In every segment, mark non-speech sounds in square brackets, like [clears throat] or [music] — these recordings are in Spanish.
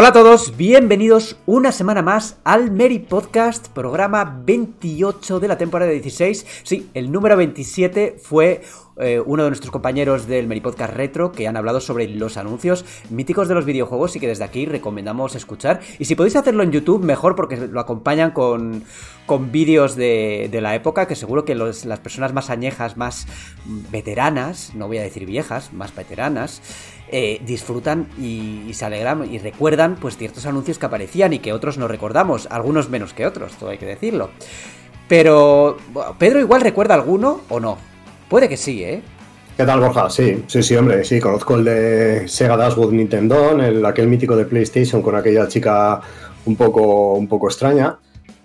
Hola a todos, bienvenidos una semana más al Mary Podcast, programa 28 de la temporada 16. Sí, el número 27 fue eh, uno de nuestros compañeros del Mary Podcast Retro que han hablado sobre los anuncios míticos de los videojuegos y que desde aquí recomendamos escuchar. Y si podéis hacerlo en YouTube, mejor porque lo acompañan con, con vídeos de, la época que seguro que las personas más añejas, más veteranas, no voy a decir viejas, más veteranas, eh, disfrutan y, se alegran y recuerdan pues ciertos anuncios que aparecían y que otros no recordamos, algunos menos que otros, todo hay que decirlo. Pero Pedro igual recuerda alguno o no. Puede que sí, ¿eh? ¿Qué tal, Borja? Sí, sí, sí, hombre, sí, conozco el de Sega Dashwood Nintendo, el, aquel mítico de PlayStation con aquella chica un poco, un poco extraña,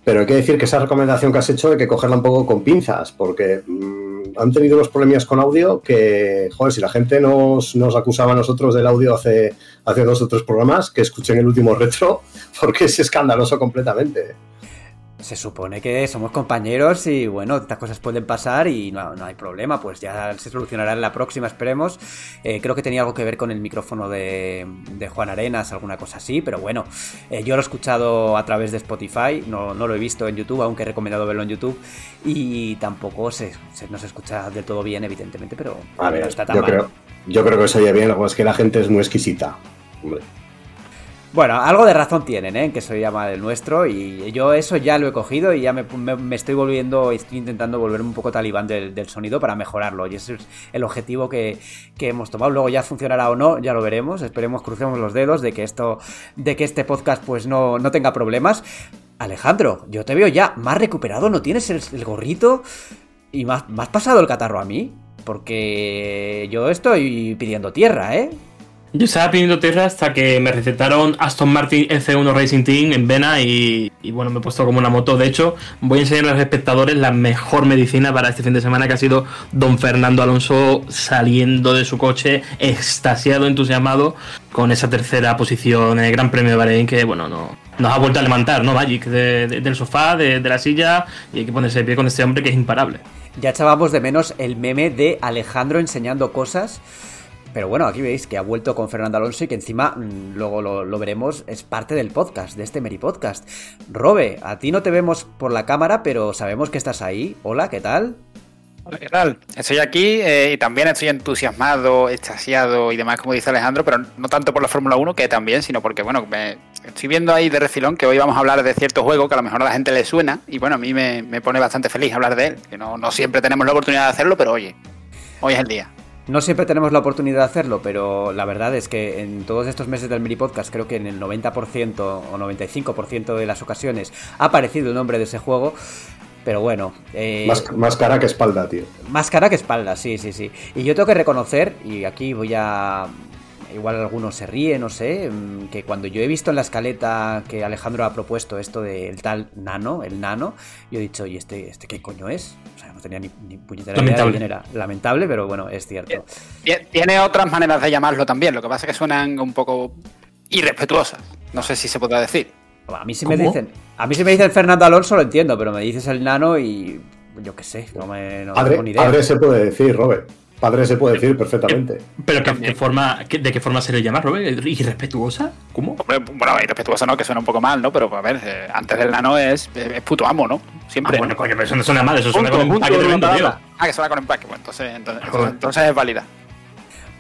pero hay que decir que esa recomendación que has hecho hay que cogerla un poco con pinzas, porque mm, han tenido unos problemas con audio que, joder, si la gente nos, nos acusaba a nosotros del audio hace, hace dos o tres programas, que escuchen el último retro, [laughs] porque es escandaloso completamente. Se supone que somos compañeros y bueno, estas cosas pueden pasar y no, no hay problema, pues ya se solucionará en la próxima, esperemos. Eh, creo que tenía algo que ver con el micrófono de, de Juan Arenas, alguna cosa así, pero bueno, eh, yo lo he escuchado a través de Spotify, no, no lo he visto en YouTube, aunque he recomendado verlo en YouTube, y tampoco se, se- no se escucha del todo bien, evidentemente, pero A no ver, está tan yo mal. creo, yo creo que se oye bien, lo que es que la gente es muy exquisita. Hombre. Bueno, algo de razón tienen, ¿eh? Que se llama el nuestro y yo eso ya lo he cogido y ya me, estoy volviendo, estoy intentando volverme un poco talibán del, sonido para mejorarlo y ese es el objetivo que, que hemos tomado. Luego ya funcionará o no, ya lo veremos. Esperemos, crucemos los dedos de que esto, de que este podcast pues no, no tenga problemas. Alejandro, yo te veo ya más recuperado, ¿no tienes el, el gorrito? Y más, más pasado el catarro a mí, porque yo estoy pidiendo tierra, ¿eh? Yo estaba pidiendo tierra hasta que me recetaron Aston Martin F1 Racing Team en Vena y, bueno, me he puesto como una moto. De hecho, voy a enseñar a los espectadores la mejor medicina para este fin de semana que ha sido don Fernando Alonso saliendo de su coche, extasiado, entusiasmado con esa tercera posición en el Gran Premio de Bahrein que, bueno, no, nos ha vuelto a levantar, ¿no? Magic, de- del sofá, de, de la silla y hay que ponerse de pie con este hombre que es imparable. Ya echábamos de menos el meme de Alejandro enseñando cosas. Pero bueno, aquí veis que ha vuelto con Fernando Alonso y que encima, mm, luego lo, lo veremos, es parte del podcast, de este Meri Podcast. Robe, a ti no te vemos por la cámara, pero sabemos que estás ahí. Hola, ¿qué tal? Hola, ¿qué tal? Estoy aquí eh, y también estoy entusiasmado, extasiado y demás, como dice Alejandro, pero no tanto por la Fórmula 1, que también, sino porque, bueno, me estoy viendo ahí de refilón que hoy vamos a hablar de cierto juego que a lo mejor a la gente le suena y, bueno, a mí me, pone bastante feliz hablar de él, que no, no siempre tenemos la oportunidad de hacerlo, pero oye, hoy es el día. No siempre tenemos la oportunidad de hacerlo, pero la verdad es que en todos estos meses del Mini Podcast, creo que en el 90% o 95% de las ocasiones ha aparecido el nombre de ese juego. Pero bueno, eh, Más, más cara que espalda, tío. Más cara que espalda, sí, sí, sí. Y yo tengo que reconocer, y aquí voy a... Igual algunos se ríen, no sé, mm, que cuando yo he visto en la escaleta que Alejandro ha propuesto esto del tal nano, el nano, yo he dicho, ¿y este, este qué coño es? O sea, no tenía ni, ni puñetera idea de Lamentable. quién era. Lamentable, pero bueno, es cierto. Tie- Tiene otras maneras de llamarlo también, lo que pasa es que suenan un poco irrespetuosas, no sé si se podrá decir. A mí si me dicen, a mí si me dicen Fernando Alonso lo entiendo, pero me dices el nano y yo qué sé, no me no tengo ni idea. se puede decir, Robert. Padre se puede decir perfectamente. Pero ¿qué, qué forma, qué- ¿de qué forma se le llama, Robert? ¿Irrespetuosa? ¿Cómo? Hombre, Bueno, irrespetuoso no, que suena un poco mal, ¿no? Pero a ver, eh, antes del nano es, es puto amo, ¿no? Siempre. Ah, bueno, coño, pero eso no suena mal, eso suena Punto, como un punto, tío. palabra. Ah, que suena con empaque. Bueno, entonces, entonces, Joder. entonces es válida.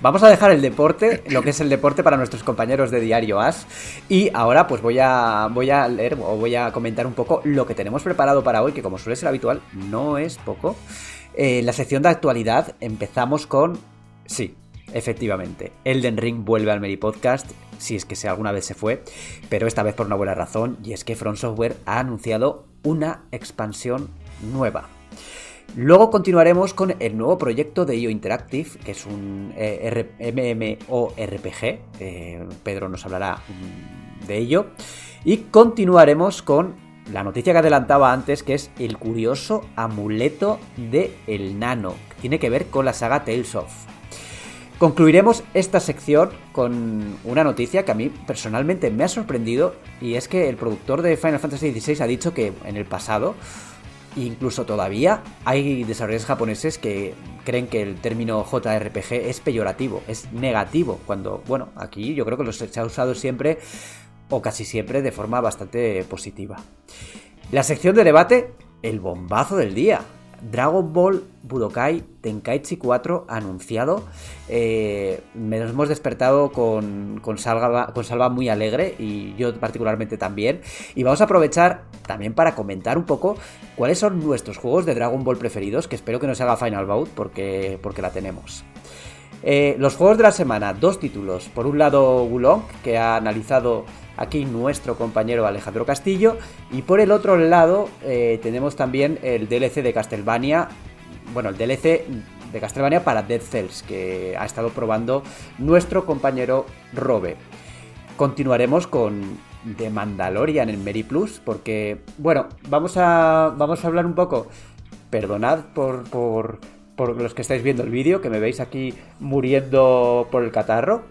Vamos a dejar el deporte, lo que es el deporte para nuestros compañeros de Diario As. Y ahora pues voy a, voy a leer o voy a comentar un poco lo que tenemos preparado para hoy, que como suele ser habitual, no es poco. Eh, la sección de actualidad empezamos con... Sí, efectivamente, Elden Ring vuelve al Meri Podcast, si es que se alguna vez se fue, pero esta vez por una buena razón, y es que From Software ha anunciado una expansión nueva. Luego continuaremos con el nuevo proyecto de IO Interactive, que es un eh, MMORPG. Eh, Pedro nos hablará mm, de ello. Y continuaremos con la noticia que adelantaba antes, que es el curioso amuleto de el nano, que tiene que ver con la saga Tales of. Concluiremos esta sección con una noticia que a mí personalmente me ha sorprendido y es que el productor de Final Fantasy XVI ha dicho que en el pasado, incluso todavía, hay desarrolladores japoneses que creen que el término JRPG es peyorativo, es negativo, cuando, bueno, aquí yo creo que se ha usado siempre o casi siempre de forma bastante positiva. La sección de debate, el bombazo del día. Dragon Ball Budokai Tenkaichi 4 anunciado. Eh, nos hemos despertado con, con, Salva, con Salva muy alegre y yo particularmente también. Y vamos a aprovechar también para comentar un poco cuáles son nuestros juegos de Dragon Ball preferidos, que espero que no se haga Final Bout porque, porque la tenemos. Eh, los juegos de la semana, dos títulos. Por un lado, Wulong, que ha analizado aquí nuestro compañero Alejandro Castillo. Y por el otro lado eh, tenemos también el DLC de Castlevania, bueno, el DLC de Castlevania para Dead Cells, que ha estado probando nuestro compañero Robe. Continuaremos con The Mandalorian en Meri Plus, porque, bueno, vamos a, vamos a hablar un poco, perdonad por, por, por los que estáis viendo el vídeo, que me veis aquí muriendo por el catarro.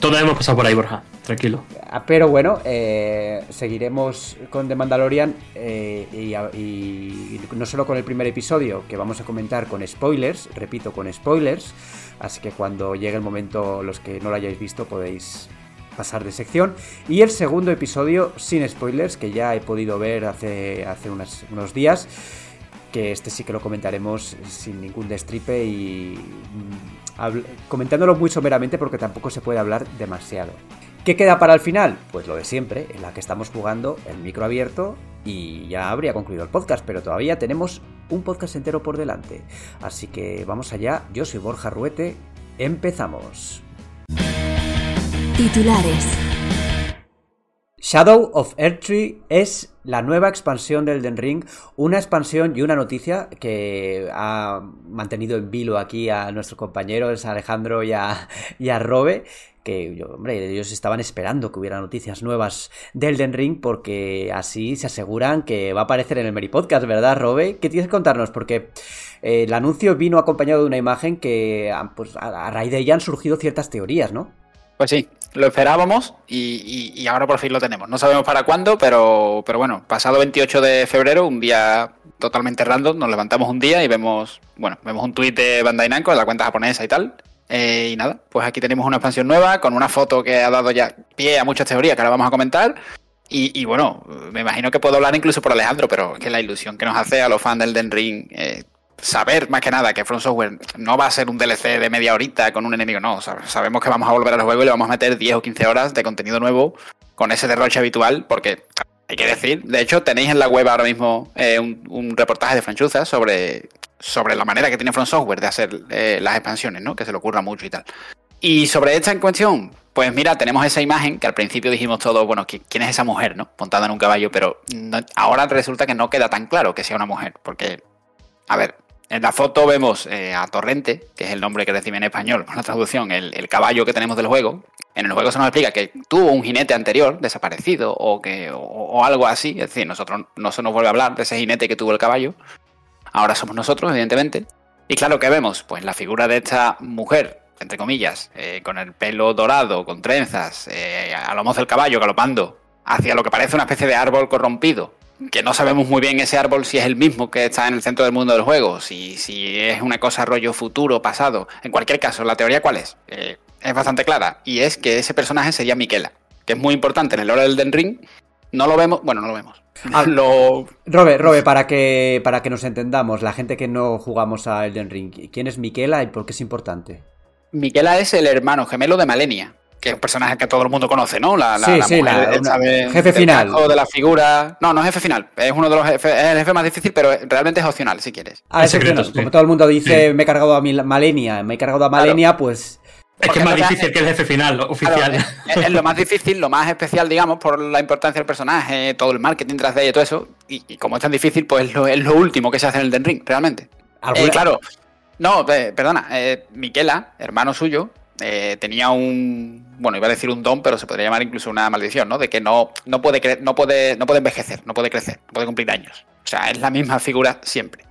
Todos hemos pasado por ahí, Borja, tranquilo. Ah, pero bueno, eh, seguiremos con The Mandalorian eh, y, no solo con el primer episodio, que vamos a comentar con spoilers, repito, con spoilers, así que cuando llegue el momento, los que no lo hayáis visto podéis pasar de sección. Y el segundo episodio sin spoilers, que ya he podido ver hace, hace unos días, que este sí que lo comentaremos sin ningún destripe y comentándolo muy someramente porque tampoco se puede hablar demasiado. ¿Qué queda para el final? Pues lo de siempre, en la que estamos jugando el micro abierto y ya habría concluido el podcast, pero todavía tenemos un podcast entero por delante. Así que vamos allá, yo soy Borja Ruete, empezamos. Titulares. Shadow of Earthtree es la nueva expansión del Den Ring, una expansión y una noticia que ha mantenido en vilo aquí a nuestros compañeros Alejandro y a, y a Robe, que hombre, ellos estaban esperando que hubiera noticias nuevas del Den Ring porque así se aseguran que va a aparecer en el Meri Podcast, ¿verdad, Robe? ¿Qué tienes que contarnos? Porque eh, el anuncio vino acompañado de una imagen que pues, a raíz de ella han surgido ciertas teorías, ¿no? Pues sí, lo esperábamos y, ahora por fin lo tenemos. No sabemos para cuándo, pero, pero bueno, pasado 28 de febrero, un día totalmente random, nos levantamos un día y vemos, bueno, vemos un tuit de Bandai Namco, de la cuenta japonesa y tal. Eh, y nada, pues aquí tenemos una expansión nueva con una foto que ha dado ya pie a muchas teorías que ahora vamos a comentar. Y, bueno, me imagino que puedo hablar incluso por Alejandro, pero que la ilusión que nos hace a los fans del Den Ring eh, saber más que nada que Front Software no va a ser un DLC de media horita con un enemigo, no. Sabemos que vamos a volver al juego y le vamos a meter 10 o 15 horas de contenido nuevo con ese derroche habitual, porque hay que decir, de hecho, tenéis en la web ahora mismo eh, un, reportaje de Franchuza sobre, sobre la manera que tiene Front Software de hacer eh, las expansiones, ¿no? Que se le ocurra mucho y tal. Y sobre esta en cuestión, pues mira, tenemos esa imagen que al principio dijimos todos, bueno, ¿quién es esa mujer, no? Montada en un caballo, pero ahora resulta que no queda tan claro que sea una mujer, porque, a ver, en la foto vemos eh, a Torrente, que es el nombre que recibe en español con la traducción, el, caballo que tenemos del juego. En el juego se nos explica que tuvo un jinete anterior desaparecido o, que, o, algo así. Es decir, nosotros no se nos vuelve a hablar de ese jinete que tuvo el caballo. Ahora somos nosotros, evidentemente. Y claro, ¿qué vemos? Pues la figura de esta mujer, entre comillas, eh, con el pelo dorado, con trenzas, eh, a lomos del caballo galopando hacia lo que parece una especie de árbol corrompido que no sabemos muy bien ese árbol si es el mismo que está en el centro del mundo del juego, si, si es una cosa rollo futuro, pasado. En cualquier caso, la teoría cuál es? Eh, es bastante clara, y es que ese personaje sería Miquela, que es muy importante en el lore del Den Ring. No lo vemos, bueno, no lo vemos. [laughs] Ah, lo... Robe, Robe, para que, para que nos entendamos, la gente que no jugamos a Elden Ring, ¿quién es Miquela y por qué es importante? Miquela es el hermano gemelo de Malenia que es un personaje que todo el mundo conoce, ¿no? La, la, sí, sí, la, jefe final. De la figura. No, no es jefe final. Es uno de los jefes, es el jefe más difícil, pero realmente es opcional, si quieres. Ah, es secreto. Como todo el mundo dice, me he cargado a Malenia, me he cargado a Malenia, pues. Es que es más difícil que el jefe final, oficial. es, lo más difícil, lo más especial, digamos, por la importancia del personaje, todo el marketing tras de ella y todo eso. Y, como es tan difícil, pues es lo, último que se hace en el Den Ring, realmente. ¿Alguna- Eh, claro. No, eh, perdona. eh, Miquela, hermano suyo, eh, tenía un. Bueno, iba a decir un don, pero se podría llamar incluso una maldición, ¿no? De que no, no, puede, cre- no, puede, no puede envejecer, no puede crecer, no puede cumplir años. O sea, es la misma figura siempre.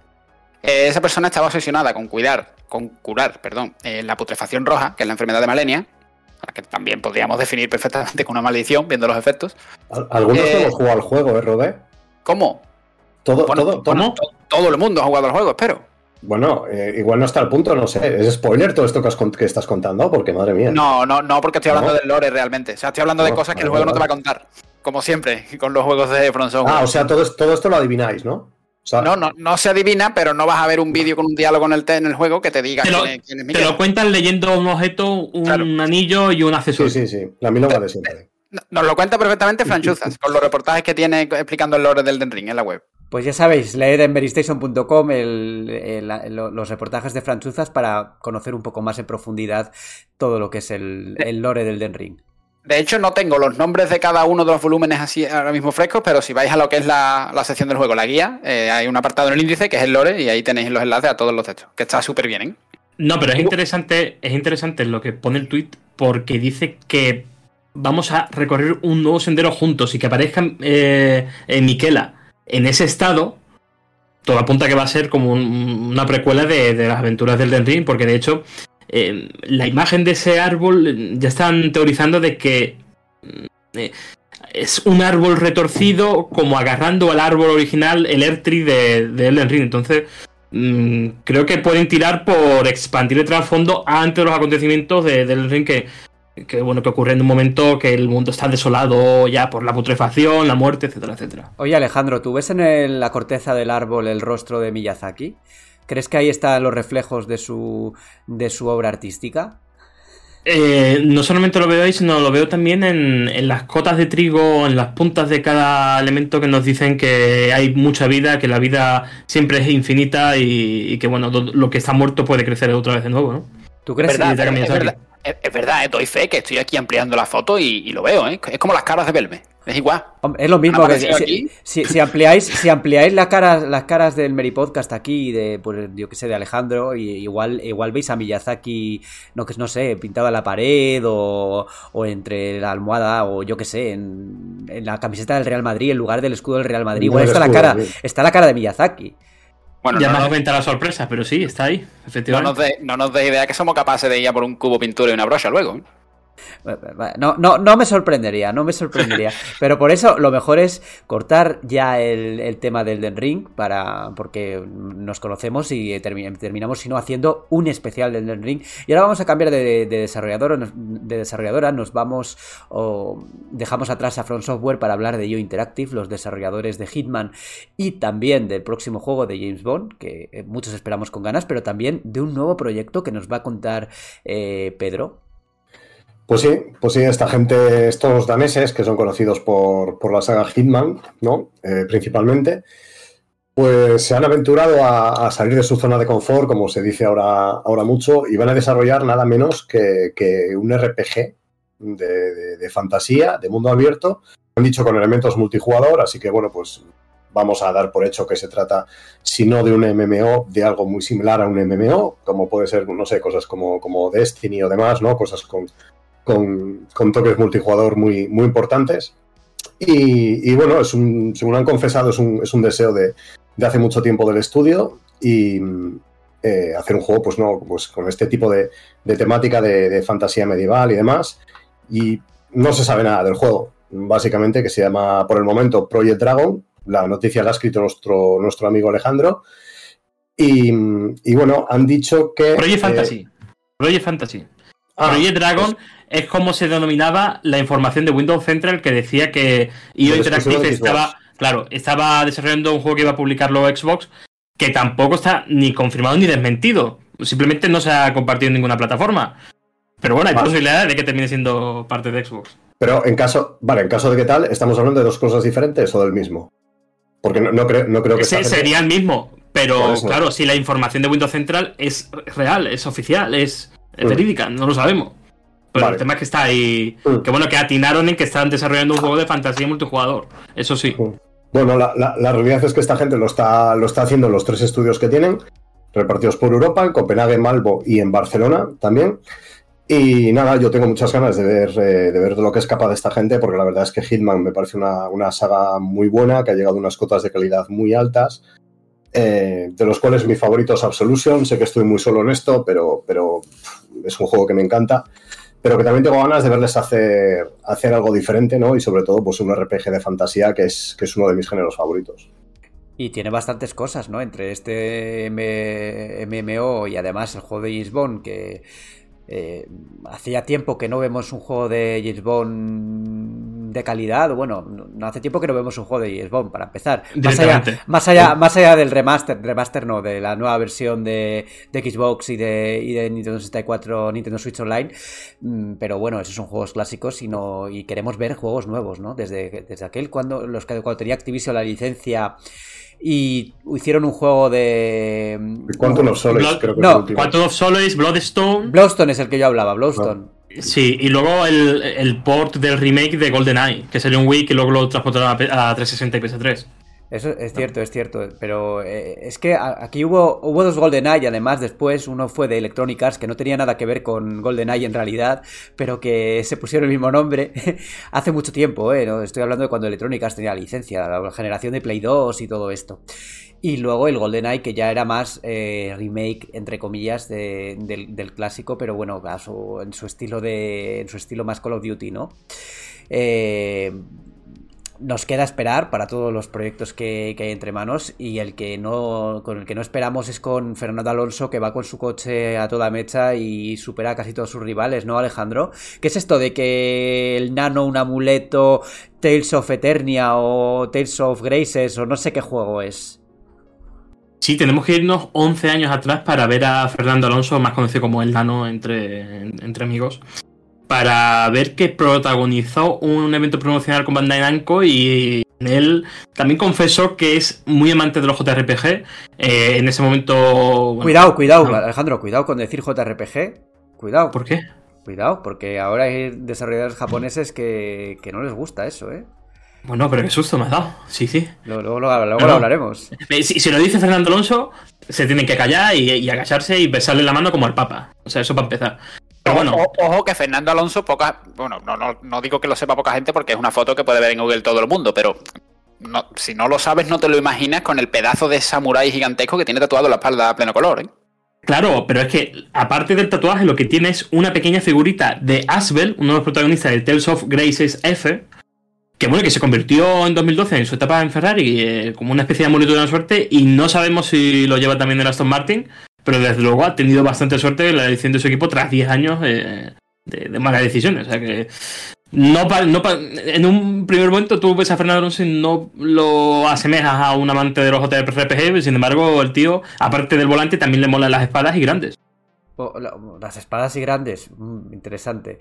Eh, esa persona estaba obsesionada con cuidar, con curar, perdón, eh, la putrefacción roja, que es la enfermedad de Malenia, a la que también podríamos definir perfectamente con una maldición, viendo los efectos. Al- Algunos Eh, hemos jugado al juego, ¿eh, Rodé? ¿Cómo? Todo, Bueno, todo, todo- ¿cómo? To- Todo el mundo ha jugado al juego, espero. Bueno, eh, igual no está al punto, no sé. ¿Es spoiler todo esto que, has cont- que estás contando? Porque madre mía. No, no, no, porque estoy hablando ¿No? del lore realmente. O sea, estoy hablando de No, cosas que el juego no te va a contar. Como siempre, [laughs] con los juegos de Software. Ah, o sea, todo, es- todo esto lo adivináis, ¿no? O sea, no, no, no se adivina, pero no vas a ver un vídeo con un diálogo en el, en el juego que te diga Te lo, quién es, quién es te lo cuentan leyendo un objeto, un Claro. anillo y un Sí, accesorio. sí, sí. La milonga de siempre. No- Nos lo cuenta perfectamente Franchuzas, con los reportajes que tiene explicando el lore del Den Ring en la web. Pues ya sabéis, leed en lo- los reportajes de Franchuzas para conocer un poco más en profundidad todo lo que es el, el lore del Den Ring. De hecho, no tengo los nombres de cada uno de los volúmenes así ahora mismo frescos, pero si vais a lo que es la, la sección del juego, la guía, eh, hay un apartado en el índice que es el lore y ahí tenéis los enlaces a todos los textos, que está súper bien, ¿eh? No, pero es interesante, es interesante lo que pone el tweet porque dice que vamos a recorrer un nuevo sendero juntos y que aparezca eh, eh, Miquela en ese estado. Todo apunta que va a ser como un- una precuela de, las aventuras del Den Ring, porque de hecho eh, la imagen de ese árbol ya están teorizando de que mm, eh, es un árbol retorcido como agarrando al árbol original el Ertri de, de Elden Ring. Entonces mm, creo que pueden tirar por expandir el trasfondo antes de los acontecimientos de, de Elden Ring que, que, bueno que ocurre en un momento que el mundo está desolado ya por la putrefacción, la muerte, etcétera, etcétera. Oye Alejandro, ¿tú ves en el- la corteza del árbol el rostro de Miyazaki? ¿Crees que ahí están los reflejos de su, de su obra artística? Eh, no solamente lo veo ahí, sino lo veo también en, en las cotas de trigo, en las puntas de cada elemento que nos dicen que hay mucha vida, que la vida siempre es infinita y, y que bueno, lo que está muerto puede crecer otra vez de nuevo, ¿no? ¿Tú crees Miyazaki, es, verdad, es- es verdad, eh, doy fe que estoy aquí ampliando la foto y, y lo veo, ¿eh? Es como las caras de Belme, es igual. Hombre, Es lo mismo ¿Han que si, aquí? si- si ampliáis, si ampliáis las caras, las caras del Meri Podcast aquí de, pues, yo que sé, de Alejandro, y igual, igual veis a Miyazaki, no que no sé, pintado en la pared o, o entre la almohada o yo que sé, en, en la camiseta del Real Madrid en lugar del escudo del Real Madrid. Igual está la cara, está la cara de Miyazaki. Bueno, ya no, me nos- aumenta la sorpresa, pero sí, está ahí, no efectivamente. nos dé no nos dé idea que somos capaces de ir a por un cubo pintura y una brocha luego. ¿Eh? No, no, no me sorprendería, no me sorprendería. [laughs] Pero por eso lo mejor es cortar ya el, el tema del Den Ring, para, porque nos conocemos y termi- terminamos, si no, haciendo un especial del Den Ring. Y ahora vamos a cambiar de, de desarrollador, de desarrolladora, nos vamos o dejamos atrás a Front Software para hablar de Yo Interactive, los desarrolladores de Hitman y también del próximo juego de James Bond, que eh, muchos esperamos con ganas, pero también de un nuevo proyecto que nos va a contar eh, Pedro. Pues sí, pues sí, esta gente, estos daneses que son conocidos por, por la saga Hitman, ¿no? Eh, principalmente, pues se han aventurado a, salir de su zona de confort, como se dice ahora, ahora mucho, y van a desarrollar nada menos que, que un RPG de, de- de fantasía, de mundo abierto. Han dicho con elementos multijugador, así que bueno, pues vamos a dar por hecho que se trata, si no de un MMO, de algo muy similar a un MMO, como puede ser, no sé, cosas como, como Destiny o demás, ¿no? Cosas con, con, con toques multijugador muy, muy importantes. Y, y bueno, es un, según han confesado, es un, es un deseo de, de hace mucho tiempo del estudio y eh, hacer un juego, pues no, pues con este tipo de, de temática de, de fantasía medieval y demás. Y no se sabe nada del juego, básicamente, que se llama por el momento Project Dragon. La noticia la ha escrito nuestro, nuestro amigo Alejandro. Y, y bueno, han dicho que. Project eh, Fantasy. Project Fantasy. ah, Project Dragon es como se denominaba la información de Windows Central que decía que IO Interactive estaba, claro, estaba desarrollando un juego que iba a publicarlo Xbox, que tampoco está ni confirmado ni desmentido. Simplemente no se ha compartido en ninguna plataforma. Pero bueno, hay Vale. posibilidades de que termine siendo parte de Xbox. Pero en caso, vale, en caso de que tal, ¿estamos hablando de dos cosas diferentes o del mismo? Porque no, no creo, no creo que Ese gente- sería el mismo. Pero claro, si la información de Windows Central es real, es oficial, es, es Mm. verídica, no lo sabemos. Pero Vale. el tema es que está ahí. Mm. Que bueno, que atinaron en que están desarrollando un juego de fantasía multijugador. Eso sí. Bueno, la, la- la realidad es que esta gente lo está, lo está haciendo en los tres estudios que tienen. repartidos por Europa, en Copenhague, Malbo y en Barcelona también. Y nada, yo tengo muchas ganas de ver, eh, de ver lo que es capaz de esta gente, porque la verdad es que Hitman me parece una, una saga muy buena, que ha llegado a unas cotas de calidad muy altas, eh, de los cuales mi favorito es Absolution. Sé que estoy muy solo en esto, pero, pero es un juego que me encanta. Pero que también tengo ganas de verles hacer, hacer algo diferente, ¿no? Y sobre todo, pues un RPG de fantasía, que es, que es uno de mis géneros favoritos. Y tiene bastantes cosas, ¿no? Entre este MMO y además el juego de James que eh, hacía tiempo que no vemos un juego de James Bond de calidad. Bueno, no hace tiempo que no vemos un juego de James Bond, para empezar. Más allá, más allá, más allá del remaster, remaster no, de la nueva versión de, Xbox y de, y de, Nintendo 64, Nintendo Switch Online. Mm, pero bueno, esos son juegos clásicos y, no, y queremos ver juegos nuevos, ¿no? Desde, desde aquel cuando, los, cuando tenía Activision la licencia y hicieron un juego de. Quantum of Solace, creo que no, Quantum of Solace, Bloodstone. Bloodstone es el que yo hablaba, Bloodstone. Sí, y luego el, el, port del remake de GoldenEye, que salió un week y luego lo transportaron a 360 y PS3. Eso es cierto, es cierto. Pero eh, es que aquí hubo, hubo dos GoldenEye, además, después. Uno fue de Electronic Arts, que no tenía nada que ver con GoldenEye en realidad, pero que se pusieron el mismo nombre [laughs] hace mucho tiempo. ¿eh? ¿no? Estoy hablando de cuando Electronic Arts tenía licencia, la generación de Play 2 y todo esto. Y luego el GoldenEye, que ya era más eh, remake, entre comillas, del, clásico, pero bueno, en su estilo de. en su estilo más Call of Duty, ¿no? Eh, nos queda esperar para todos los proyectos que, hay entre manos y el que no con el que no esperamos es con Fernando Alonso que va con su coche a toda mecha y supera a casi todos sus rivales, ¿no, Alejandro? ¿Qué es esto de que el nano, un amuleto, Tales of Eternia o Tales of Graces o no sé qué juego es? Sí, tenemos que irnos 11 años atrás para ver a Fernando Alonso, más conocido como el nano entre, entre amigos para ver que protagonizó un evento promocional con Bandai Namco y él también confesó que es muy amante de los JRPG. Eh, en ese momento. cuidado, cuidado, Alejandro, cuidado con decir JRPG. Cuidado. ¿Por qué? Cuidado, porque ahora hay desarrolladores japoneses que, no les gusta eso, ¿eh? Bueno, pero qué susto me ha dado. Sí, sí. Luego, lo hablaremos. Eh, si, lo dice Fernando Alonso, se tienen que callar y, y agacharse y besarle la mano como al Papa. O sea, eso para empezar bueno. ojo que Fernando Alonso, poca, bueno, no, no, no digo que lo sepa poca gente porque es una foto que puede ver en Google todo el mundo, pero si no lo sabes, no te lo imaginas con el pedazo de samurái gigantesco que tiene tatuado la espalda a pleno color, ¿eh? Claro, pero es que aparte del tatuaje, lo que tiene es una pequeña figurita de Asbel, uno de los protagonistas de Tales of Graces F, que bueno, que se convirtió en 2012 en su etapa en Ferrari eh, como una especie de amuleto de la suerte y no sabemos si lo lleva también el Aston Martin, pero desde luego ha tenido bastante suerte en la elección de su equipo tras 10 años eh, de, malas decisiones. O sea que no, no en un primer momento tú ves a Fernando Alonso y no lo asemejas a un amante de los JRPG, sin embargo el tío, aparte del volante, también le molan las espadas y grandes. Las espadas y grandes, mm, interesante.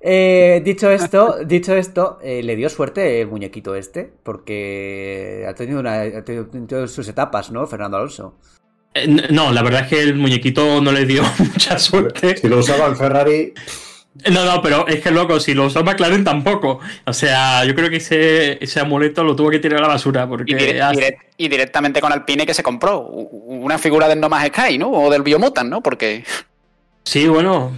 Eh, dicho esto, [laughs] dicho esto, eh, le dio suerte el muñequito este, porque ha tenido, una, ha tenido sus etapas, ¿no? Fernando Alonso. Eh, no, la verdad es que el muñequito no le dio [laughs] mucha suerte. Si lo usaba en Ferrari. No, no, pero es que loco, si lo usaba McLaren tampoco. O sea, yo creo que ese, ese amuleto lo tuvo que tirar a la basura. Porque y, directamente con Alpine que se compró. Una figura del No Más Sky, ¿no? O del Biomutant, ¿no? Porque. Sí, bueno.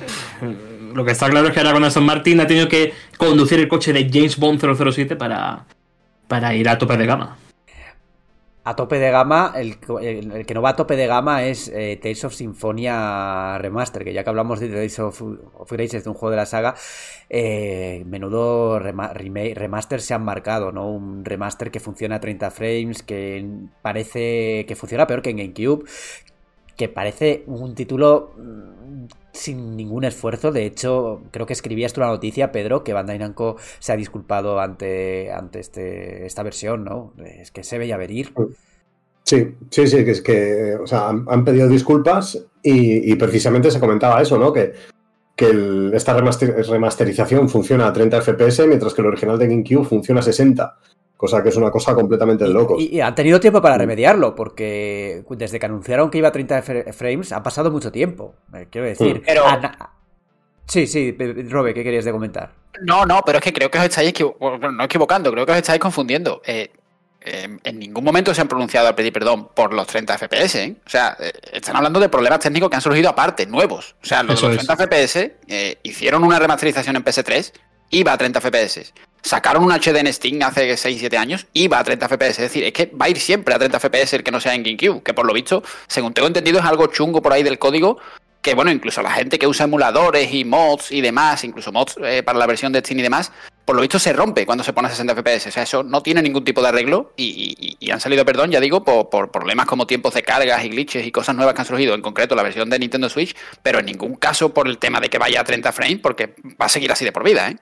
Lo que está claro es que ahora con Aston Martin ha tenido que conducir el coche de James Bond 007 para, para ir a tope de gama a tope de gama, el, que no va a tope de gama es eh, Tales of Symphonia Remaster, que ya que hablamos de Tales of, Graces, de un juego de la saga, eh, menudo remaster se han marcado, ¿no? Un remaster que funciona a 30 frames, que parece que funciona peor que en GameCube, que parece un título mm, sin ningún esfuerzo. De hecho, creo que escribías tú la noticia, Pedro, que Bandai Namco se ha disculpado ante, ante este, esta versión, ¿no? Es que se veía venir. Sí, sí, sí, que es que, o sea, han, pedido disculpas y, precisamente se comentaba eso, ¿no? Que, que esta remasterización funciona a 30 FPS, mientras que el original de GameCube funciona a 60 cosa que es una cosa completamente de locos. Y, han tenido tiempo para remediarlo, porque desde que anunciaron que iba a 30 frames ha pasado mucho tiempo, eh, quiero decir. Pero... Sí, sí, Robe, ¿qué querías de comentar? No, no, pero es que creo que os estáis no equivocando, creo que os estáis confundiendo. Eh, eh, en ningún momento se han pronunciado a pedir perdón por los 30 FPS. ¿eh? O sea, eh, están hablando de problemas técnicos que han surgido aparte, nuevos. O sea, los, los es. 30 FPS eh, hicieron una remasterización en PS3, iba a 30 FPS. Sacaron un HD en Steam hace 6-7 años, iba a 30 FPS. Es decir, es que va a ir siempre a 30 FPS el que no sea en GameCube, que por lo visto, según tengo entendido, es algo chungo por ahí del código que bueno, incluso la gente que usa emuladores y mods y demás, incluso mods eh, para la versión de Steam y demás, por lo visto se rompe cuando se pone a 60 FPS. O sea, eso no tiene ningún tipo de arreglo y, y- y han salido, perdón, ya digo, por, por problemas como tiempos de cargas y glitches y cosas nuevas que han surgido, en concreto la versión de Nintendo Switch, pero en ningún caso por el tema de que vaya a 30 frames, porque va a seguir así de por vida, ¿eh?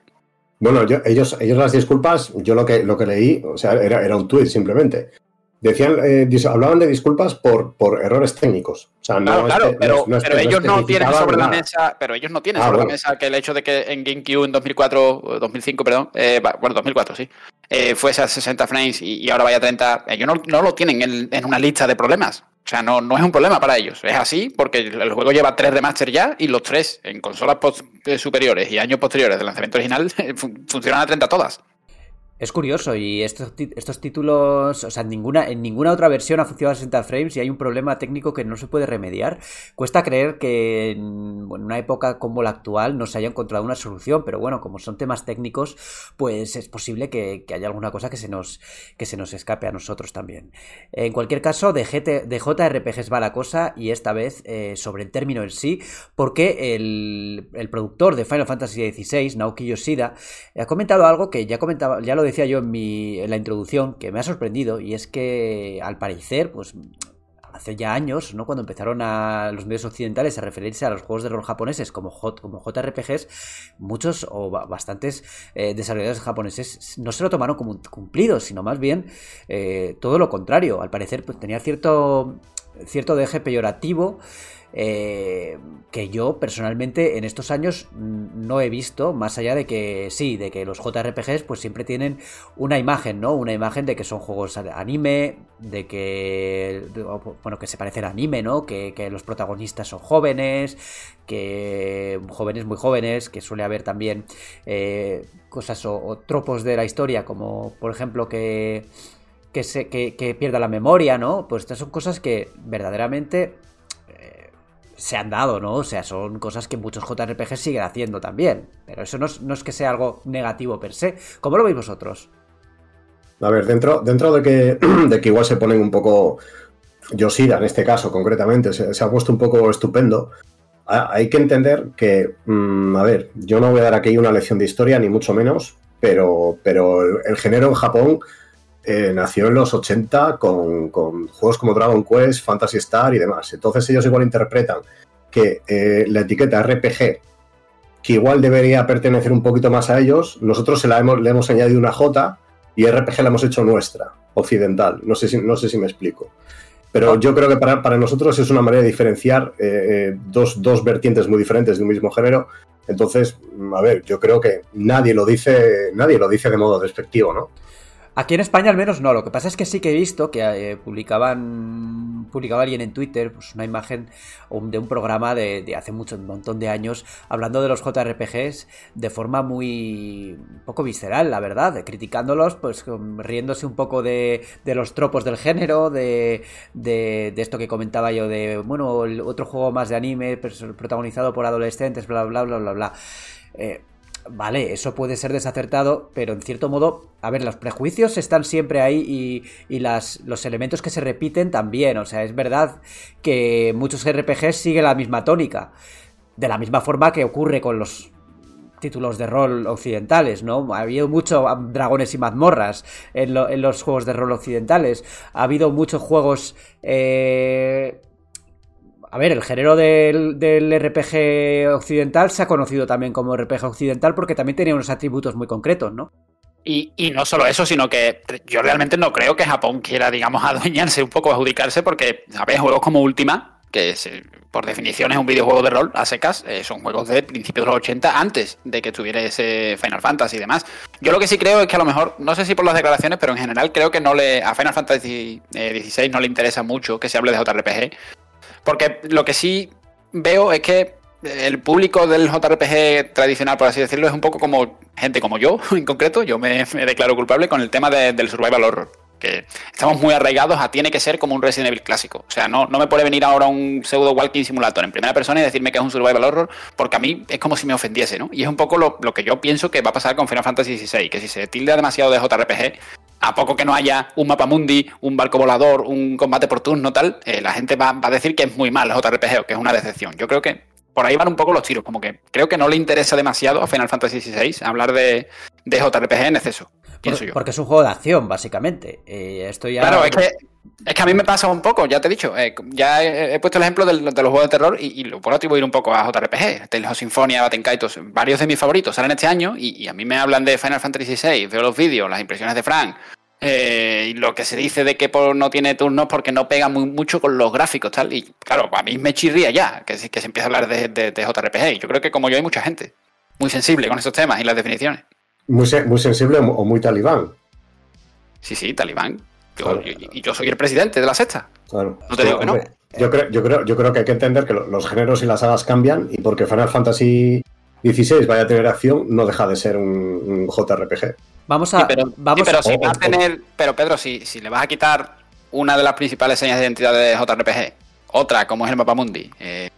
Bueno, yo- ellos, ellos las disculpas, yo lo que, lo que leí, o sea, era, era un tuit simplemente. Decían, eh, hablaban de disculpas por, por errores técnicos. O sea, no Claro, claro, pero, no pero ellos no tienen sobre la mesa, pero ellos no tienen Ah, sobre bueno. la mesa que el hecho de que en GameCube en 2004, o 2005, perdón, eh, bueno, 2004, sí, eh, fuese a 60 frames y, y ahora vaya a 30, ellos no, no lo tienen en, en una lista de problemas. O sea, no, no es un problema para ellos. Es así porque el juego lleva tres remaster ya y los tres en consolas eh, superiores y años posteriores del lanzamiento original [laughs] fun- funcionan a 30 todas. Es curioso, y estos, estos títulos, o sea, en ninguna, en ninguna otra versión ha funcionado a 60 frames y hay un problema técnico que no se puede remediar. Cuesta creer que en, una época como la actual no se haya encontrado una solución, pero bueno, como son temas técnicos, pues es posible que, haya alguna cosa que se, nos, que se nos escape a nosotros también. En cualquier caso, de, de JRPGs va la cosa y esta vez eh, sobre el término en sí, porque el, el productor de Final Fantasy XVI, Naoki Yoshida, ha comentado algo que ya comentaba, ya lo decía yo en, mi, en la introducción, que me ha sorprendido, y es que al parecer, pues hace ya años, ¿no? Cuando empezaron a los medios occidentales a referirse a los juegos de rol japoneses como, como JRPGs, muchos o ba- bastantes eh, desarrolladores japoneses no se lo tomaron como cumplido, sino más bien eh, todo lo contrario. Al parecer, pues tenía cierto, cierto deje peyorativo. Eh, que yo personalmente en estos años mm, no he visto, más allá de que sí, de que los JRPGs pues siempre tienen una imagen, ¿no? Una imagen de que son juegos anime, de que, bueno, que se parecen a anime, ¿no? Que, que los protagonistas son jóvenes, que jóvenes muy jóvenes, que suele haber también eh, cosas o, o tropos de la historia, como por ejemplo que que, se, que, que pierda la memoria, ¿no? Pues estas son cosas que verdaderamente se han dado, ¿no? O sea, son cosas que muchos JRPG siguen haciendo también. Pero eso no es, que sea algo negativo per se. ¿Cómo lo veis vosotros? A ver, dentro, [clears throat] de, que, igual se ponen un poco. Yoshida, en este caso concretamente, se, ha puesto un poco estupendo. ha- Hay que entender que, mm, a ver, yo no voy a dar aquí una lección de historia, ni mucho menos, pero, el género en Japón eh, nació en los 80 con, juegos como Dragon Quest, Fantasy Star y demás. Entonces ellos igual interpretan que eh, la etiqueta RPG, que igual debería pertenecer un poquito más a ellos, nosotros se la hemos, le hemos añadido una J y RPG la hemos hecho nuestra, occidental. No sé si, no sé si me explico. Pero yo creo que para, para nosotros es una manera de diferenciar eh, dos, dos vertientes muy diferentes de un mismo género. Entonces, a ver, yo creo que nadie lo dice, nadie lo dice de modo despectivo, ¿no? Aquí en España al menos no. Lo que pasa es que sí que he visto que eh, publicaban publicaba alguien en Twitter pues, una imagen de un programa de, hace mucho, un montón de años hablando de los JRPGs de forma muy poco visceral, la verdad, criticándolos, pues riéndose un poco de, los tropos del género, de, de, esto que comentaba yo, de bueno, el otro juego más de anime protagonizado por adolescentes, bla bla bla bla bla. Eh, Vale, eso puede ser desacertado, pero en cierto modo, a ver, los prejuicios están siempre ahí y, y las, los elementos que se repiten también. O sea, es verdad que muchos RPGs siguen la misma tónica. De la misma forma que ocurre con los títulos de rol occidentales, ¿no? Ha habido mucho dragones y mazmorras en, en los juegos de rol occidentales. Ha habido muchos juegos... eh, a ver, el género del, del RPG occidental se ha conocido también como RPG occidental porque también tenía unos atributos muy concretos, ¿no? Y, y no solo eso, sino que yo realmente no creo que Japón quiera, digamos, [laughs] adueñarse un poco, adjudicarse, porque, ¿sabes? Juegos como Ultima, que eh, por definición es un videojuego de rol a secas, eh, son juegos de principios de los 80, antes de que tuviera ese Final Fantasy y demás. Yo lo que sí creo es que a lo mejor, no sé si por las declaraciones, pero en general creo que no le a Final Fantasy eh, XVI no le interesa mucho que se hable de JRPG, porque lo que sí veo es que el público del JRPG tradicional, por así decirlo, es un poco como gente como yo, [laughs] en concreto. Yo me, declaro culpable con el tema de- del survival horror. Que estamos muy arraigados a tiene que ser como un Resident Evil clásico. O sea, no, no me puede venir ahora un pseudo walking simulator en primera persona y decirme que es un survival horror, porque a mí es como si me ofendiese, ¿no? Y es un poco lo, lo que yo pienso que va a pasar con Final Fantasy XVI, que si se tilda demasiado de JRPG, a poco que no haya un mapa mundi, un barco volador, un combate por turno, tal, eh, la gente va, a decir que es muy mal JRPG o que es una decepción. Yo creo que por ahí van un poco los tiros, como que creo que no le interesa demasiado a Final Fantasy XVI hablar de, de JRPG en exceso. Pienso Por, yo. Porque es un juego de acción, básicamente. Eh, esto ya... Claro, es que, es que a mí me pasa un poco, ya te he dicho, eh, ya he, he, puesto el ejemplo del, de los juegos de terror y, y lo puedo atribuir un poco a JRPG. Tales of Symphonia, Batten Kaitos, varios de mis favoritos salen este año y, y, a mí me hablan de Final Fantasy XVI, veo los vídeos, las impresiones de Frank, eh, y lo que se dice de que no tiene turnos porque no pega muy, mucho con los gráficos, tal. Y claro, a mí me chirría ya que, que se empieza a hablar de, de, de, JRPG. Y yo creo que como yo hay mucha gente muy sensible con esos temas y las definiciones. Muy, muy sensible o muy talibán. Sí, sí, talibán. Yo, claro. y, y, yo soy el presidente de la sexta. Claro. No te digo que no. Yo creo, yo, creo, yo creo que hay que entender que los géneros y las sagas cambian y porque Final Fantasy XVI vaya a tener acción, no deja de ser un, un JRPG. Vamos a. Sí, pero, vamos sí, pero a, si va a tener. Pero Pedro, si, si, le vas a quitar una de las principales señas de identidad de JRPG, otra como es el mapa mundi, eh,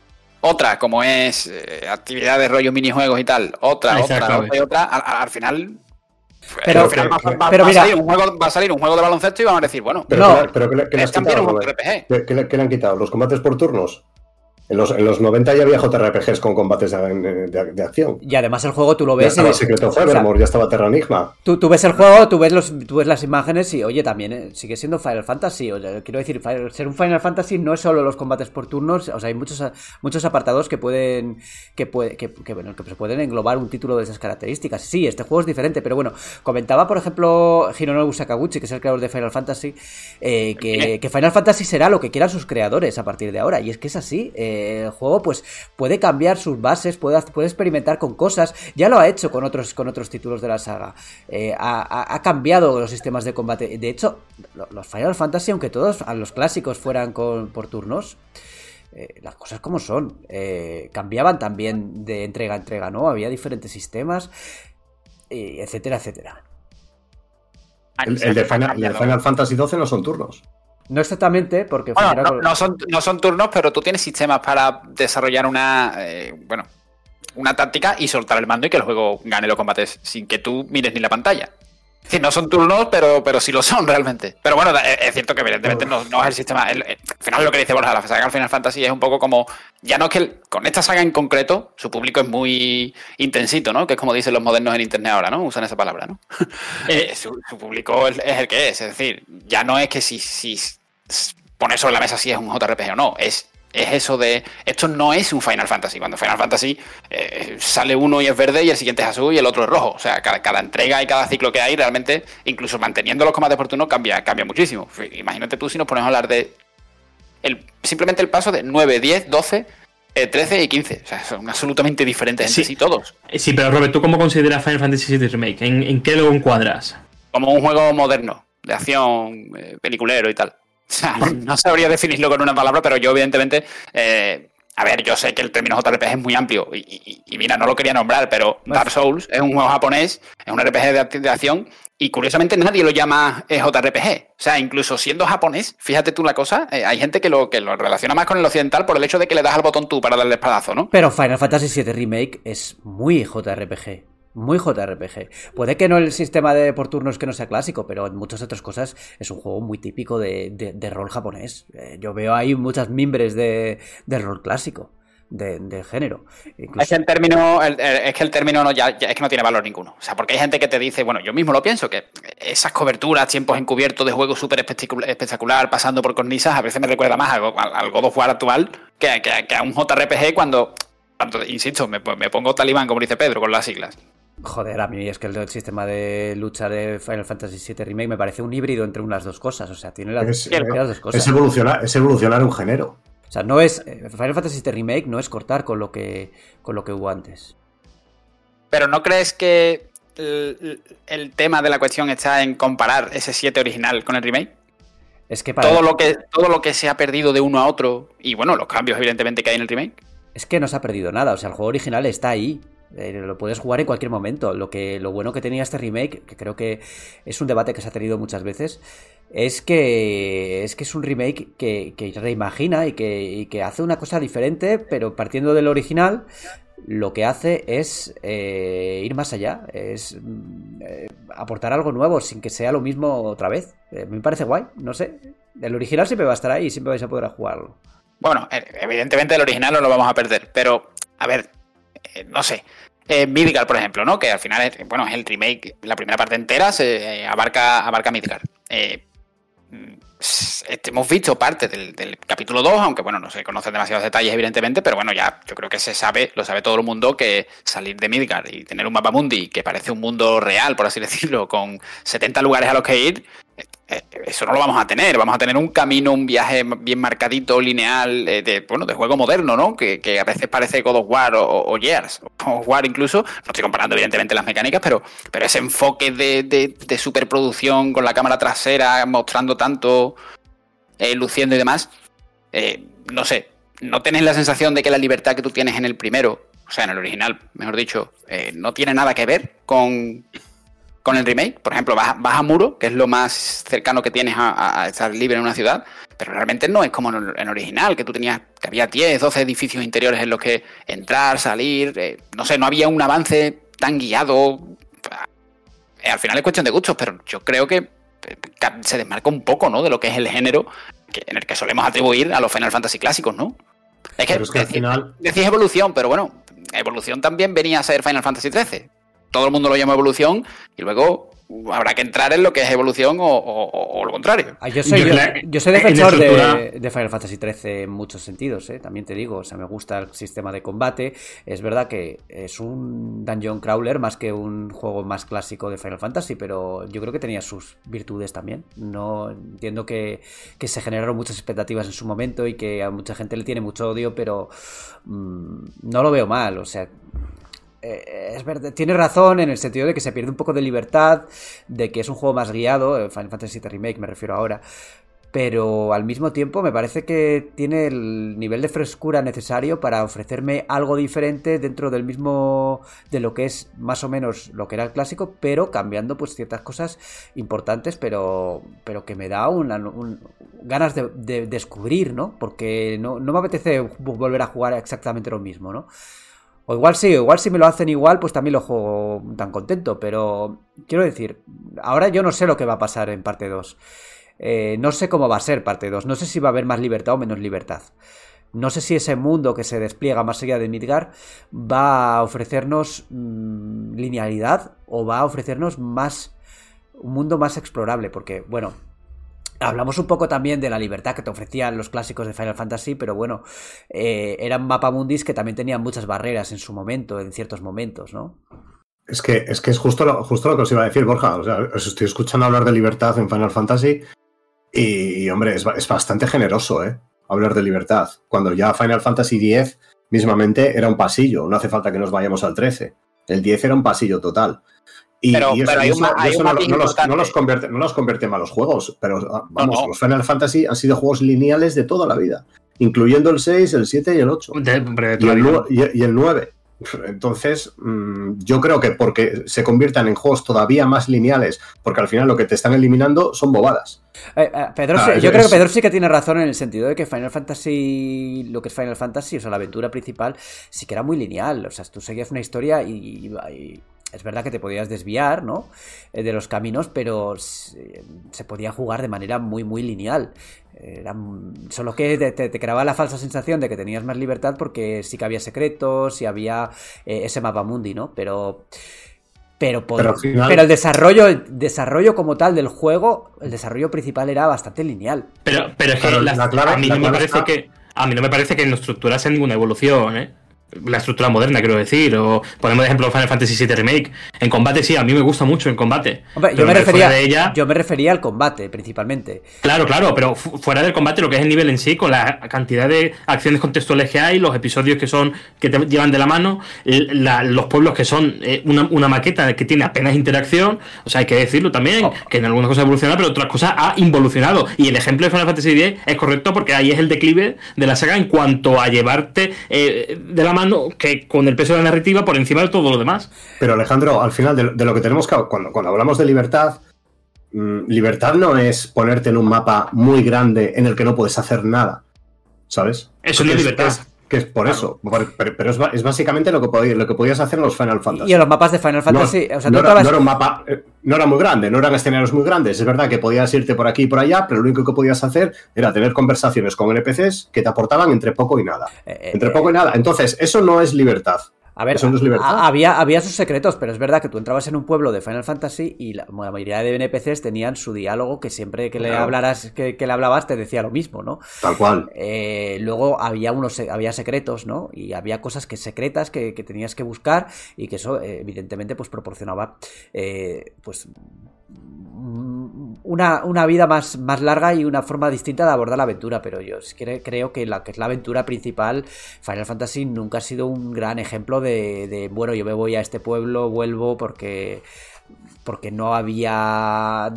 otra como es eh, actividades, rollo minijuegos y tal, otra, otra, otra, y otra, al, al final. Pero, al final va, va, pero va, mira, a salir un juego, va a salir un juego de baloncesto y van a decir, bueno, pero, no, pero, pero ¿qué, le, es también un RPG. ¿Qué, qué, ¿Qué le han quitado? ¿Los combates por turnos? En los, en los 90 ya había JRPGs con combates de, de, de, acción. Y además el juego tú lo ves. Ya estaba Secret of Evermore, o sea, ya estaba Terra Enigma. Tú, tú, ves el juego, tú ves, los, tú ves las imágenes y, oye, también eh, sigue siendo Final Fantasy. O sea, quiero decir, ser un Final Fantasy no es solo los combates por turnos. O sea, hay muchos, muchos apartados que pueden. Que, puede, que, que, bueno, que se pueden englobar un título de esas características. Sí, este juego es diferente, pero bueno, comentaba, por ejemplo, Hironobu Sakaguchi, que es el creador de Final Fantasy, eh, que, que, Final Fantasy será lo que quieran sus creadores a partir de ahora. Y es que es así. Eh, el juego, pues puede cambiar sus bases, puede, puede, experimentar con cosas. Ya lo ha hecho con otros, con otros títulos de la saga. Eh, ha, ha, cambiado los sistemas de combate. De hecho, los Final Fantasy, aunque todos a los clásicos fueran con, por turnos, eh, las cosas como son. Eh, cambiaban también de entrega a entrega, ¿no? Había diferentes sistemas, etcétera, etcétera. El, el, de Final, el de Final Fantasy XII no son turnos. No exactamente, porque... Bueno, no, con... no, son, no son turnos, pero tú tienes sistemas para desarrollar una... Eh, bueno, una táctica y soltar el mando y que el juego gane los combates sin que tú mires ni la pantalla. Es decir, no son turnos, pero, pero sí lo son [laughs] realmente. Pero bueno, es cierto que evidentemente no, no es el sistema. El, el, al final lo que dice Borja, la saga al Final Fantasy es un poco como. Ya no es que el, con esta saga en concreto, su público es muy intensito, ¿no? Que es como dicen los modernos en internet ahora, ¿no? Usan esa palabra, ¿no? [laughs] Eh, su, su, público es, es, el que es. Es decir, ya no es que si, si poner sobre la mesa si es un JRPG o no. Es es eso de. Esto no es un Final Fantasy. Cuando Final Fantasy eh, sale uno y es verde y el siguiente es azul y el otro es rojo. O sea, cada, cada, entrega y cada ciclo que hay, realmente, incluso manteniendo los combates por turno, cambia, cambia muchísimo. Imagínate tú si nos ponemos a hablar de. El, simplemente el paso de 9, 10, 12. Eh, 13 y 15, o sea, son absolutamente diferentes entre sí, sí todos. Sí, pero Robert, ¿tú cómo consideras Final Fantasy VII Remake? ¿En, en qué lo encuadras? Como un juego moderno, de acción, eh, peliculero y tal. [laughs] O sea, no sabría definirlo con una palabra, pero yo evidentemente... Eh, a ver, yo sé que el término JRPG es muy amplio y, y, y, mira, no lo quería nombrar, pero Dark Souls es un juego japonés, es un RPG de, de acción y curiosamente nadie lo llama JRPG. O sea, incluso siendo japonés, fíjate tú la cosa, eh, hay gente que lo, que lo relaciona más con el occidental por el hecho de que le das al botón tú para darle espadazo, ¿no? Pero Final Fantasy VII Remake es muy JRPG muy JRPG. Puede que no el sistema de por turnos que no sea clásico, pero en muchas otras cosas es un juego muy típico de, de, rol japonés. Eh, yo veo ahí muchas mimbres de, de rol clásico. De, de, género. Es que el término, es que el término no, ya, es que no tiene valor ninguno. O sea, porque hay gente que te dice, bueno, yo mismo lo pienso, que esas coberturas, tiempos encubiertos de juegos súper espectacular, pasando por cornisas, a veces me recuerda más al, al God of War actual que, a un JRPG cuando, cuando insisto, me, me pongo talibán, como dice Pedro, con las siglas. Joder, a mí es que el, el, sistema de lucha de Final Fantasy VII Remake me parece un híbrido entre unas dos cosas. O sea, tiene las, es, tiene las dos cosas. Es evolucionar, es evolucionar un género. O sea, no es. eh, Final Fantasy VII Remake no es cortar con lo que, con lo que hubo antes. Pero ¿no crees que el, el tema de la cuestión está en comparar ese 7 original con el remake? Es que para todo lo que todo lo que se ha perdido de uno a otro y bueno, los cambios evidentemente que hay en el remake. Es que no se ha perdido nada, o sea, el juego original está ahí. Eh, lo puedes jugar en cualquier momento. Lo, que, lo bueno que tenía este remake, que creo que es un debate que se ha tenido muchas veces, es que es, que es un remake que, reimagina y que, y que hace una cosa diferente, pero partiendo del original, lo que hace es eh, ir más allá, es mm, eh, aportar algo nuevo sin que sea lo mismo otra vez. Eh, me parece guay, no sé. El original siempre va a estar ahí y siempre vais a poder jugarlo. Bueno, evidentemente el original no lo vamos a perder, pero a ver, no sé. Midgar, por ejemplo, ¿no? Que al final es, bueno, es el remake, la primera parte entera se abarca, abarca Midgar. Este, hemos visto parte del, capítulo 2, aunque bueno, no se conocen demasiados detalles, evidentemente, pero bueno, ya yo creo que se sabe, lo sabe todo el mundo, que salir de Midgard y tener un mapa mundi que parece un mundo real, por así [laughs] decirlo, con 70 lugares a los que ir, eh, eso no lo vamos a tener. Vamos a tener un camino, un viaje bien marcadito, lineal, eh, de, bueno, de juego moderno, ¿no? Que, a veces parece God of War o, o Gears, o War incluso. No estoy comparando, evidentemente, las mecánicas, pero, pero ese enfoque de, de, superproducción con la cámara trasera, mostrando tanto, eh, luciendo y demás. no sé, ¿no tenés la sensación de que la libertad que tú tienes en el primero, o sea, en el original, mejor dicho, no tiene nada que ver con, con el remake. Por ejemplo, vas, a Muro, que es lo más cercano que tienes a, estar libre en una ciudad, pero realmente no es como en el original, que tú tenías, que había 10, 12 edificios interiores en los que entrar, salir, eh, no sé, no había un avance tan guiado. Eh, al final es cuestión de gustos, pero yo creo que eh, se desmarca un poco, ¿no? De lo que es el género en el que solemos atribuir a los Final Fantasy clásicos, ¿no? Es que, al final... decís evolución, pero bueno, evolución también venía a ser Final Fantasy XIII todo el mundo lo llama evolución y luego habrá que entrar en lo que es evolución o, lo contrario. Ah, yo soy, defensor de, Final Fantasy XIII en muchos sentidos, ¿eh? también te digo. O sea, me gusta el sistema de combate. Es verdad que es un dungeon crawler más que un juego más clásico de Final Fantasy, pero yo creo que tenía sus virtudes también. No entiendo que, se generaron muchas expectativas en su momento y que a mucha gente le tiene mucho odio, pero mm, no lo veo mal. O sea, eh, es verdad, tiene razón en el sentido de que se pierde un poco de libertad, de que es un juego más guiado, eh, Final Fantasy VII Remake me refiero ahora, pero al mismo tiempo me parece que tiene el nivel de frescura necesario para ofrecerme algo diferente dentro del mismo de lo que es más o menos lo que era el clásico, pero cambiando pues ciertas cosas importantes, pero pero que me da una, ganas de, descubrir, ¿no? Porque no, no me apetece volver a jugar exactamente lo mismo, ¿no? O igual sí, o igual si me lo hacen igual, pues también lo juego tan contento. Pero quiero decir, ahora yo no sé lo que va a pasar en parte 2. Eh, no sé cómo va a ser parte 2. No sé si va a haber más libertad o menos libertad. No sé si ese mundo que se despliega más allá de Midgar va a ofrecernos mm, linealidad o va a ofrecernos más un mundo más explorable. Porque, bueno, Hablamos un poco también de la libertad que te ofrecían los clásicos de Final Fantasy, pero bueno, eh, eran mapamundis que también tenían muchas barreras en su momento, en ciertos momentos, ¿no? Es que es, que es justo, lo, justo lo que os iba a decir, Borja. O sea, os estoy escuchando hablar de libertad en Final Fantasy y, hombre, es, es, bastante generoso, ¿eh? Hablar de libertad. Cuando ya Final Fantasy X mismamente era un pasillo, no hace falta que nos vayamos al 13. El 10 era un pasillo total. Y, pero, eso, no, los, convierte, no los convierte en malos juegos, pero ah, vamos, los Final Fantasy han sido juegos lineales de toda la vida, incluyendo el 6, el 7 y el 8. y, el, 9. Entonces, mm, yo creo que porque se conviertan en juegos todavía más lineales, porque al final lo que te están eliminando son bobadas. Eh, eh, ah, yo creo que Pedro sí que tiene razón en el sentido de que Final Fantasy, lo que es Final Fantasy, o sea, la aventura principal, sí que era muy lineal. O sea, tú seguías una historia y es verdad que te podías desviar, ¿no? Eh, de los caminos, pero se, podía jugar de manera muy, muy lineal. solo que te, creaba la falsa sensación de que tenías más libertad porque sí que había secretos y había eh, ese mapa mundi, ¿no? Pero. Pero, pero, el desarrollo, desarrollo como tal del juego, el desarrollo principal era bastante lineal. Pero, pero es que a mí no me parece que. A mí no me parece que no estructurase ninguna evolución, ¿eh? La estructura moderna, quiero decir. O ponemos de ejemplo Final Fantasy VII Remake. En combate sí, a mí me gusta mucho en combate. yo, me refería, ella... yo me refería al combate, principalmente. Claro, claro, pero fuera del combate, lo que es el nivel en sí, con la cantidad de acciones contextuales que hay, los episodios que son que te llevan de la mano, los pueblos que son eh, una, maqueta que tiene apenas interacción. O sea, hay que decirlo también, oh. que en algunas cosas ha evolucionado, pero otras cosas ha involucionado. Y el ejemplo de Final Fantasy X es correcto porque ahí es el declive de la saga en cuanto a llevarte eh, de la mano mano que con el peso de la narrativa por encima de todo lo demás. Pero Alejandro, al final de, lo que tenemos que... Cuando, cuando hablamos de libertad, mm, libertad no es ponerte en un mapa muy grande en el que no puedes hacer nada. ¿Sabes? Eso no es libertad. Que es por eso. Pero, es, básicamente lo que, lo que podías hacer en los Final Fantasy. Y en los mapas de Final Fantasy. No, o sea, no, era, un mapa. Eh, no era muy grande, no eran escenarios muy grandes. Es verdad que podías irte por aquí y por allá, pero lo único que podías hacer era tener conversaciones con NPCs que te aportaban entre poco y nada. Eh, entre poco y nada. Entonces, eso no es libertad. A ver, Había, había sus secretos, pero es verdad que tú entrabas en un pueblo de Final Fantasy y la, mayoría de NPCs tenían su diálogo que siempre que le hablaras, que, le hablabas te decía lo mismo, ¿no? Tal cual. Eh, luego había unos había secretos, ¿no? Y había cosas que secretas que, tenías que buscar y que eso, eh, evidentemente, pues proporcionaba eh, pues una, una, vida más, más larga y una forma distinta de abordar la aventura, pero yo creo que la que es la aventura principal, Final Fantasy nunca ha sido un gran ejemplo de, de bueno, yo me voy a este pueblo, vuelvo porque, porque no había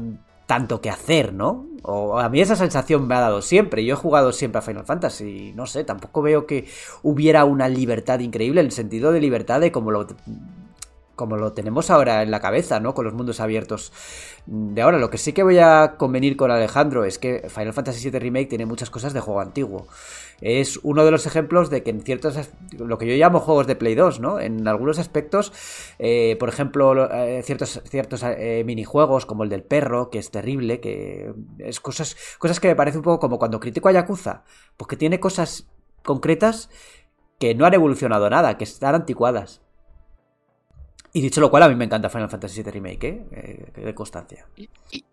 tanto que hacer, ¿no? O a mí esa sensación me ha dado siempre. Yo he jugado siempre a Final Fantasy. No sé, tampoco veo que hubiera una libertad increíble, en el sentido de libertad de como lo como lo tenemos ahora en la cabeza, ¿no? Con los mundos abiertos de ahora. Lo que sí que voy a convenir con Alejandro es que Final Fantasy VII Remake tiene muchas cosas de juego antiguo. Es uno de los ejemplos de que en ciertos, lo que yo llamo juegos de Play 2, ¿no? En algunos aspectos, eh, por ejemplo, eh, ciertos, ciertos eh, minijuegos como el del perro, que es terrible, que es cosas, cosas que me parece un poco como cuando critico a Yakuza, porque tiene cosas concretas que no han evolucionado nada, que están anticuadas. Y dicho lo cual, a mí me encanta Final Fantasy VII Remake, ¿eh? eh de constancia.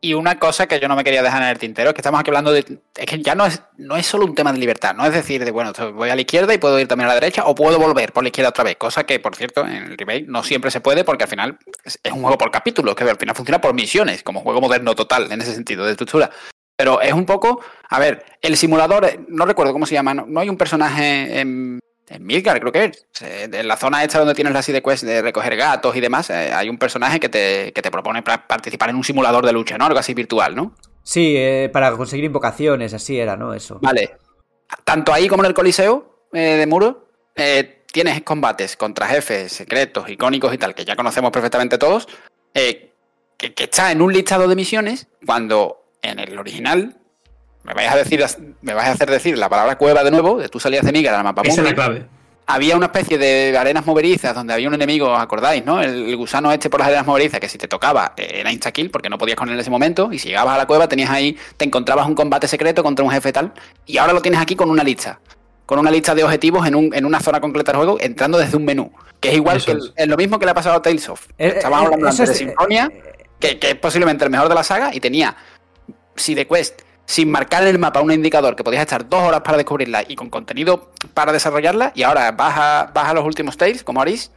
Y, una cosa que yo no me quería dejar en el tintero es que estamos aquí hablando de. Es que ya no es, no es solo un tema de libertad, no es decir, de bueno, voy a la izquierda y puedo ir también a la derecha, o puedo volver por la izquierda otra vez. Cosa que, por cierto, en el remake no siempre se puede, porque al final es, un juego por capítulos, que al final funciona por misiones, como juego moderno total, en ese sentido, de estructura. Pero es un poco. A ver, el simulador, no recuerdo cómo se llama, no hay un personaje en en Midgar, creo que es. En la zona esta donde tienes la side quest de recoger gatos y demás, eh, hay un personaje que te, que te propone participar en un simulador de lucha, ¿no? Algo así virtual, ¿no? Sí, eh, para conseguir invocaciones, así era, ¿no? Eso. Vale. Tanto ahí como en el Coliseo eh, de Muro, tienes combates contra jefes secretos, icónicos y tal, que ya conocemos perfectamente todos, que, que, está en un listado de misiones, cuando en el original me vais a decir, me vais a hacer decir la palabra cueva de nuevo, de tú salías de Mígara al mapa Esa es la clave. Había una especie de arenas moverizas donde había un enemigo, ¿os acordáis, no? El, gusano este por las arenas moverizas, que si te tocaba eh, era insta-kill porque no podías con él en ese momento, y si llegabas a la cueva tenías ahí, te encontrabas un combate secreto contra un jefe tal, y ahora lo tienes aquí con una lista con una lista de objetivos en, un, en una zona concreta del juego, entrando desde un menú. Que es igual que es. lo mismo que le ha pasado a Tales of. Eh, Estábamos eh, hablando antes de Sinfonia, que, que, es posiblemente el mejor de la saga, y tenía si de Quest sin marcar en el mapa un indicador que podías estar dos horas para descubrirla y con contenido para desarrollarla, y ahora vas a, vas a los últimos tales, como Aris,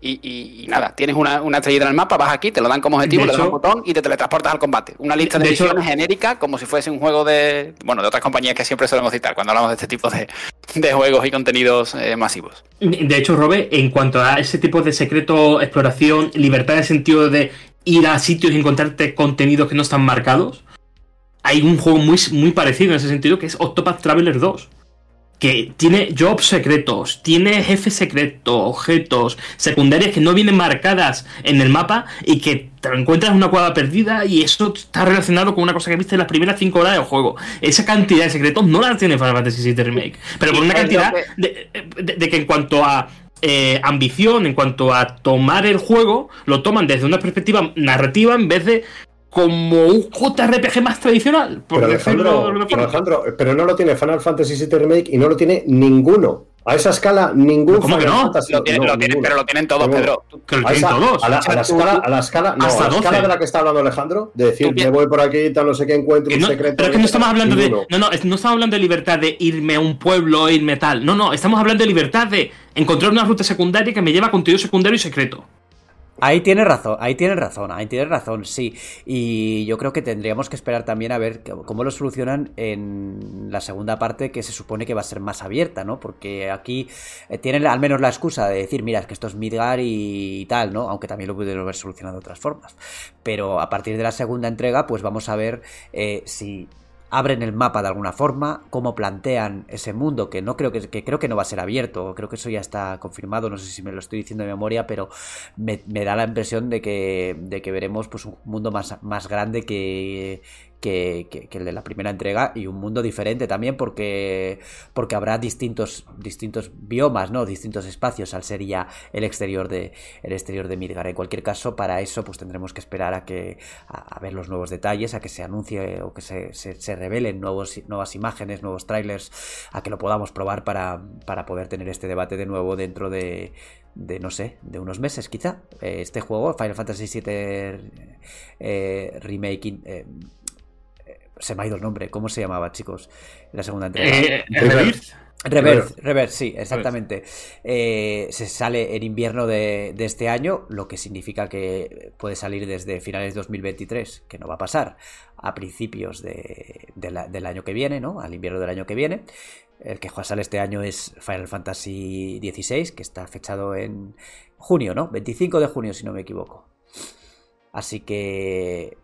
y, nada, tienes una, una, estrellita en el mapa, vas aquí, te lo dan como objetivo, le das un botón y te teletransportas al combate. Una lista de, misiones genérica, como si fuese un juego de. Bueno, de otras compañías que siempre solemos citar cuando hablamos de este tipo de, de juegos y contenidos eh, masivos. De hecho, Robe, en cuanto a ese tipo de secreto, exploración, libertad en el sentido de ir a sitios y encontrarte contenidos que no están marcados, hay un juego muy, muy parecido en ese sentido que es Octopath Traveler 2. Que tiene jobs secretos, tiene jefes secretos, objetos, secundarias que no vienen marcadas en el mapa y que te encuentras en una cuadra perdida y eso está relacionado con una cosa que viste en las primeras 5 horas del juego. Esa cantidad de secretos no la tiene Final Fantasy VII Remake, pero por una cantidad de, que en cuanto a eh, ambición, en cuanto a tomar el juego, lo toman desde una perspectiva narrativa en vez de como un JRPG más tradicional. pero, Alejandro, pero, no lo tiene Final Fantasy VII Remake y no lo tiene ninguno. A esa escala, ningún ¿Cómo que no? Lo lo pero lo tienen todos, Pedro. Que lo tienen todos. A la, escala, a la escala, no, a la escala de la que está hablando Alejandro, de decir, me voy por aquí, tal, no sé qué encuentro, un secreto. Pero es que no estamos hablando de. No, no, no estamos hablando de libertad de irme a un pueblo, irme tal. No, no, estamos hablando de libertad de encontrar una ruta secundaria que me lleva a contenido secundario y secreto. Ahí tiene razón, ahí tiene razón, ahí tiene razón, sí. Y yo creo que tendríamos que esperar también a ver cómo lo solucionan en la segunda parte que se supone que va a ser más abierta, ¿no? Porque aquí eh, tienen al menos la excusa de decir, mira, es que esto es Midgar y, tal, ¿no? Aunque también lo pudieron haber solucionado de otras formas. Pero a partir de la segunda entrega, pues vamos a ver eh, si abren el mapa de alguna forma, cómo plantean ese mundo, que no creo que, que, creo que no va a ser abierto, creo que eso ya está confirmado, no sé si me lo estoy diciendo de memoria, pero me, me da la impresión de que, de que veremos pues un mundo más, más grande que, que, que, que, el de la primera entrega y un mundo diferente también porque, porque habrá distintos, distintos biomas, ¿no? distintos espacios al ser ya el exterior de, el exterior de Midgar. En cualquier caso, para eso pues tendremos que esperar a, que, a, ver los nuevos detalles, a que se anuncie o que se, se, se revelen nuevos, nuevas imágenes, nuevos trailers, a que lo podamos probar para, para poder tener este debate de nuevo dentro de, de no sé, de unos meses quizá. Este juego, Final Fantasy VII eh, Remaking, eh, se me ha ido el nombre, ¿cómo se llamaba, chicos? La segunda entrega. Eh, Rebirth. Rebirth, Rebirth, sí, exactamente. Eh, se sale en invierno de, de, este año, lo que significa que puede salir desde finales de 2023, que no va a pasar, a principios de, de la, del año que viene, ¿no? Al invierno del año que viene. El que sale este año es Final Fantasy XVI, que está fechado en junio, ¿no? 25 de junio, si no me equivoco. Así que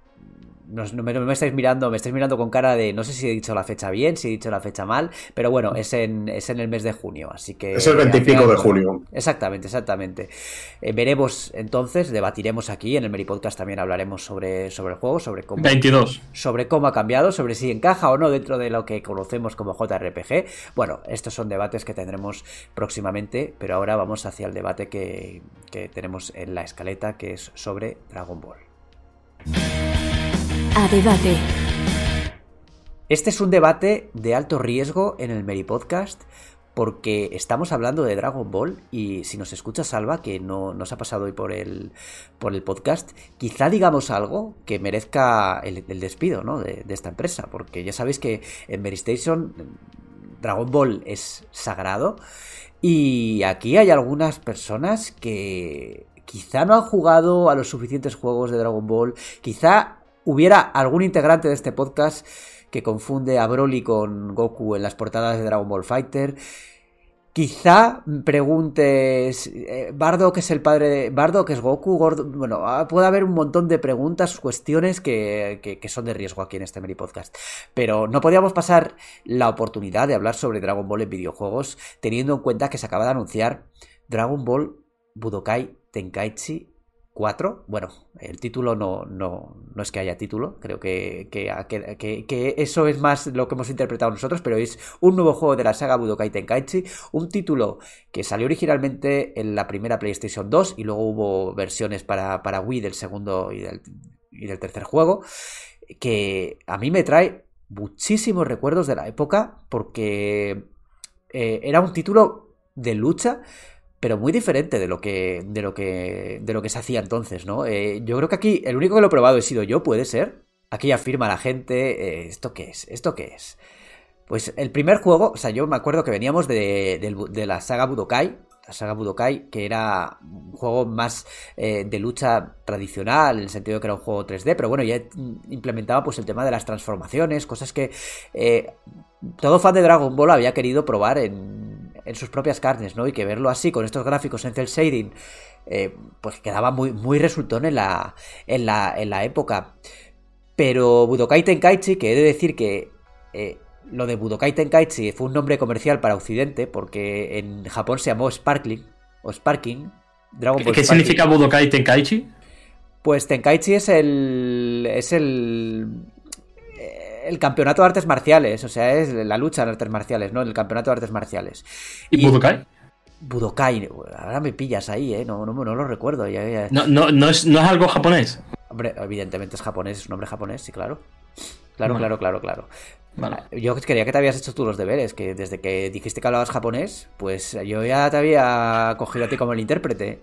no, no, me, no, me, estáis mirando, me estáis mirando con cara de no sé si he dicho la fecha bien, si he dicho la fecha mal, pero bueno, es en, es en el mes de junio, así que... Es el 25 de junio. Exactamente, exactamente. Eh, veremos entonces, debatiremos aquí, en el Meri Podcast también hablaremos sobre, sobre el juego, sobre cómo... 22. Sobre cómo ha cambiado, sobre si encaja o no dentro de lo que conocemos como JRPG. Bueno, estos son debates que tendremos próximamente, pero ahora vamos hacia el debate que, que tenemos en la escaleta, que es sobre Dragon Ball. A debate. Este es un debate de alto riesgo en el Meri Podcast porque estamos hablando de Dragon Ball y si nos escucha Salva, que no nos ha pasado hoy por el, por el podcast, quizá digamos algo que merezca el, despido ¿no? de, de, esta empresa, porque ya sabéis que en Meri Station Dragon Ball es sagrado y aquí hay algunas personas que quizá no han jugado a los suficientes juegos de Dragon Ball, quizá hubiera algún integrante de este podcast que confunde a Broly con Goku en las portadas de Dragon Ball Fighter. Quizá preguntes, eh, ¿Bardock es el padre de... ¿Bardock es Goku? Bueno, puede haber un montón de preguntas, cuestiones que, que, que, son de riesgo aquí en este Meri Podcast. Pero no podíamos pasar la oportunidad de hablar sobre Dragon Ball en videojuegos teniendo en cuenta que se acaba de anunciar Dragon Ball Budokai Tenkaichi 4. Bueno, el título no, no, no, es que haya título, creo que, que, eso es más lo que hemos interpretado nosotros, pero es un nuevo juego de la saga Budokai Tenkaichi, un título que salió originalmente en la primera PlayStation 2 y luego hubo versiones para, para Wii del segundo y del, y del tercer juego, que a mí me trae muchísimos recuerdos de la época porque eh, era un título de lucha pero muy diferente de lo que de lo que de lo que se hacía entonces, ¿no? Eh, yo creo que aquí el único que lo he probado he sido yo, puede ser. Aquí afirma la gente, eh, ¿esto qué es? ¿Esto qué es? Pues el primer juego, o sea, yo me acuerdo que veníamos de, de, la saga Budokai, la saga Budokai, que era un juego más eh, de lucha tradicional, en el sentido de que era un juego 3D, pero bueno, ya implementaba pues el tema de las transformaciones, cosas que todo fan de Dragon Ball había querido probar en, en, sus propias carnes, ¿no? Y que verlo así, con estos gráficos en cel shading, eh, pues quedaba muy, muy resultón en la, en, la, en la época. Pero Budokai Tenkaichi, que he de decir que eh, lo de Budokai Tenkaichi fue un nombre comercial para Occidente porque en Japón se llamó Sparkling o Sparking. Dragon Ball ¿Qué Sparking. significa Budokai Tenkaichi? Pues Tenkaichi es el es el el campeonato de artes marciales, o sea, es la lucha en artes marciales, ¿no? El campeonato de artes marciales. ¿Y, ¿Y Budokai? Budokai, ahora me pillas ahí, ¿eh? No, no, no lo recuerdo. Ya, ya. No, no, no, es, no es algo japonés. Hombre, evidentemente es japonés, es un nombre japonés, sí, claro. Claro, bueno. claro, claro, claro. Vale. Yo quería que te habías hecho tú los deberes, que desde que dijiste que hablabas japonés, pues yo ya te había cogido a ti como el intérprete.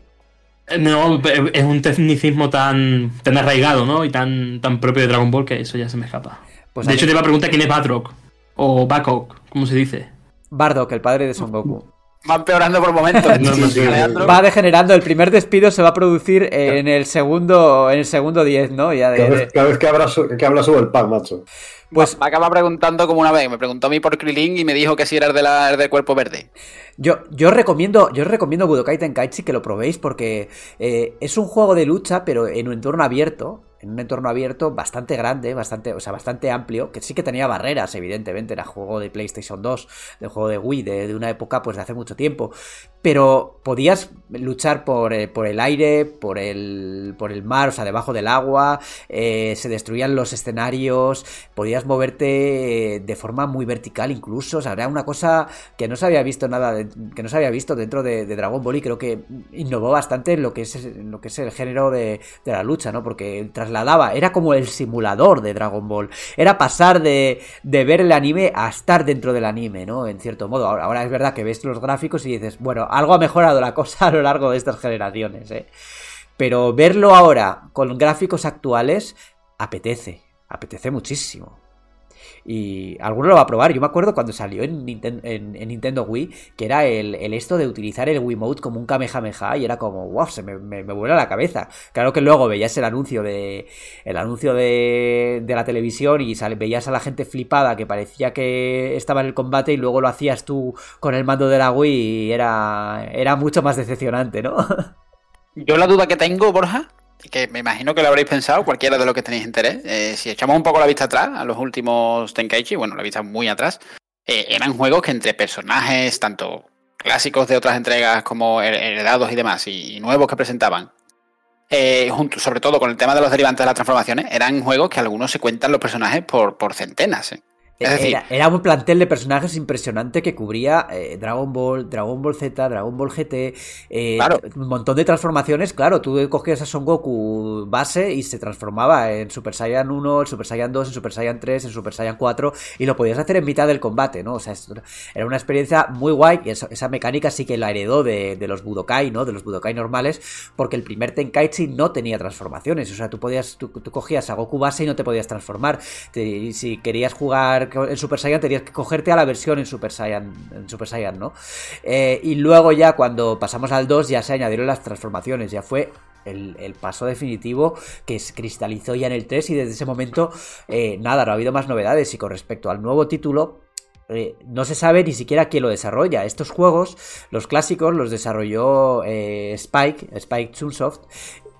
No, es un tecnicismo tan, tan arraigado, ¿no? Y tan, tan propio de Dragon Ball que eso ya se me escapa. Pues de hecho, te iba a preguntar quién es Badrock. O Bakok, ¿cómo se dice? Bardock, el padre de Son Goku. Va empeorando por momentos. no, sí, sí, va degenerando. El primer despido se va a producir en el segundo en el segundo 10, ¿no? Ya de, cada, vez, cada vez que, habla, que habla sube el pack, macho. Pues me acaba preguntando como una vez, me preguntó a mí por Krilin y me dijo que si eras de la del cuerpo verde. Yo, yo recomiendo, yo recomiendo Budokai Tenkaichi que lo probéis porque eh, es un juego de lucha, pero en un entorno abierto. En un entorno abierto bastante grande, bastante, o sea, bastante amplio, que sí que tenía barreras, evidentemente, era juego de PlayStation 2, de juego de Wii, de, una época pues de hace mucho tiempo, pero podías luchar por, eh, por el aire, por el, por el mar, o sea, debajo del agua, eh, se destruían los escenarios, podías moverte de forma muy vertical incluso, o sea, era una cosa que no se había visto nada, que no se había visto dentro de, Dragon Ball y creo que innovó bastante en lo que es, lo que es el género de, de la lucha, ¿no? Porque trasladaba, era como el simulador de Dragon Ball, era pasar de, de ver el anime a estar dentro del anime, ¿no? En cierto modo, ahora, ahora es verdad que ves los gráficos y dices, bueno, algo ha mejorado la cosa a lo largo de estas generaciones, ¿eh? Pero verlo ahora con gráficos actuales apetece, apetece muchísimo. Y alguno lo va a probar. Yo me acuerdo cuando salió en, Nintendo Wii, que era el, esto de utilizar el Wiimote como un Kamehameha y era como, wow, se me, me, vuela la cabeza. Claro que luego veías el anuncio de el anuncio de, de la televisión y veías a la gente flipada que parecía que estaba en el combate y luego lo hacías tú con el mando de la Wii y era, era mucho más decepcionante, ¿no? [laughs] Yo la duda que tengo, Borja, que me imagino que lo habréis pensado, cualquiera de los que tenéis interés, eh, si echamos un poco la vista atrás a los últimos Tenkaichi, bueno, la vista muy atrás, eh, eran juegos que entre personajes, tanto clásicos de otras entregas como heredados y demás, y, nuevos que presentaban, eh, junto, sobre todo con el tema de los derivantes de las transformaciones, eran juegos que algunos se cuentan los personajes por, por centenas. Era, un plantel de personajes impresionante que cubría eh, Dragon Ball, Dragon Ball Z, Dragon Ball GT, eh, un montón de transformaciones. Claro, tú cogías a Son Goku base y se transformaba en Super Saiyan 1, en Super Saiyan 2, en Super Saiyan 3, en Super Saiyan 4 y lo podías hacer en mitad del combate, ¿no? O sea, era una experiencia muy guay y esa, mecánica sí que la heredó de, los Budokai, ¿no? De los Budokai normales, porque el primer Tenkaichi no tenía transformaciones. O sea, tú podías, tú, cogías a Goku base y no te podías transformar. si querías en Super Saiyan tenías que cogerte a la versión en Super Saiyan, en Super Saiyan ¿no? Eh, y luego ya cuando pasamos al 2 ya se añadieron las transformaciones, ya fue el, paso definitivo que se cristalizó ya en el 3 y desde ese momento eh, nada, no ha habido más novedades y con respecto al nuevo título eh, no se sabe ni siquiera quién lo desarrolla. Estos juegos, los clásicos, los desarrolló Spike, Spike Chunsoft,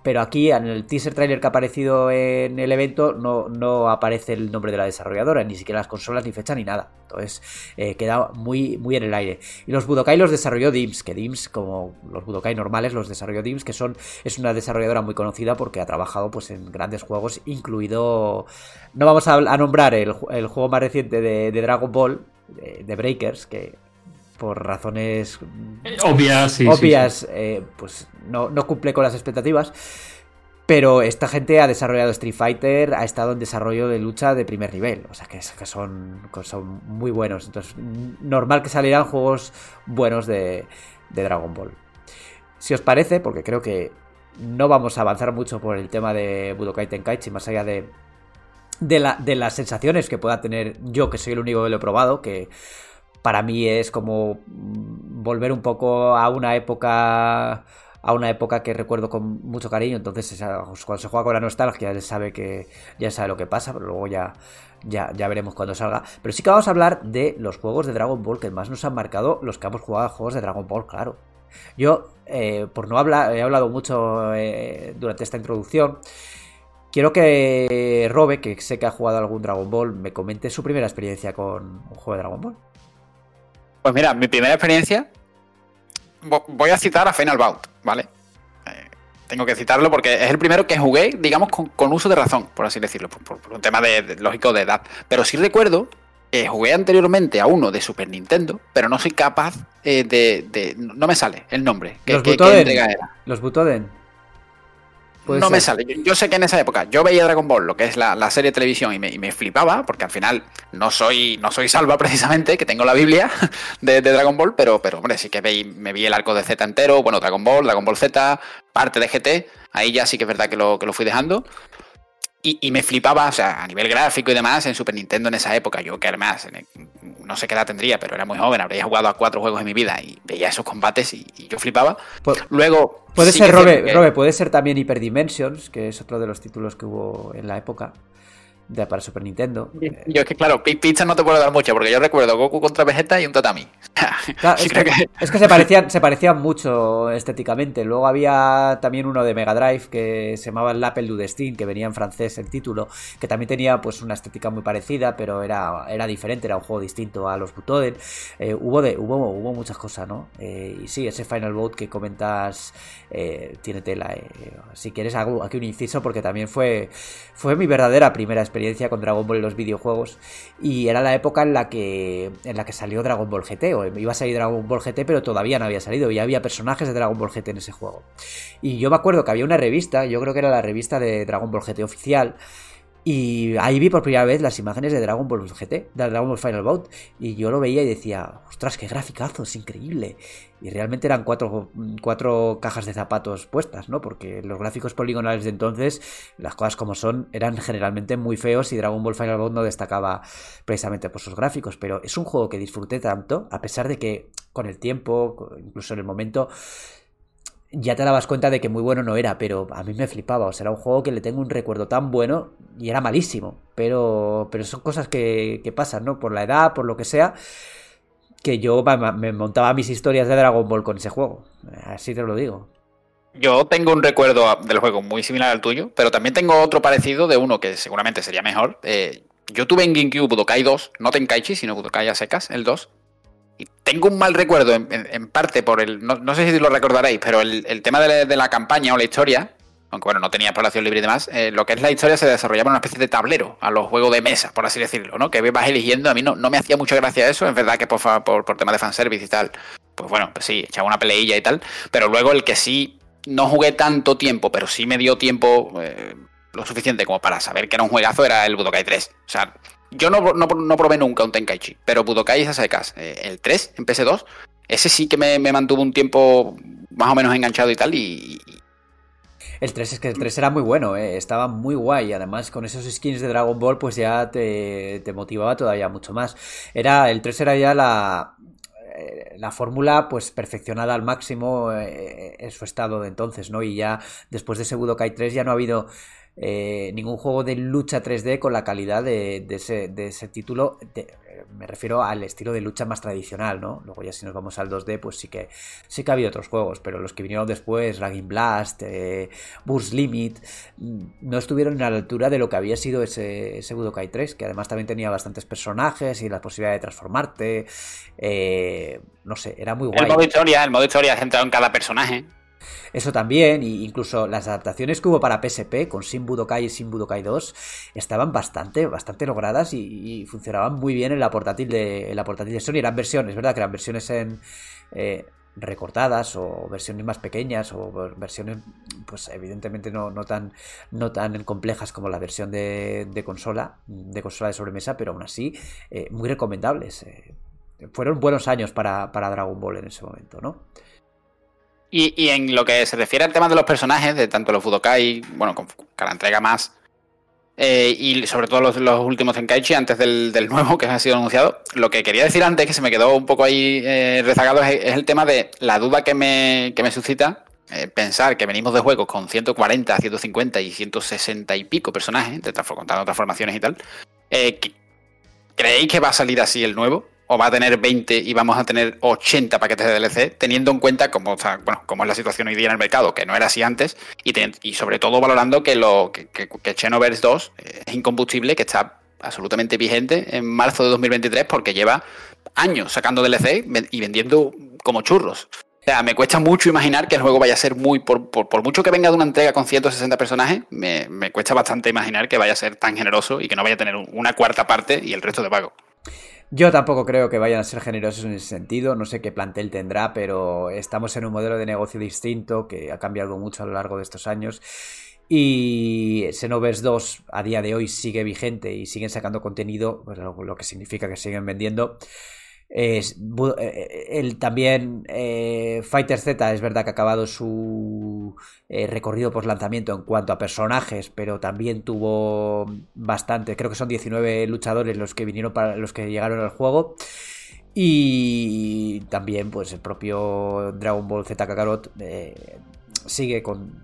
pero aquí en el teaser trailer que ha aparecido en el evento no, no aparece el nombre de la desarrolladora, ni siquiera las consolas, ni fecha, ni nada. Entonces eh, queda muy, muy en el aire. Y los Budokai los desarrolló Dims, que Dims, como los Budokai normales, los desarrolló Dims, que son, es una desarrolladora muy conocida porque ha trabajado pues, en grandes juegos, incluido... No vamos a, nombrar el, juego más reciente de, Dragon Ball, de Breakers, que por razones obvias, obvias eh, pues no, cumple con las expectativas. Pero esta gente ha desarrollado Street Fighter, ha estado en desarrollo de lucha de primer nivel. O sea que, son, son muy buenos. Entonces, normal que salieran juegos buenos de, Dragon Ball. Si os parece, porque creo que no vamos a avanzar mucho por el tema de Budokai Tenkaichi, más allá de, de, de las sensaciones que pueda tener yo, que soy el único que lo he probado, que para mí es como volver un poco a una época a una época que recuerdo con mucho cariño, entonces cuando se juega con la nostalgia ya sabe que ya sabe lo que pasa, pero luego ya, ya, ya veremos cuando salga. Pero sí que vamos a hablar de los juegos de Dragon Ball que más nos han marcado los que hemos jugado a juegos de Dragon Ball, claro. Yo, eh, por no hablar, he hablado mucho eh, durante esta introducción. Quiero que Robe, que sé que ha jugado algún Dragon Ball, me comente su primera experiencia con un juego de Dragon Ball. Pues mira, mi primera experiencia, voy a citar a Final Bout, ¿vale? Eh, tengo que citarlo porque es el primero que jugué, digamos, con, uso de razón, por así decirlo, por, un tema de, lógico de edad. Pero sí recuerdo que jugué anteriormente a uno de Super Nintendo, pero no soy capaz eh, de, No me sale el nombre. ¿Qué, Los Butoden. Los Butoden no me sale. Yo, sé que en esa época yo veía Dragon Ball, lo que es la, serie de televisión, y me, flipaba, porque al final no soy, no soy salva [laughs] precisamente, que tengo la Biblia [laughs] de, Dragon Ball, pero, pero hombre, sí que me vi el arco de Z entero, bueno, Dragon Ball, Dragon Ball Z, parte de GT, ahí ya sí que es verdad que lo, que lo fui dejando. Y, me flipaba, o sea, a nivel gráfico y demás, en Super Nintendo en esa época, yo que además, no sé qué edad tendría, pero era muy joven, habría jugado a cuatro juegos en mi vida y veía esos combates y, yo flipaba. Luego... Puede ser, Robe, puede ser también Hyper Dimensions, que es otro de los títulos que hubo en la época. De, para Super Nintendo. Yo es que, claro, pizza no te puedo dar mucho, porque yo recuerdo Goku contra Vegeta y un tatami. [laughs] es, que, es, que, se parecían, se parecían mucho estéticamente. Luego había también uno de Mega Drive que se llamaba el Apple du Destin, que venía en francés el título, que también tenía pues una estética muy parecida, pero era, era diferente, era un juego distinto a los Butoden. Eh, hubo, de, hubo, hubo muchas cosas, ¿no? Eh, y sí, ese Final Boat que comentas eh, tiene tela. si quieres, hago aquí un inciso porque también fue, fue mi verdadera primera experiencia con Dragon Ball en los videojuegos. Y era la época en la que, en la que salió Dragon Ball GT, o iba a salir Dragon Ball GT, pero todavía no había salido. Ya había personajes de Dragon Ball GT en ese juego. Y yo me acuerdo que había una revista, yo creo que era la revista de Dragon Ball GT oficial y ahí vi por primera vez las imágenes de Dragon Ball GT, de Dragon Ball Final Bout. Y yo lo veía y decía, ostras, qué es increíble. Y realmente eran cuatro, cuatro cajas de zapatos puestas, ¿no? Porque los gráficos poligonales de entonces, las cosas como son, eran generalmente muy feos y Dragon Ball Final Bout no destacaba precisamente por sus gráficos. Pero es un juego que disfruté tanto, a pesar de que con el tiempo, incluso en el momento, ya te dabas cuenta de que muy bueno no era, pero a mí me flipaba. O sea, era un juego que le tengo un recuerdo tan bueno y era malísimo. Pero, pero son cosas que, que pasan, ¿no? Por la edad, por lo que sea, que yo me montaba mis historias de Dragon Ball con ese juego. Así te lo digo. Yo tengo un recuerdo del juego muy similar al tuyo, pero también tengo otro parecido de uno que seguramente sería mejor. Eh, yo tuve en GameCube Budokai 2, no Tenkaichi, sino Budokai a secas, el 2, y tengo un mal recuerdo, en, parte por el. No, sé si lo recordaréis, pero el, tema de la, campaña o la historia, aunque bueno, no tenía exploración libre y demás, eh, lo que es la historia se desarrollaba en una especie de tablero a los juegos de mesa, por así decirlo, ¿no? Que vas eligiendo. A mí no, me hacía mucha gracia eso, es verdad que por, por, por tema de fanservice y tal, pues bueno, pues sí, echaba una peleilla y tal, pero luego el que sí no jugué tanto tiempo, pero sí me dio tiempo. Eh, lo suficiente como para saber que era un juegazo era el Budokai 3. O sea, yo no, no, probé nunca un Tenkaichi, pero Budokai a secas. Eh, el 3 en PS2, ese sí que me, mantuvo un tiempo más o menos enganchado y tal. Y, el 3 es que el 3 era muy bueno, eh, estaba muy guay. Además, con esos skins de Dragon Ball, pues ya te, te motivaba todavía mucho más. Era, el 3 era ya la, eh, la fórmula pues perfeccionada al máximo en su estado de entonces, ¿no? Y ya después de ese Budokai 3 ya no ha habido eh, ningún juego de lucha 3D con la calidad de, ese, título. me refiero al estilo de lucha más tradicional, ¿no? Luego ya si nos vamos al 2D, pues sí que sí que ha habido otros juegos, pero los que vinieron después, Dragon Blast, eh, Burst Limit, mm, no estuvieron a la altura de lo que había sido ese, ese Budokai 3, que además también tenía bastantes personajes y la posibilidad de transformarte. Eh, no sé, era muy guay. El modo historia, el modo historia centrado en cada personaje. Eso también, y incluso las adaptaciones que hubo para PSP con Sin Budokai y Sin Budokai 2 estaban bastante, bastante logradas y, funcionaban muy bien en la portátil de, la portátil de Sony. Eran versiones, ¿verdad? Que eran versiones en eh, recortadas o versiones más pequeñas o versiones, pues evidentemente no, no, tan, no tan complejas como la versión de, consola, de consola de sobremesa, pero aún así eh, muy recomendables. Eh. fueron buenos años para, para Dragon Ball en ese momento, ¿no? Y, en lo que se refiere al tema de los personajes, de tanto los Budokai, bueno, con cada entrega más, eh, y sobre todo los, los últimos Tenkaichi, antes del, nuevo que ha sido anunciado, lo que quería decir antes, que se me quedó un poco ahí eh, rezagado, es, el tema de la duda que me, que me suscita eh, pensar que venimos de juegos con 140, 150 y 160 y pico personajes, contando transformaciones y tal. ¿Creéis que va a salir así el nuevo? O va a tener 20 y vamos a tener 80 paquetes de DLC, teniendo en cuenta cómo, bueno, cómo es la situación hoy día en el mercado, que no era así antes, y, sobre todo valorando que, lo, que, que, 2 es incombustible, que está absolutamente vigente en marzo de 2023 porque lleva años sacando DLC y vendiendo como churros. O sea, me cuesta mucho imaginar que el juego vaya a ser muy. Por, por, mucho que venga de una entrega con 160 personajes, me, me, cuesta bastante imaginar que vaya a ser tan generoso y que no vaya a tener una cuarta parte y el resto de pago. Yo tampoco creo que vayan a ser generosos en ese sentido, no sé qué plantel tendrá, pero estamos en un modelo de negocio distinto que ha cambiado mucho a lo largo de estos años. Y Xenoverse 2 a día de hoy sigue vigente y siguen sacando contenido, pues lo que significa que siguen vendiendo. Eh, eh, el, también eh, Fighter Z es verdad que ha acabado su recorrido post lanzamiento en cuanto a personajes, pero también tuvo bastante, creo que son 19 luchadores los que vinieron para los que llegaron al juego. Y también, pues el propio Dragon Ball Z Kakarot sigue con,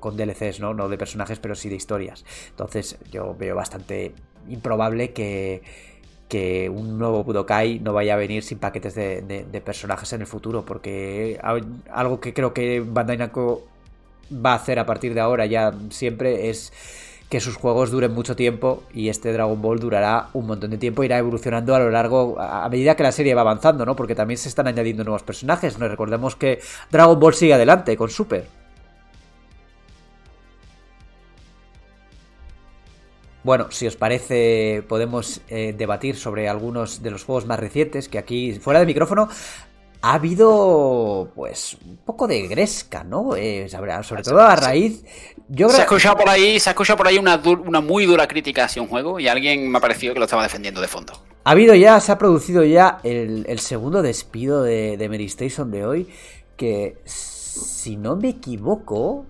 con DLCs, ¿no? No de personajes, pero sí de historias. Entonces yo veo bastante improbable que, que un nuevo Budokai no vaya a venir sin paquetes de, personajes en el futuro, porque algo que creo que Bandai Namco va a hacer a partir de ahora ya siempre es que sus juegos duren mucho tiempo y este Dragon Ball durará un montón de tiempo, irá evolucionando a lo largo, a medida que la serie va avanzando, ¿no? Porque también se están añadiendo nuevos personajes, ¿no? Recordemos que Dragon Ball sigue adelante con Super. Bueno, si os parece, podemos eh, debatir sobre algunos de los juegos más recientes, que aquí, fuera de micrófono, ha habido pues un poco de gresca, ¿no? Eh, sobre todo a raíz. Yo se ha escuchado por ahí, se ha escuchado por ahí una, una muy dura crítica hacia un juego y alguien me ha parecido que lo estaba defendiendo de fondo. Ha habido ya, se ha producido ya el, segundo despido de, de Mary Station de hoy, que si no me equivoco,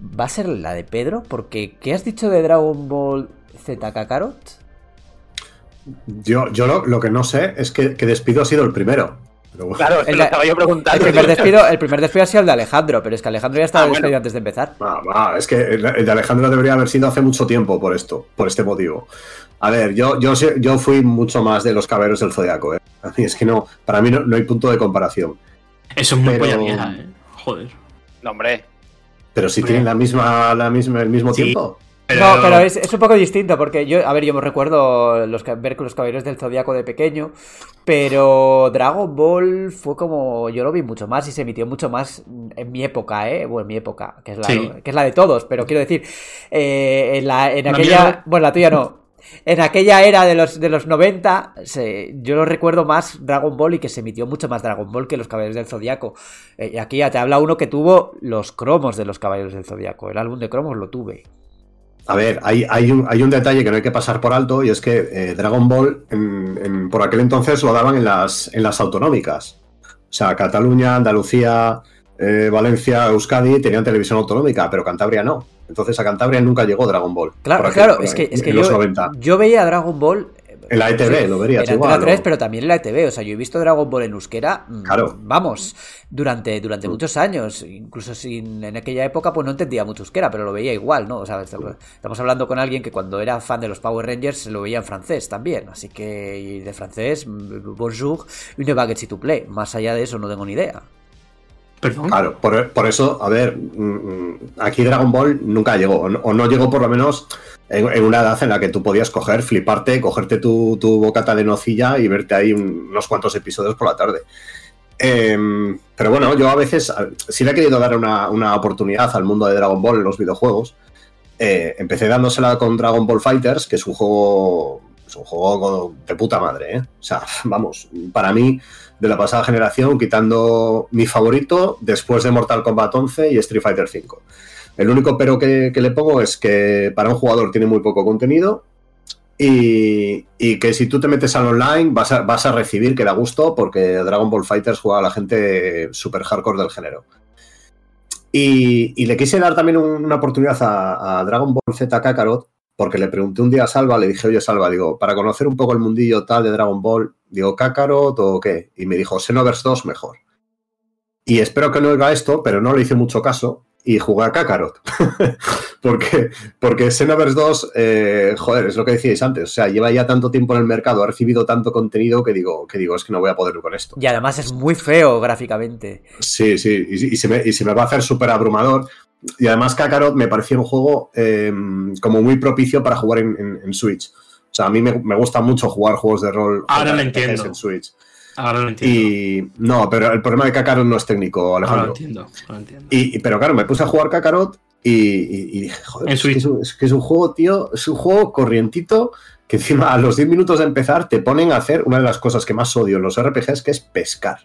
va a ser la de Pedro, porque ¿qué has dicho de Dragon Ball Z Kakarot? Yo, yo lo, que no sé es que, despido ha sido el primero. Claro, el, lo estaba yo preguntando. El primer, despido, [laughs] el primer despido ha sido el de Alejandro, pero es que Alejandro ya estaba ah, despedido antes de empezar. es que el, de Alejandro debería haber sido hace mucho tiempo por esto, por este motivo. A ver, yo, yo, yo fui mucho más de los caberos del Zodiaco, ¿eh? [laughs] es que no, para mí no, hay punto de comparación. Eso es muy polla vieja, ¿eh? Joder. No, hombre. Pero si tienen la misma, la misma, el mismo tiempo. No, pero es, un poco distinto, porque yo, a ver, yo me recuerdo los, ver con los caballeros del Zodiaco de pequeño, pero Dragon Ball fue como, yo lo vi mucho más y se emitió mucho más en mi época, ¿eh? Bueno, en mi época, que es la, que es la de todos, pero quiero decir, eh, en, la, en aquella, bueno, la tuya no, en aquella era de los, de los 90, yo lo recuerdo más Dragon Ball y que se emitió mucho más Dragon Ball que los Caballeros del Zodiaco. Eh, y aquí ya te habla uno que tuvo los cromos de los Caballeros del Zodiaco. El álbum de cromos lo tuve. A ver, hay, hay, un, hay un detalle que no hay que pasar por alto y es que eh, Dragon Ball por aquel entonces lo daban en las, en las autonómicas. O sea, Cataluña, Andalucía, eh, Valencia, Euskadi tenían televisión autonómica, pero Cantabria no. Entonces a Cantabria nunca llegó Dragon Ball. Claro, claro, es que, es que yo, yo, veía Dragon Ball. En la ETV, lo verías en igual. 3, pero también en la ETV. O sea, yo he visto Dragon Ball en euskera. Mm, claro. Vamos, durante, durante mm. muchos años. Incluso sin, en aquella época, pues no entendía mucho euskera, pero lo veía igual, ¿no? O sea, estamos hablando con alguien que cuando era fan de los Power Rangers lo veía en francés también. Así que, de francés, mm, bonjour, une baguette to play. Más allá de eso, no tengo ni idea. Claro, por, eso, a ver, mm, mm, aquí Dragon Ball nunca llegó, o no, llegó por lo menos en, una edad en la que tú podías coger, fliparte, cogerte tu, bocata de nocilla y verte ahí unos cuantos episodios por la tarde. Em, pero bueno, yo a veces sí le he querido dar una, oportunidad al mundo de Dragon Ball en los videojuegos. Eh, empecé dándosela con Dragon Ball Fighters, que es un juego, es un juego de puta madre, ¿eh? O sea, [laughs] vamos, para mí de la pasada generación, quitando mi favorito después de Mortal Kombat 11 y Street Fighter 5. El único pero que, le pongo es que para un jugador tiene muy poco contenido y, que si tú te metes al online vas a, vas a, recibir que da gusto porque Dragon Ball Fighters juega a la gente super hardcore del género. Y, le quise dar también una oportunidad a, a Dragon Ball Z Kakarot porque le pregunté un día a Salva, le dije, oye Salva, digo, para conocer un poco el mundillo tal de Dragon Ball, digo, Kakarot o qué? Y me dijo, Xenoverse 2 mejor. Y espero que no oiga esto, pero no le hice mucho caso y jugué a Kakarot. [laughs] porque, porque Xenoverse 2, eh, joder, es lo que decíais antes, o sea, lleva ya tanto tiempo en el mercado, ha recibido tanto contenido que digo, que digo, es que no voy a poder con esto. Y además es muy feo gráficamente. Sí, sí, y, se, me, y se me va a hacer súper abrumador. Y además Kakarot me parecía un juego em, como muy propicio para jugar en, Switch. O sea, a mí me, gusta mucho jugar juegos de rol Ahora lo entiendo. en Switch. Ahora lo entiendo. Y no, pero el problema de Kakarot no es técnico, Alejandro. Ahora lo entiendo, lo entiendo. Y, pero claro, me puse a jugar Kakarot y, dije, joder, es que es, un, juego, tío, es un juego corrientito que encima a los 10 minutos de empezar te ponen a hacer una de las cosas que más odio en los RPGs, que es pescar.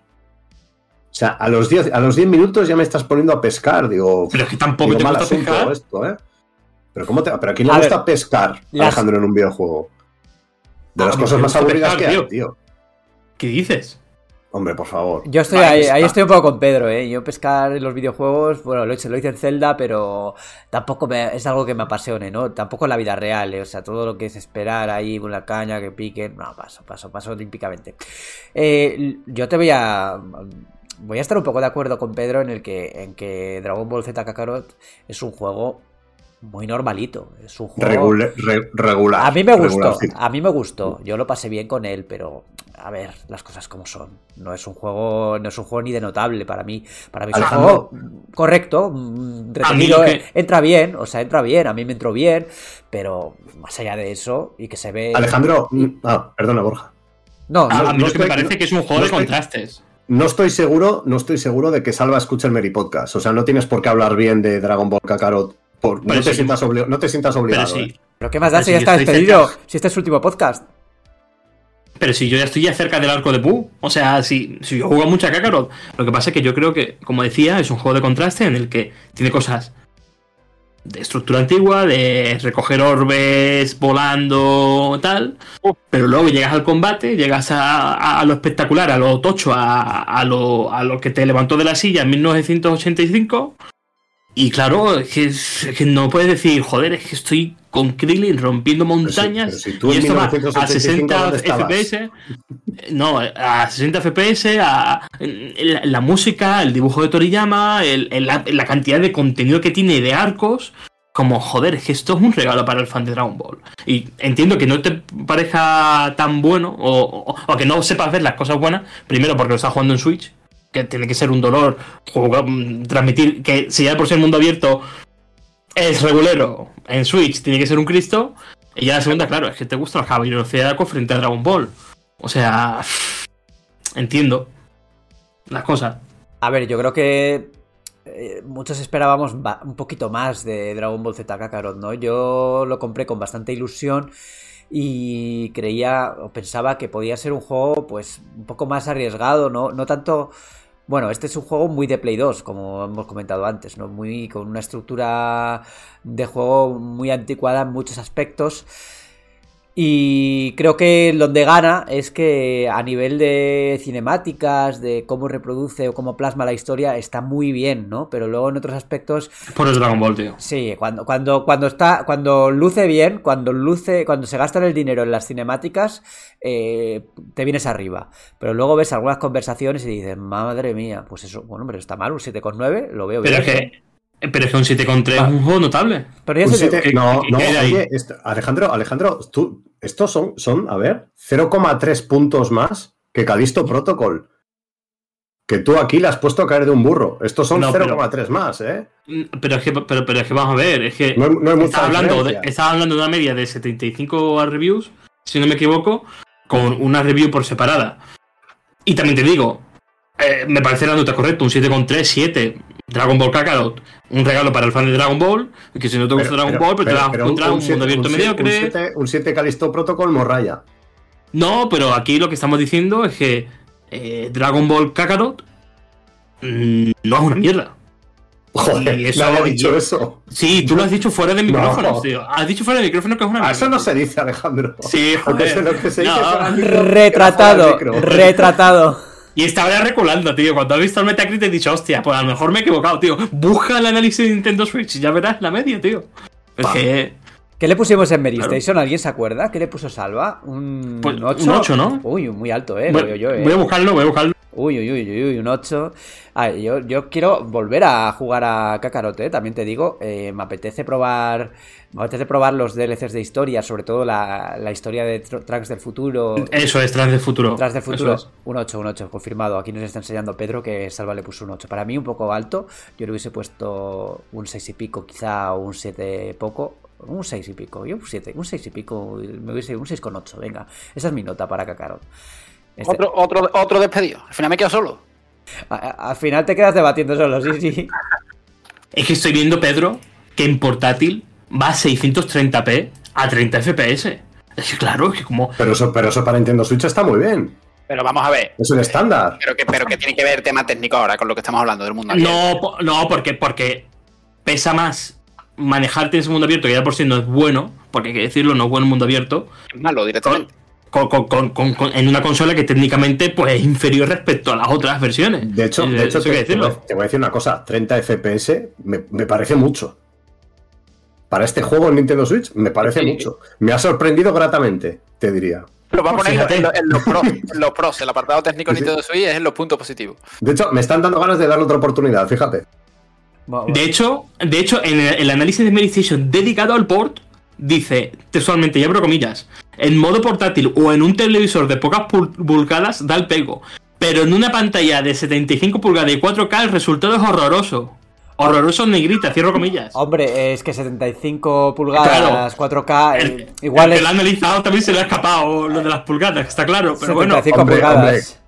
O sea, a los 10 a los minutos ya me estás poniendo a pescar, digo. Pero es que tampoco te gusta pescar. Esto, ¿eh? Pero cómo te, pero a quién le gusta pescar, Alejandro, en un videojuego. De las cosas más aburridas que hay, tío. ¿Qué dices? Hombre, por favor. Yo estoy ahí, ahí estoy un poco con Pedro, ¿eh? Yo pescar en los videojuegos, bueno, lo hice, lo hice en Zelda, pero tampoco es algo que me apasione, ¿no? Tampoco en la vida real, ¿eh? O sea, todo lo que es esperar ahí con la caña que piquen, no, paso, paso, paso olímpicamente. Eh, yo te voy a voy a estar un poco de acuerdo con Pedro en el que, en que Dragon Ball Z Kakarot es un juego muy normalito. Es un juego. Regula- re- regular. A mí me gustó, a mí me gustó. Yo lo pasé bien con él, pero a ver, las cosas como son. No es un juego, no es un juego ni de notable para mí. Para mí es un juego correcto, mm, que- eh, entra bien, o sea, entra bien, a mí me entró bien, pero más allá de eso y que se ve. Alejandro. mm, Ah, perdona, Borja. No, A, no, a mí no lo que me estoy- parece no- que es un juego no de estoy- contrastes. No estoy seguro, no estoy seguro de que Salva escuche el Meri Podcast. O sea, no tienes por qué hablar bien de Dragon Ball Kakarot. Por, Pero no, te sí. sientas obli- no te sientas Pero obligado. sí, ¿eh? pero qué más da pero si ya está despedido, cerca. si este es su último podcast. pero si yo ya estoy ya cerca del arco de Buu. O sea, si, si yo juego mucho a Kakarot. Lo que pasa es que yo creo que, como decía, es un juego de contraste en el que tiene cosas de estructura antigua, de recoger orbes volando, tal. Pero luego llegas al combate, llegas a, a- a lo espectacular, a lo tocho, a, a lo, a lo que te levantó de la silla en 1985. Y claro, es que, es que no puedes decir, joder, es que estoy con Krillin rompiendo Pero montañas. pero si tú y esto va a 1985, 60 ¿dónde estabas? FPS. No, a 60 FPS, a la, la música, el dibujo de Toriyama, el- el- la, la cantidad de contenido que tiene de arcos. Como, joder, es que esto es un regalo para el fan de Dragon Ball. Y entiendo que no te parezca tan bueno, o, o- o que no sepas ver las cosas buenas, primero porque lo estás jugando en Switch, que tiene que ser un dolor mm, transmitir, que si ya por ser mundo abierto es regulero en Switch, tiene que ser un Cristo. Y ya la segunda, claro, es que te gusta los caballeros Zodiaco frente a Dragon Ball. O sea, entiendo las cosas. A ver, yo creo que eh, muchos esperábamos ba- un poquito más de Dragon Ball Z Kakarot, ¿no? Yo lo compré con bastante ilusión y creía o pensaba que podía ser un juego pues un poco más arriesgado, ¿no? No tanto... Bueno, este es un juego muy de Play 2, como hemos comentado antes, ¿no? Muy con una estructura de juego muy anticuada en muchos aspectos. Y creo que donde gana es que a nivel de cinemáticas, de cómo reproduce o cómo plasma la historia, está muy bien, ¿no? Pero luego en otros aspectos, Por el Dragon Ball, tío. sí, cuando, cuando, cuando está, cuando luce bien, cuando luce, cuando se gastan el dinero en las cinemáticas, eh, te vienes arriba. Pero luego ves algunas conversaciones y dices, madre mía, pues eso, bueno, pero está mal, un 7,9, lo veo Pero bien. es que, pero es que un 7,3 es un juego notable. Pero ya Un se te- siete- ¿qué- no, no, oye, esto- Alejandro, Alejandro, tú, estos son, son, a ver, 0,3 puntos más que Calisto Protocol. Que tú aquí le has puesto a caer de un burro. Estos son No, pero- 0,3 más, ¿eh? Mm, Pero es que, pero, pero es que vamos a ver, es que No hay, no hay mucha estaba hablando, de, hablando de una media de 75 reviews, si no me equivoco, con una review por separada. Y también te digo, eh, me parece la nota correcta, un 7,3, 7. Dragon Ball Kakarot, un regalo para el fan de Dragon Ball, que si no te gusta Dragon Ball, pero, te vas a encontrar un, siete- mundo abierto un mediocre. Un 7 un siete Calisto Protocol morraya. No, pero aquí lo que estamos diciendo es que eh, Dragon Ball Kakarot mm, no es una mierda. Joder, Y eso- nadie ha dicho y- eso. Sí, tú lo has dicho fuera de No. micrófonos, tío. Has dicho fuera de micrófonos que es una mierda. eso no se dice, Alejandro. Sí, Lo que joder. se, lo que se dice No. fuera Retratado, retratado. Y estaba ya reculando, tío. Cuando has visto el Metacritic he dicho, hostia, pues a lo mejor me he equivocado, tío. Busca el análisis de Nintendo Switch y ya verás la media, tío. Es que. ¿Qué le pusimos en Mary Claro. Station? ¿Alguien se acuerda? ¿Qué le puso Salva? ¿Un Pues, 8? un ocho, ¿no? Uy, muy alto, ¿eh? Lo veo yo, ¿eh? Voy a buscarlo, voy a buscarlo. Uy, uy, uy, uy, uy, un 8. A ver, yo, yo quiero volver a jugar a Kakarot, ¿eh? También te digo, eh, me apetece probar me apetece probar los DLCs de historia, sobre todo la, la historia de Tr- Tracks del futuro. Eso es, tras del futuro. Tras del futuro, es. un 8, un 8, confirmado. Aquí nos está enseñando Pedro que Salva le puso un 8. Para mí un poco alto, yo le hubiese puesto un 6 y pico, quizá, o un 7 poco. Un 6 y pico, yo un 7, un 6 y pico, me hubiese un 6,8, venga. Esa es mi nota para Kakarot. Este- Otro, otro, otro despedido. Al final me quedo solo. a- al final te quedas debatiendo solo, sí, sí. [laughs] Es que estoy viendo, Pedro, que en portátil va a 630p a 30 fps. Es que claro, es que como. Pero eso, pero eso para Nintendo Switch está muy bien. Pero vamos a ver. Es un estándar. Pero que, pero que tiene que ver tema técnico ahora con lo que estamos hablando del mundo abierto. No, po- no, porque, porque pesa más manejarte en ese mundo abierto, que ya por sí no es bueno, porque hay que decirlo, no es bueno el mundo abierto, Es malo directamente. Con- con- con- con- con- en una consola que técnicamente pues, es inferior respecto a las otras versiones. De hecho, Eh, de hecho eso hay te, que te voy, decirlo. a- te voy a decir una cosa. 30 FPS me, me parece mucho. Para este juego en Nintendo Switch me parece Sí. mucho. Me ha sorprendido gratamente, te diría. Lo va a Pues poner en, lo- [laughs] en los pros, en los pros. El apartado técnico de Sí. Nintendo Switch es en los puntos positivos. De hecho, me están dando ganas de darle otra oportunidad, fíjate. De hecho, de hecho, en el, el análisis de Medistation dedicado al port, dice textualmente, y abro comillas, en modo portátil o en un televisor de pocas pul- pulgadas da el pego. Pero en una pantalla de 75 pulgadas y 4K el resultado es horroroso. Horroroso en negrita, cierro comillas. Hombre, es que 75 pulgadas, 4K, eh, El, igual el es que lo ha analizado también se le ha escapado lo de las pulgadas, está claro. Pero bueno, 75 Hombre, pulgadas. hombre.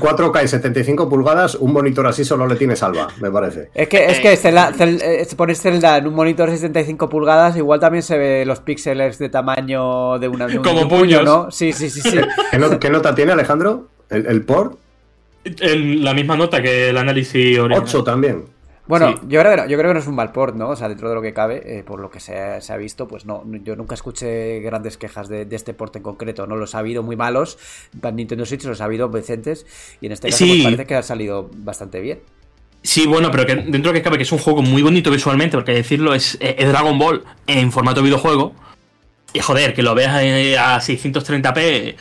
4, k y 75 pulgadas, un monitor así solo le tiene salva, me parece. Es que, es que Zelda, Zel- eh, pones Zelda en un monitor de 75 pulgadas, igual también se ve los píxeles de tamaño de, una, de un, Como de un puño, puños. ¿no? Sí, sí, sí, sí. [laughs] ¿Qué, no- qué nota tiene Alejandro? ¿El, el port? la misma nota que el análisis original. 8 también. Bueno, Sí. yo, creo que no, yo creo que no es un mal port, ¿no? O sea, dentro de lo que cabe, eh, por lo que se ha, se ha visto, pues no, yo nunca escuché grandes quejas de, de este port en concreto, ¿no? Los ha habido muy malos, para Nintendo Switch los ha habido decentes, y en este caso Sí. pues, parece que ha salido bastante bien. Sí, bueno, pero que dentro de lo que cabe que es un juego muy bonito visualmente, porque decirlo es, es Dragon Ball en formato videojuego. Y joder, que lo veas eh, a 630p,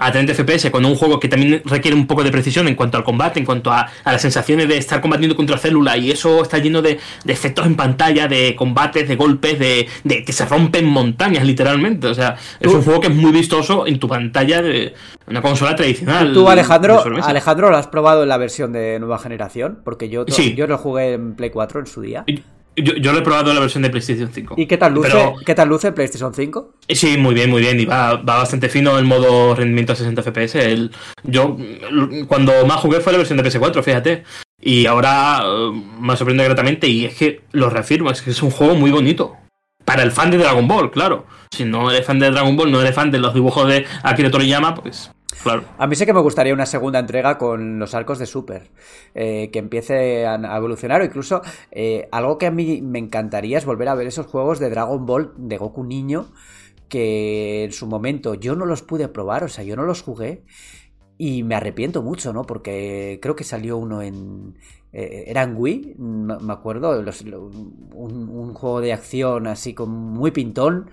a 30 FPS, con un juego que también requiere un poco de precisión en cuanto al combate, en cuanto a, a las sensaciones de estar combatiendo contra célula, y eso está lleno de, de efectos en pantalla, de combates, de golpes, de, de que se rompen montañas, literalmente. O sea, es un juego que es muy vistoso en tu pantalla de una consola tradicional. Tú, Alejandro. Alejandro, ¿lo has probado en la versión de nueva generación? Porque yo, Sí. yo lo jugué en Play 4 en su día. Yo, yo lo he probado en la versión de PlayStation 5. ¿Y qué tal luce, Pero- ¿qué tal luce PlayStation 5? Sí, muy bien, muy bien. Y va, va bastante fino el modo rendimiento a 60 FPS. El, yo, cuando más jugué fue la versión de PS4, fíjate. Y ahora eh, me sorprende gratamente. Y es que lo reafirmo, es que es un juego muy bonito. Para el fan de Dragon Ball, claro. Si no eres fan de Dragon Ball, no eres fan de los dibujos de Akira Toriyama, pues A mí sí que me gustaría una segunda entrega con los arcos de Super, eh, que empiece a, evolucionar o incluso eh, algo que a mí me encantaría es volver a ver esos juegos de Dragon Ball de Goku niño que en su momento yo no los pude probar, o sea, yo no los jugué y me arrepiento mucho, ¿no? Porque creo que salió uno en... eh, era Wii, me acuerdo, un, un juego de acción así con muy pintón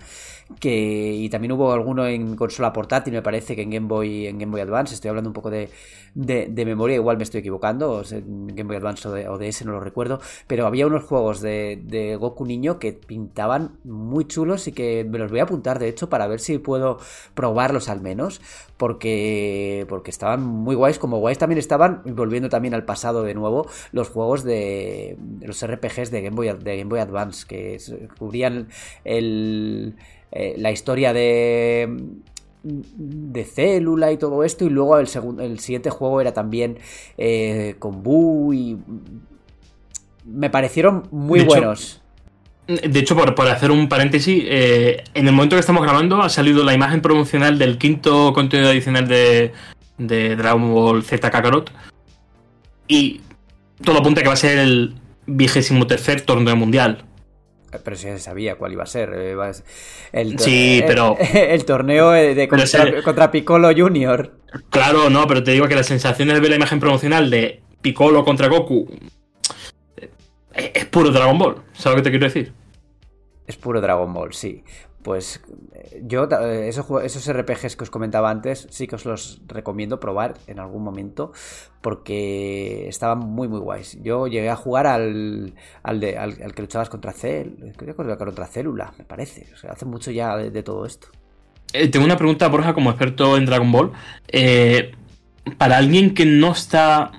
que y también hubo alguno en consola portátil me parece que en Game Boy en Game Boy Advance estoy hablando un poco de, de, memoria igual me estoy equivocando en Game Boy Advance o, de, o DS no lo recuerdo pero había unos juegos de, de Goku niño que pintaban muy chulos y que me los voy a apuntar de hecho para ver si puedo probarlos al menos porque porque estaban muy guays como guays también estaban volviendo también al pasado de nuevo los juegos de, los RPGs de Game Boy de Game Boy Advance que cubrían el eh, la historia de de célula y todo esto y luego el segundo el siguiente juego era también eh, con Buu y me parecieron muy De hecho, buenos De hecho, por, por hacer un paréntesis, eh, en el momento que estamos grabando ha salido la imagen promocional del quinto contenido adicional de, de Dragon Ball Z Kakarot. Y todo apunta a que va a ser el vigésimo tercer torneo mundial. Pero sí se sabía cuál iba a ser eh, el Sí, eh, pero- [laughs] el torneo de contra, ese- contra Piccolo Junior Claro, no, pero te digo que las sensaciones de ver la imagen promocional de Piccolo contra Goku eh, es, es puro Dragon Ball. ¿Sabes lo que te quiero decir? Es puro Dragon Ball, sí. Pues eh, yo, eh, esos, esos RPGs que os comentaba antes, sí que os los recomiendo probar en algún momento, porque estaban muy, muy guays. Yo llegué a jugar al, al, al, que luchabas contra Cel, creo que contra Célula, me parece. Hace mucho ya de, todo esto. Eh, tengo una pregunta, Borja, como experto en Dragon Ball. Para alguien que no está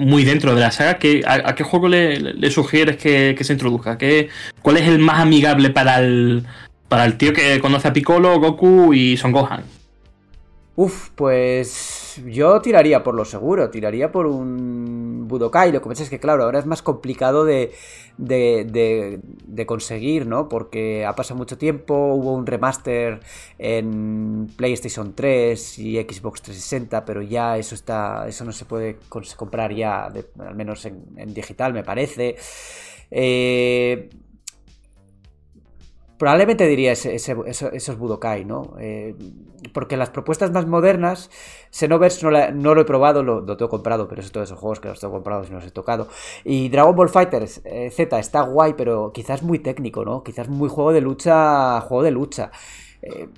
muy dentro de la saga, ¿qué- a, qué juego le, sugieres que, que se introduzca? ¿Qué, ¿Cuál es el más amigable para el, para el tío que conoce a Piccolo, Goku y Son Gohan? Uf, pues yo tiraría por lo seguro, tiraría por un Budokai. Lo que pasa es que, claro, ahora es más complicado de, de, de- de conseguir, ¿no? Porque ha pasado mucho tiempo, hubo un remaster en PlayStation 3 y Xbox 360, pero ya eso está, eso no se puede comprar ya, al menos en, en digital, me parece. Eh, Probablemente diría ese- ese- eso- esos Budokai, ¿no? Eh, porque las propuestas más modernas, Xenoverse no lo he probado, lo, lo tengo comprado, pero es todos esos juegos que los tengo comprados y no los he tocado. Y Dragon Ball Fighters eh, Z está guay, pero quizás muy técnico, ¿no? Quizás muy juego de lucha, juego de lucha. Eh,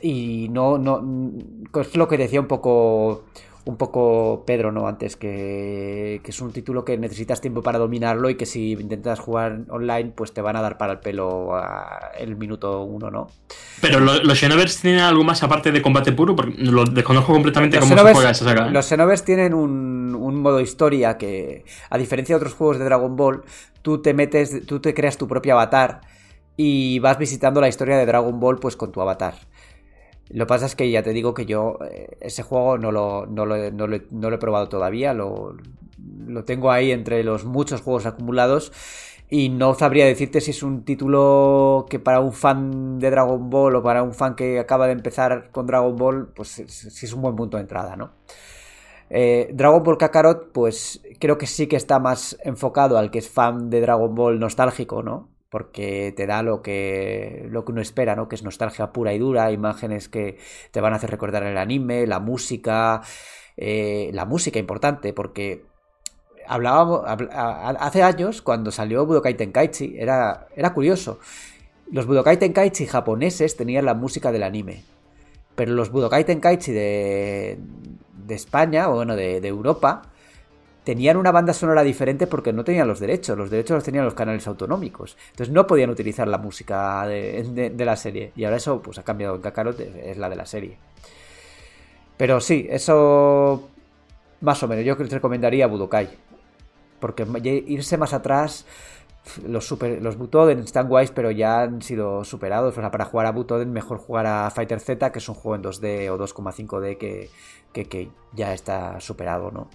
y no, no, es lo que decía un poco un poco Pedro, ¿no? Antes, que, es un título que necesitas tiempo para dominarlo y que si intentas jugar online, pues te van a dar para el pelo el minuto uno, ¿no? Pero los Xenovers tienen algo más aparte de combate puro, porque lo desconozco completamente cómo se juega esa saga. ¿eh? Los Xenovers tienen un, un modo historia que, a diferencia de otros juegos de Dragon Ball, tú te metes, tú te creas tu propio avatar y vas visitando la historia de Dragon Ball pues con tu avatar. Lo que pasa es que ya te digo que yo eh, ese juego no lo, no lo, he probado todavía, lo, lo, tengo ahí entre los muchos juegos acumulados y no sabría decirte si es un título que para un fan de Dragon Ball o para un fan que acaba de empezar con Dragon Ball, pues si es un buen punto de entrada, ¿no? Eh, Dragon Ball Kakarot, pues creo que sí que está más enfocado al que es fan de Dragon Ball nostálgico, ¿no? Porque te da lo que, lo que uno espera, ¿no? Que es nostalgia pura y dura, imágenes que te van a hacer recordar el anime, la música, eh, la música importante, porque hablábamos, hace años, cuando salió Budokai Tenkaichi, era, era curioso. Los Budokai Tenkaichi japoneses tenían la música del anime, pero los Budokai Tenkaichi de, de España, o bueno, de, de Europa, tenían una banda sonora diferente porque no tenían los derechos, los derechos los tenían los canales autonómicos. Entonces no podían utilizar la música de, la serie. Y ahora eso pues ha cambiado en Kakarot, es la de la serie. Pero sí, eso más o menos. Yo recomendaría Budokai. Porque irse más atrás, los, super, los Butoden están guays, pero ya han sido superados. O sea, para jugar a Butoden, mejor jugar a Fighter Z, que es un juego en 2D o 2,5D que, que, que ya está superado, ¿no?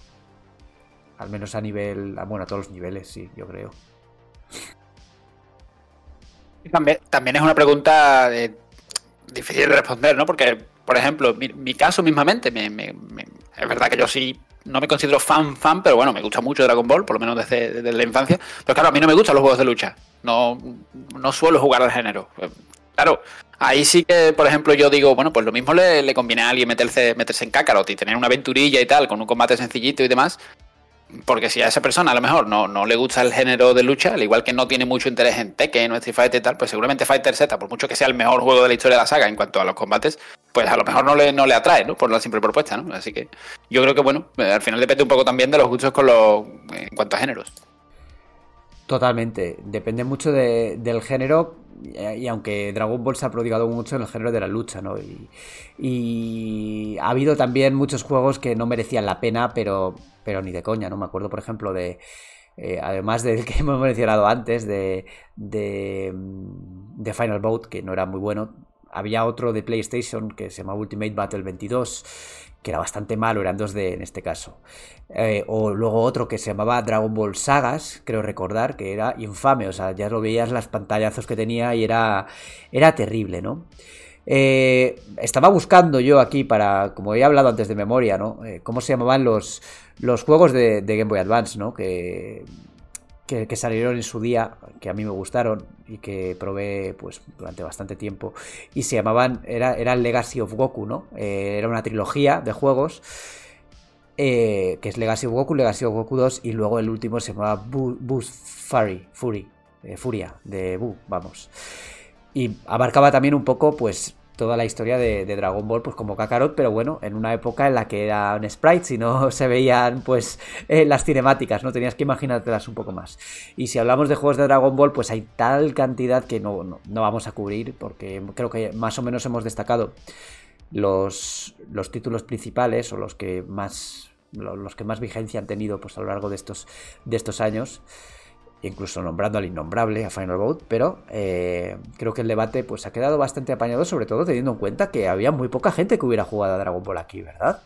Al menos a nivel, bueno, a todos los niveles, sí, yo creo. También, también es una pregunta difícil de responder, ¿no? Porque, por ejemplo, mi, caso mismamente, es verdad que yo sí no me considero fan, fan, pero bueno, me gusta mucho Dragon Ball, por lo menos desde, la infancia. Pero claro, a mí no me gustan los juegos de lucha. No, no suelo jugar al género. Claro, ahí sí que, por ejemplo, yo digo, bueno, pues lo mismo le, le conviene a alguien meterse, meterse en Kakarot y tener una aventurilla y tal, con un combate sencillito y demás, porque si a esa persona a lo mejor no, no le gusta el género de lucha, al igual que no tiene mucho interés en Tekken o Street Fighter y tal, pues seguramente Fighter Z, por mucho que sea el mejor juego de la historia de la saga en cuanto a los combates, pues a lo mejor no le, no le atrae, ¿no? Por la simple propuesta, ¿no? Así que yo creo que, bueno, eh, al final depende un poco también de los gustos con los, en cuanto a géneros. Totalmente, depende mucho del género y aunque Dragon Ball se ha prodigado mucho en el género de la lucha, ¿no? Y, ha habido también muchos juegos que no merecían la pena, pero, pero ni de coña, ¿no? Me acuerdo, por ejemplo, de... Eh, además del que [laughs] hemos mencionado antes, de, de, de Final Bout, que no era muy bueno, había otro de PlayStation que se llama Ultimate Battle 22 que era bastante malo, eran 2D en este caso. Eh, o luego otro que se llamaba Dragon Ball Sagas, creo recordar, que era infame, o sea, ya lo veías las pantallazos que tenía y era, era terrible, ¿no? Eh, estaba buscando yo aquí para, como he hablado antes de memoria, ¿no? Eh, ¿Cómo se llamaban los, los juegos de, de Game Boy Advance, ¿no? Que que, salieron en su día, que a mí me gustaron y que probé pues durante bastante tiempo. Y se llamaban, era, era Legacy of Goku, ¿no? Eh, era una trilogía de juegos. Eh, que es Legacy of Goku, Legacy of Goku 2 y luego el último se llamaba Boost Fury, Fury, eh, Furia, de Boo, vamos. Y abarcaba también un poco, pues, toda la historia de, Dragon Ball, pues como Kakarot, pero bueno, en una época en la que eran sprites y no [laughs] se veían pues eh, las cinemáticas, ¿no? Tenías que imaginártelas un poco más. Y si hablamos de juegos de Dragon Ball, pues hay tal cantidad que no, no, vamos a cubrir, porque creo que más o menos hemos destacado los, los títulos principales o los que más los que más vigencia han tenido pues a lo largo de estos, de estos años incluso nombrando al innombrable, a Final Bout, pero eh, creo que el debate pues ha quedado bastante apañado, sobre todo teniendo en cuenta que había muy poca gente que hubiera jugado a Dragon Ball aquí, ¿verdad?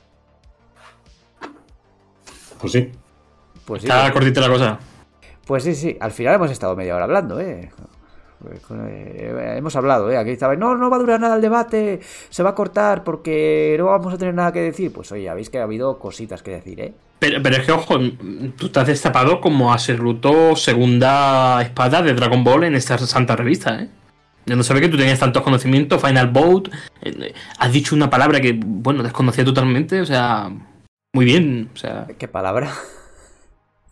Pues sí. Pues sí. Está pues cortita la cosa. Pues sí, sí, al final hemos estado media hora hablando, ¿eh? Eh, hemos hablado, ¿eh? Aquí estaba, no, no va a durar nada el debate, se va a cortar porque no vamos a tener nada que decir. Pues oye, habéis que ha habido cositas que decir, ¿eh? Pero, pero es que, ojo, tú te has destapado como Aserruto segunda espada de Dragon Ball en esta santa revista, ¿eh? Yo no sabía que tú tenías tantos conocimientos, Final Boat, eh, has dicho una palabra que, bueno, desconocía totalmente, o sea, muy bien, o sea... ¿Qué palabra?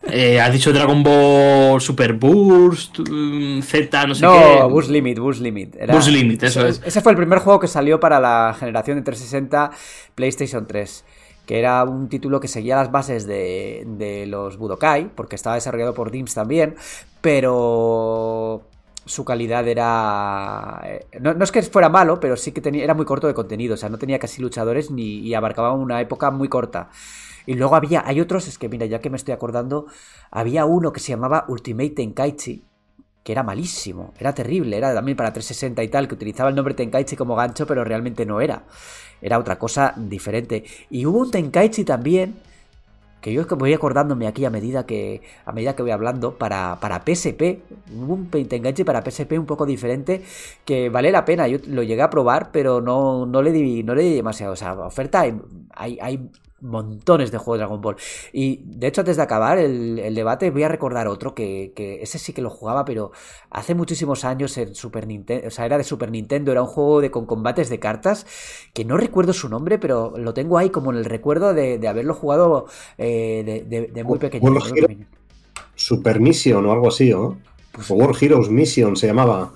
Eh, has dicho Dragon Ball Super Burst, mm, Z, no sé no, qué. Boost Limit, Boost Limit. Era- Limit, eso es. Ese fue el primer juego que salió para la generación de 360 PlayStation 3. Que era un título que seguía las bases de, de los Budokai, porque estaba desarrollado por Dims también, pero su calidad era. eh, No, no es que fuera malo, pero sí que tenía, era muy corto de contenido, o sea, no tenía casi luchadores ni, y abarcaba una época muy corta. Y luego había, hay otros, es que mira, ya que me estoy acordando, había uno que se llamaba Ultimate Tenkaichi, que era malísimo, era terrible, era también para 360 y tal, que utilizaba el nombre Tenkaichi como gancho, pero realmente no era. Era otra cosa diferente. Y hubo un Tenkaichi también, que yo es que voy acordándome aquí a medida que, a medida que voy hablando, para, para PSP. Hubo un Tenkaichi para PSP un poco diferente, que vale la pena. Yo lo llegué a probar, pero no, no, le, di, no le di demasiado. O sea, oferta hay, hay, hay montones de juegos de Dragon Ball. Y de hecho, antes de acabar el, el debate, voy a recordar otro que, que, ese sí que lo jugaba, pero hace muchísimos años en Super Nintendo, o sea, era de Super Nintendo, era un juego de, con combates de cartas, que no recuerdo su nombre, pero lo tengo ahí como en el recuerdo de, de haberlo jugado eh, de, de, de, muy pequeño. Super Mission o algo así, ¿no? Pues, World Heroes Mission se llamaba.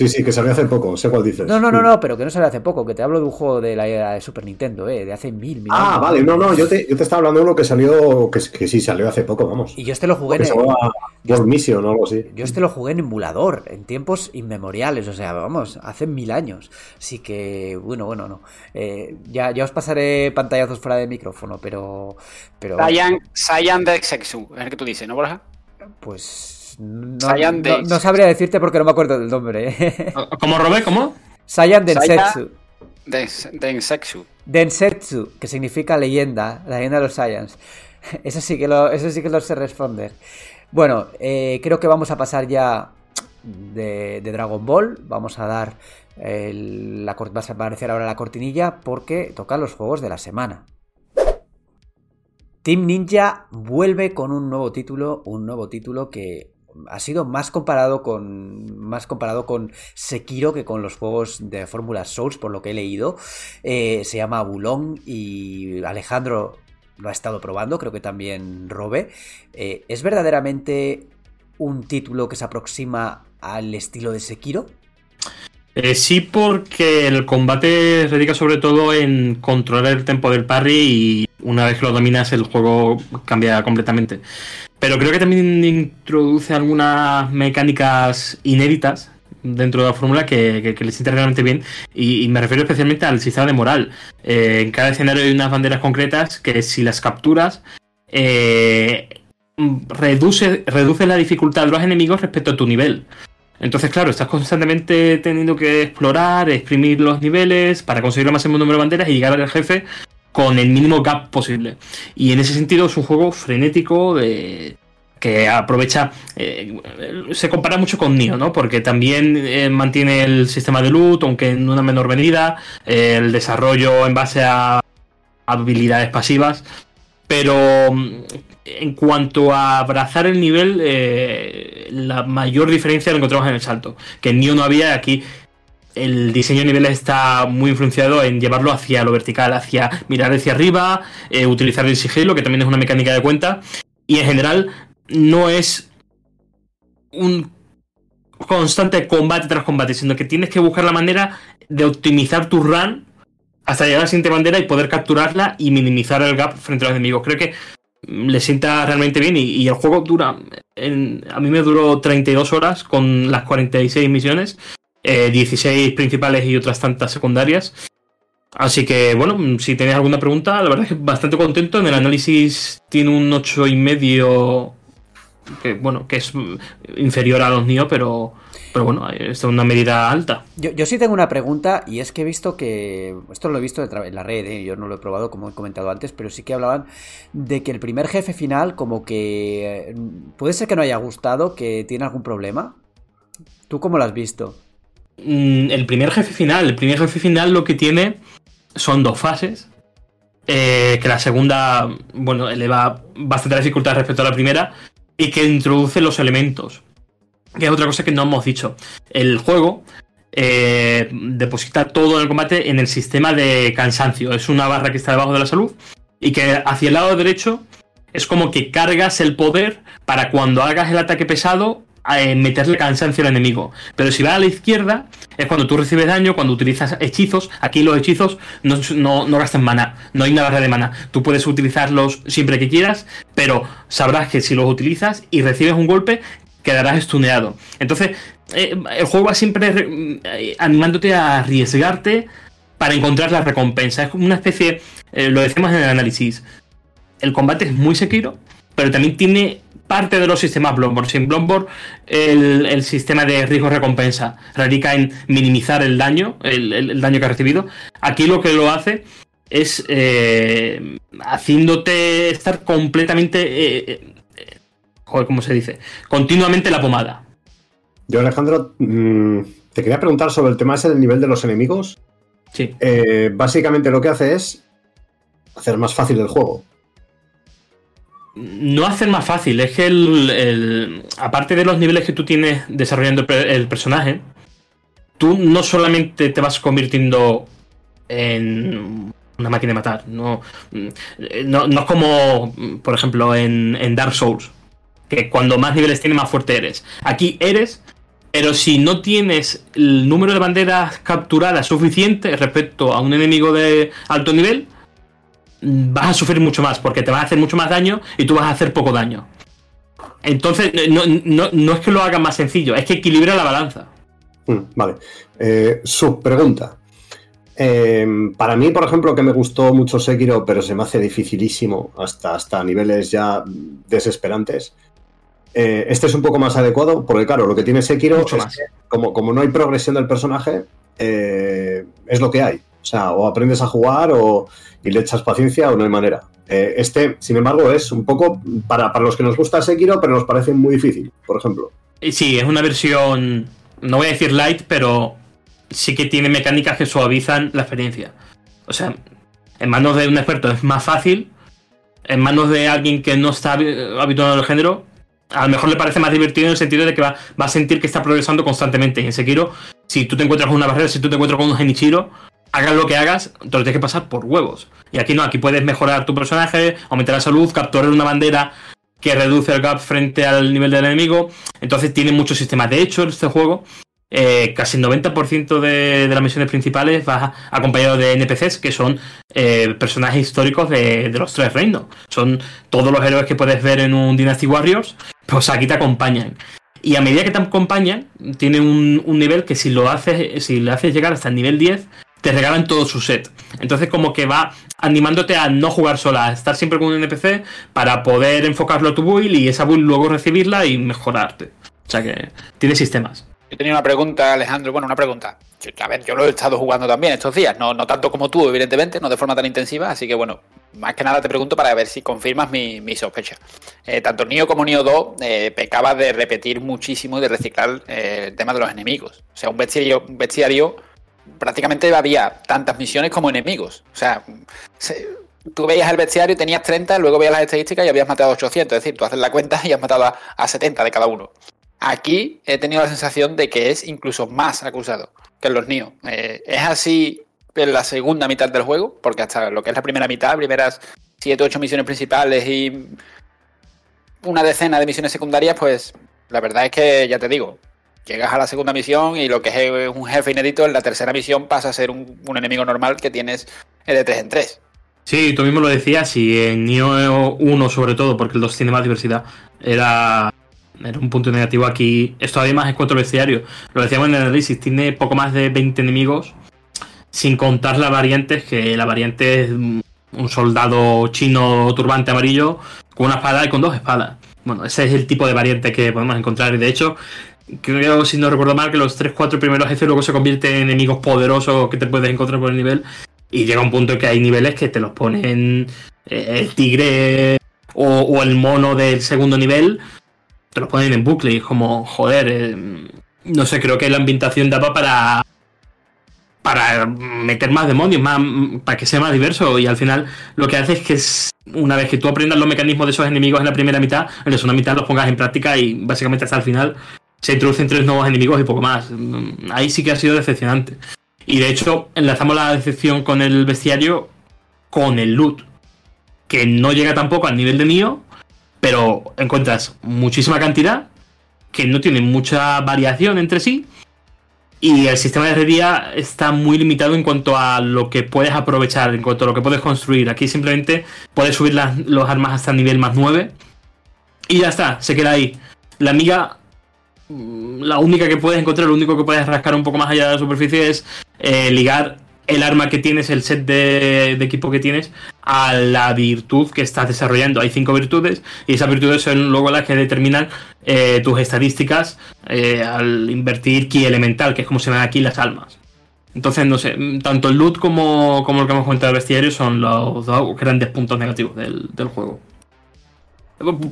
Sí, sí, que salió hace poco, sé cuál dices. No, no, no, no, pero que no salió hace poco, que te hablo de un juego de la era de Super Nintendo, eh, de hace mil, mil Ah, años. vale, no, no, yo te, yo te estaba hablando de uno que salió, que, que sí, salió hace poco, vamos. Y yo este lo jugué que en Mission o algo así. Yo este lo jugué en emulador, en tiempos inmemoriales, o sea, vamos, hace mil años. Así que, bueno, bueno, no. Eh, ya, ya os pasaré pantallazos fuera de micrófono, pero. pero Saiyan, Saiyan de Sexu, es el que tú dices, ¿no, Borja? Pues. No, Saiyan no, no sabría decirte porque no me acuerdo del nombre. ¿eh? ¿Cómo, Robé? ¿Cómo? Saiyan Densetsu. Densetsu. Densetsu, que significa leyenda, la leyenda de los Saiyans. [laughs] Eso sí que lo, eso sí que lo sé responder. Bueno, eh, creo que vamos a pasar ya de, de Dragon Ball. Vamos a dar el, la, va a aparecer ahora la cortinilla porque tocan los juegos de la semana. Team Ninja vuelve con un nuevo título, un nuevo título que ha sido más comparado con más comparado con Sekiro que con los juegos de Fórmula Souls por lo que he leído. Eh, se llama Bulong y Alejandro lo ha estado probando creo que también Robe. Eh, es verdaderamente un título que se aproxima al estilo de Sekiro eh, sí, porque el combate radica sobre todo en controlar el tempo del parry y una vez que lo dominas el juego cambia completamente. Pero creo que también introduce algunas mecánicas inéditas dentro de la fórmula que, que, que, le sienta realmente bien y, me refiero especialmente al sistema de moral. Eh, en cada escenario hay unas banderas concretas que si las capturas eh, reduce, reduce la dificultad de los enemigos respecto a tu nivel. Entonces, claro, estás constantemente teniendo que explorar, exprimir los niveles para conseguir el máximo número de banderas y llegar al jefe con el mínimo gap posible. Y en ese sentido es un juego frenético de que aprovecha eh, se compara mucho con Nioh, ¿no? Porque también eh, mantiene el sistema de loot, aunque en una menor medida, eh, el desarrollo en base a habilidades pasivas, pero en cuanto a abrazar el nivel, eh, la mayor diferencia la encontramos en el salto, que en Nioh no había, aquí el diseño de niveles está muy influenciado en llevarlo hacia lo vertical, hacia mirar hacia arriba, eh, utilizar el sigilo, que también es una mecánica de cuenta, y en general no es un constante combate tras combate, sino que tienes que buscar la manera de optimizar tu run hasta llegar a la siguiente bandera y poder capturarla y minimizar el gap frente a los enemigos. Creo que le sienta realmente bien y, el juego dura, a mí me duró 32 horas con las 46 misiones, eh, 16 principales y otras tantas secundarias. Así que, bueno, si tenéis alguna pregunta, la verdad es que bastante contento. En el análisis tiene un 8 y medio, que bueno, que es inferior a los NIO, pero, pero bueno, es una medida alta. Yo, sí tengo una pregunta y es que he visto que, esto lo he visto en la red, ¿eh? yo no lo he probado como he comentado antes, pero sí que hablaban de que el primer jefe final como que puede ser que no haya gustado, que tiene algún problema. ¿Tú cómo lo has visto? Mm, El primer jefe final, el primer jefe final lo que tiene son dos fases. Eh, que la segunda, bueno, eleva bastante la dificultad respecto a la primera. Y que introduce los elementos. Que es otra cosa que no hemos dicho. El juego eh, deposita todo el combate en el sistema de cansancio. Es una barra que está debajo de la salud. Y que hacia el lado derecho es como que cargas el poder para cuando hagas el ataque pesado meterle cansancio al enemigo. Pero si va a la izquierda, es cuando tú recibes daño, cuando utilizas hechizos. Aquí los hechizos no, no, no gastan mana, no hay una barra de mana. Tú puedes utilizarlos siempre que quieras, pero sabrás que si los utilizas y recibes un golpe, quedarás estuneado. Entonces, eh, el juego va siempre eh, animándote a arriesgarte para encontrar la recompensa. Es como una especie, lo decimos en el análisis, el combate es muy sequiro, pero también tiene parte de los sistemas Bloomberg. Sin Bloomberg, el, sistema de riesgo-recompensa radica en minimizar el daño, el, daño que ha recibido. Aquí lo que lo hace es eh, haciéndote estar completamente. Eh, eh, joder, ¿cómo se dice? Continuamente la pomada. Yo, Alejandro, mm, te quería preguntar sobre el tema ese del nivel de los enemigos. Sí. básicamente lo que hace es hacer más fácil el juego no hacen más fácil, es que el, aparte de los niveles que tú tienes desarrollando el personaje, tú no solamente te vas convirtiendo en una máquina de matar, no, no, es como, por ejemplo, en, en, Dark Souls, que cuando más niveles tienes más fuerte eres. Aquí eres, pero si no tienes el número de banderas capturadas suficiente respecto a un enemigo de alto nivel, vas a sufrir mucho más, porque te vas a hacer mucho más daño y tú vas a hacer poco daño. Entonces, no, es que lo haga más sencillo, es que equilibra la balanza. Mm, vale. Eh, su pregunta. Em, para mí, por ejemplo, que me gustó mucho Sekiro, pero se me hace dificilísimo hasta, hasta niveles ya desesperantes. Eh, este es un poco más adecuado, porque claro, lo que tiene Sekiro es como, como no hay progresión del personaje, eh, es lo que hay. O sea, o aprendes a jugar o, y le echas paciencia o no hay manera. Eh, este, sin embargo, es un poco para, los que nos gusta Sekiro, pero nos parece muy difícil, por ejemplo. Sí, es una versión, no voy a decir light, pero sí que tiene mecánicas que suavizan la experiencia. O sea, en manos de un experto es más fácil, en manos de alguien que no está habituado al género, a lo mejor le parece más divertido en el sentido de que va, va a sentir que está progresando constantemente. En Sekiro, si tú te encuentras con una barrera, si tú te encuentras con un Genichiro, hagas lo que hagas, te lo tienes que pasar por huevos. Y aquí no, aquí puedes mejorar tu personaje, aumentar la salud, capturar una bandera que reduce el gap frente al nivel del enemigo. Entonces tiene muchos sistemas. De hecho, este juego, eh, casi el 90% de, las misiones principales va acompañado de NPCs, que son eh, personajes históricos de, los tres reinos. Son todos los héroes que puedes ver en un Dynasty Warriors, pues aquí te acompañan. Y a medida que te acompañan, tiene un, un nivel que si lo haces, si le haces llegar hasta el nivel 10, te regalan todo su set. Entonces como que va animándote a no jugar sola, a estar siempre con un NPC para poder enfocarlo a tu build y esa build luego recibirla y mejorarte. O sea que tiene sistemas. Yo tenía una pregunta, Alejandro, bueno, una pregunta. A ver, yo lo he estado jugando también estos días, no, no tanto como tú, evidentemente, no de forma tan intensiva, así que bueno, más que nada te pregunto para ver si confirmas mi, sospecha. Eh, tanto Nio como Nio 2 eh, pecaba de repetir muchísimo y de reciclar eh, el tema de los enemigos. O sea, un bestiario, un bestiario prácticamente había tantas misiones como enemigos. O sea, tú veías el bestiario y tenías 30, luego veías las estadísticas y habías matado a 800. Es decir, tú haces la cuenta y has matado a, 70 de cada uno. Aquí he tenido la sensación de que es incluso más acusado que en los NIO. Eh, es así en la segunda mitad del juego, porque hasta lo que es la primera mitad, primeras 7 o 8 misiones principales y una decena de misiones secundarias, pues la verdad es que ya te digo, llegas a la segunda misión y lo que es un jefe inédito en la tercera misión pasa a ser un, enemigo normal que tienes de 3 en 3. Sí, tú mismo lo decías, y en Nioh 1 sobre todo, porque el 2 tiene más diversidad, era, era un punto negativo aquí. Esto además es cuatro bestiarios. Lo decíamos en el análisis, tiene poco más de 20 enemigos, sin contar las variantes, que la variante es un soldado chino turbante amarillo con una espada y con dos espadas. Bueno, ese es el tipo de variante que podemos encontrar. Y de hecho, creo, si no recuerdo mal, que los 3-4 primeros jefes luego se convierten en enemigos poderosos que te puedes encontrar por el nivel. Y llega un punto en que hay niveles que te los ponen eh, el tigre o, el mono del segundo nivel, te los ponen en bucle. Y es como, joder, eh, no sé, creo que la ambientación daba para para meter más demonios, más, para que sea más diverso. Y al final lo que hace es que una vez que tú aprendas los mecanismos de esos enemigos en la primera mitad, en la segunda mitad los pongas en práctica y básicamente hasta el final se introducen tres nuevos enemigos y poco más. Ahí sí que ha sido decepcionante. Y de hecho, enlazamos la decepción con el bestiario con el loot. que no llega tampoco al nivel de Nio, pero encuentras muchísima cantidad, que no tiene mucha variación entre sí, y el sistema de herrería está muy limitado en cuanto a lo que puedes aprovechar, en cuanto a lo que puedes construir. Aquí simplemente puedes subir las los armas hasta el nivel más 9 y ya está, se queda ahí. La amiga, la única que puedes encontrar, lo único que puedes rascar un poco más allá de la superficie es eh, ligar el arma que tienes, el set de, equipo que tienes, a la virtud que estás desarrollando. Hay cinco virtudes y esas virtudes son luego las que determinan eh, tus estadísticas eh, al invertir ki elemental, que es como se ven aquí las almas. Entonces, no sé, tanto el loot como, como lo que hemos comentado del bestiario son los dos grandes puntos negativos del, juego.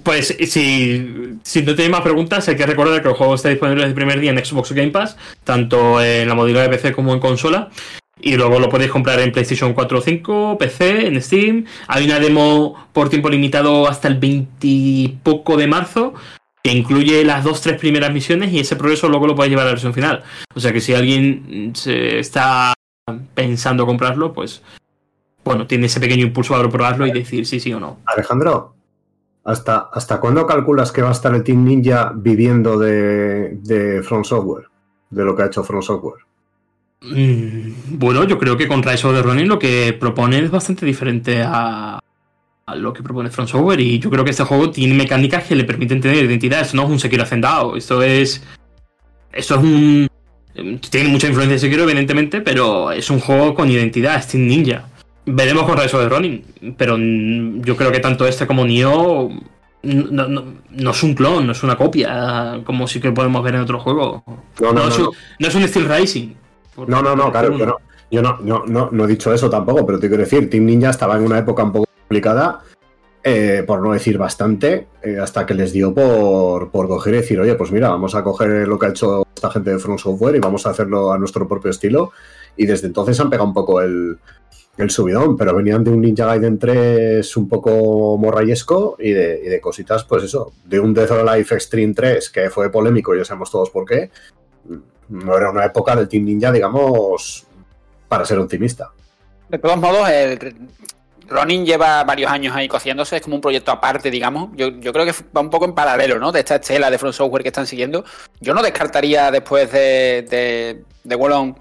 Pues si, si no tenéis más preguntas, hay que recordar que el juego está disponible desde el primer día en Xbox Game Pass, tanto en la modalidad de PC como en consola. Y luego lo podéis comprar en PlayStation 4 o 5, PC, en Steam. Hay una demo por tiempo limitado hasta el 20 poco de marzo, que incluye las dos, tres primeras misiones y ese progreso luego lo podéis llevar a la versión final. O sea que si alguien se está pensando comprarlo, pues bueno, tiene ese pequeño impulso a probarlo y decir sí, sí o no. Alejandro, ¿hasta, hasta cuándo calculas que va a estar el Team Ninja viviendo de, de From Software? De lo que ha hecho From Software. Mm, bueno, yo creo que con Rise of the Ronin lo que propone es bastante diferente a, lo que propone Front Software y yo creo que este juego tiene mecánicas que le permiten tener identidad. Esto no es un Sekiro hacendado, esto es... Esto es un... Tiene mucha influencia de Sekiro, evidentemente, pero es un juego con identidad, Steam Ninja. Veremos con Rise of the Ronin, pero yo creo que tanto este como Nioh no, es un clon, no es una copia, como sí que podemos ver en otro juego. No, es, un, no es un Steel Rising. No, no, no, claro, yo no, yo no, no, he dicho eso tampoco, pero te quiero decir, Team Ninja estaba en una época un poco complicada, eh, por no decir bastante, eh, hasta que les dio por, por coger y decir, oye, pues mira, vamos a coger lo que ha hecho esta gente de Front Software y vamos a hacerlo a nuestro propio estilo. Y desde entonces han pegado un poco el, el subidón, pero venían de un Ninja Gaiden 3 un poco morrayesco y de, y de cositas, pues eso, de un Death or Life Extreme 3 que fue polémico, ya sabemos todos por qué, no era una época del Team Ninja, digamos, para ser optimista. De todos modos, el Ronin lleva varios años ahí cociéndose, es como un proyecto aparte, digamos. Yo, creo que va un poco en paralelo, ¿no? De esta estela de Front Software que están siguiendo. Yo no descartaría después de, de, de Wallon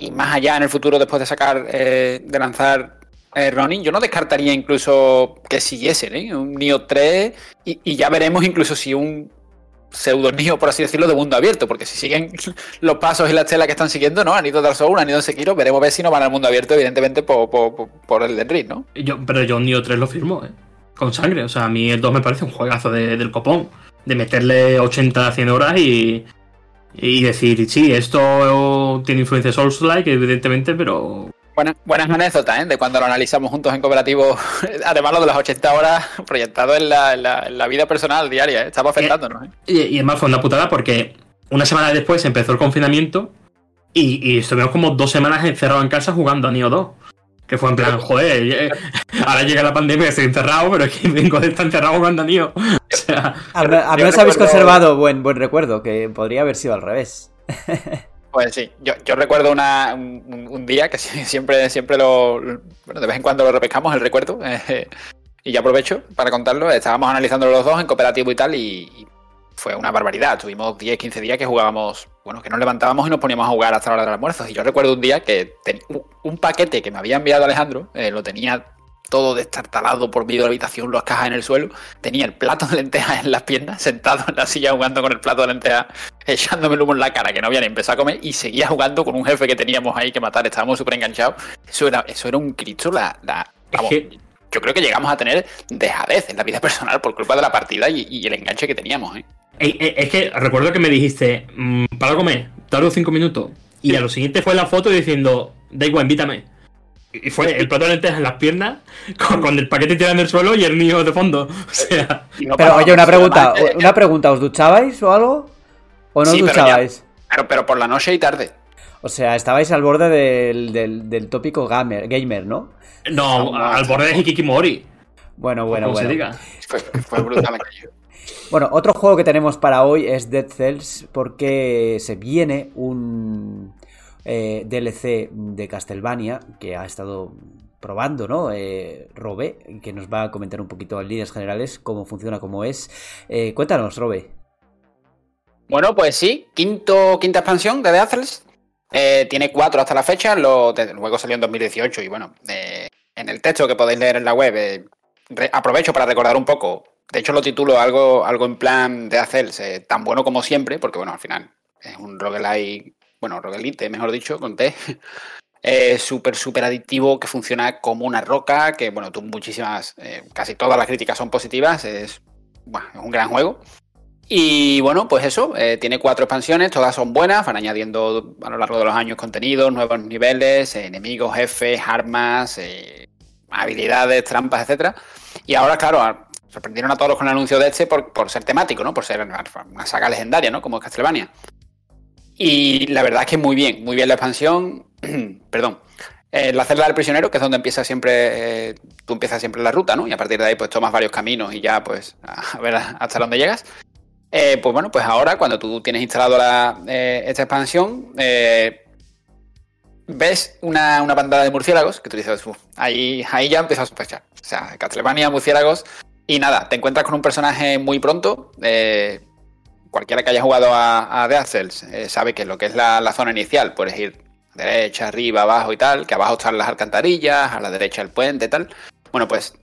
y más allá en el futuro, después de sacar, eh, de lanzar eh, Ronin, yo no descartaría incluso que siguiesen, ¿eh? Un Neo 3 y, ya veremos incluso si un pseudonio, por así decirlo, de mundo abierto, porque si siguen [laughs] los pasos y la estela que están siguiendo, ¿no? Han ido Dark Souls, han ido Sekiro, veremos ver si no van al mundo abierto, evidentemente, por, el de ¿no? Yo, pero yo Neo 3 lo firmo, ¿eh? Con sangre, o sea, a mí el 2 me parece un juegazo del copón, de meterle 80 100 horas y, y decir, sí, esto tiene influencia Souls-like, evidentemente, pero Buenas, anécdotas, ¿eh? De cuando lo analizamos juntos en cooperativo. [laughs] Además, lo de las 80 horas proyectado en la, vida personal diaria. ¿eh? Estamos afectándonos. ¿eh? Y, y, es más, fue una putada porque una semana después empezó el confinamiento y, estuvimos como dos semanas encerrados en casa jugando a Nioh 2. Que fue en plan, joder, eh, ahora llega la pandemia, estoy encerrado, pero es que vengo de estar encerrado jugando a Nioh. [laughs] O sea, [laughs] al menos habéis conservado buen, buen recuerdo, que podría haber sido al revés. [laughs] Pues sí, yo, recuerdo un, día que siempre, siempre lo. Bueno, de vez en cuando lo repescamos, el recuerdo. Eh, y ya aprovecho para contarlo. Estábamos analizando los dos en cooperativo y tal, y, fue una barbaridad. Tuvimos 10, 15 días que jugábamos. Bueno, que nos levantábamos y nos poníamos a jugar hasta la hora del almuerzo. Y yo recuerdo un día que un paquete que me había enviado Alejandro, eh, lo tenía todo destartalado por medio de la habitación, las cajas en el suelo. Tenía el plato de lentejas en las piernas, sentado en la silla jugando con el plato de lentejas, echándome el humo en la cara, que no había ni empezado a comer, y seguía jugando con un jefe que teníamos ahí que matar. Estábamos súper enganchados. Eso era, eso era un cristo. La, yo creo que llegamos a tener dejadez en la vida personal por culpa de la partida y, el enganche que teníamos. ¿eh? Es que recuerdo que me dijiste, mm, para comer, tardo cinco minutos. Y a lo siguiente fue la foto diciendo, da igual, invítame. Y fue el plato de lentejas en las piernas, con, el paquete tirado en el suelo y el niño de fondo. [laughs] O sea. pero oye, una pregunta, una pregunta, ¿os duchabais o algo? ¿O no os duchabais? Pero, pero, por la noche y tarde. O sea, estabais al borde del, tópico gamer, gamer, ¿no? No, al borde de Hikikimori. Bueno, bueno, bueno. Se diga. Fue, fue brutalmente. [laughs] Bueno, otro juego que tenemos para hoy es Dead Cells porque se viene un, eh, DLC de Castlevania, que ha estado probando, ¿no? Eh, Robe, que nos va a comentar un poquito en líneas generales cómo funciona, cómo es. Eh, cuéntanos, Robe. Bueno, pues sí, quinto, quinta expansión de The Athles. Eh, tiene cuatro hasta la fecha, lo, luego salió en 2018 y bueno, eh, en el texto que podéis leer en la web, aprovecho para recordar un poco, de hecho lo titulo algo, algo en plan de hacerse tan bueno como siempre, porque bueno, al final es un roguelite, bueno, roguelite, mejor dicho, con T, [laughs] súper, súper adictivo, que funciona como una roca, que bueno, tú muchísimas, casi todas las críticas son positivas, es, bueno, es un gran juego. Y bueno, pues eso, eh, tiene cuatro expansiones, todas son buenas, van añadiendo a lo largo de los años contenidos, nuevos niveles, eh, enemigos, jefes, armas, eh, habilidades, trampas, etcétera. Y ahora, claro, sorprendieron a todos con el anuncio de este por, ser temático, ¿no? Por ser una, saga legendaria, ¿no? Como es Castlevania. Y la verdad es que muy bien, muy bien la expansión. [clears throat] Perdón. la celda del prisionero, que es donde empieza siempre, tú empiezas siempre la ruta, ¿no? Y a partir de ahí pues tomas varios caminos y ya pues a ver hasta dónde llegas. Eh, pues bueno, pues ahora cuando tú tienes instalado eh, esta expansión, eh, ves una, una bandada de murciélagos que tú dices, ahí, ahí ya empiezas a sospechar. O sea, Castlevania, murciélagos. Y nada, te encuentras con un personaje muy pronto. Cualquiera que haya jugado a, a The Cells sabe que lo que es la, zona inicial, puedes ir derecha, arriba, abajo y tal, que abajo están las alcantarillas, a la derecha el puente y tal. Bueno, pues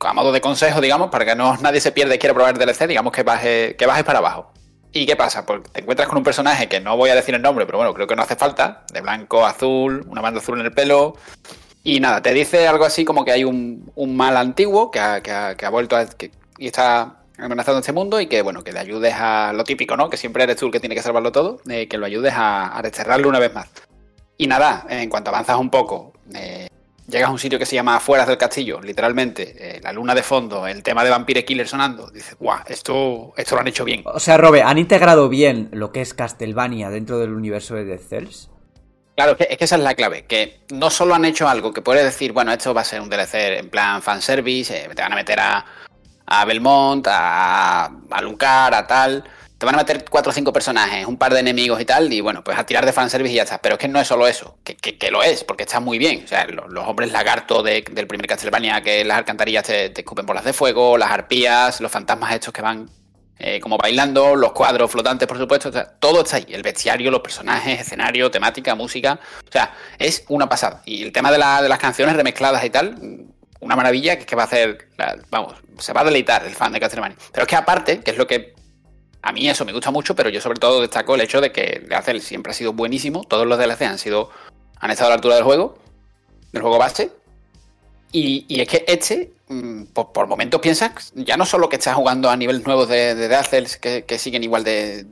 a modo de consejo, digamos, para que no nadie se pierda y quiera probar el DLC, digamos que bajes que bajes para abajo. ¿Y qué pasa? Pues te encuentras con un personaje que no voy a decir el nombre, pero bueno, creo que no hace falta, de blanco, azul, una banda azul en el pelo. Y nada, te dice algo así como que hay un, mal antiguo que ha, que ha, vuelto a, y está amenazando este mundo y que bueno, que le ayudes a lo típico, ¿no? Que siempre eres tú el que tiene que salvarlo todo, eh, que lo ayudes a, a desterrarlo una vez más. Y nada, en cuanto avanzas un poco, eh, llegas a un sitio que se llama Afueras del Castillo, literalmente, eh, la luna de fondo, el tema de Vampire Killer sonando, dices, guau, esto, esto lo han hecho bien. O sea, Robe, ¿han integrado bien lo que es Castlevania dentro del universo de The Cells? Claro, es que, esa es la clave, que no solo han hecho algo que puedes decir, bueno, esto va a ser un DLC en plan fanservice, eh, te van a meter a, a Belmont, a, a Lucar, a tal, te van a meter cuatro o cinco personajes, un par de enemigos y tal, y bueno, pues a tirar de fanservice y ya está. Pero es que no es solo eso, que, que, lo es, porque está muy bien. O sea, los, hombres lagarto del primer Castlevania, que las alcantarillas te, te, escupen bolas de fuego, las arpías, los fantasmas estos que van eh, como bailando, los cuadros flotantes, por supuesto, todo está ahí. El bestiario, los personajes, escenario, temática, música. O sea, es una pasada. Y el tema de, de las canciones remezcladas y tal, una maravilla que, que va a hacer, vamos, se va a deleitar el fan de Castlevania. Pero es que aparte, que es lo que a mí eso me gusta mucho, pero yo sobre todo destaco el hecho de que DLC siempre ha sido buenísimo. Todos los DLC han sido. han estado a la altura del juego. Del juego base. Y, es que este, mm, por, momentos piensas, ya no solo que estás jugando a niveles nuevos de, de, que, siguen igual de,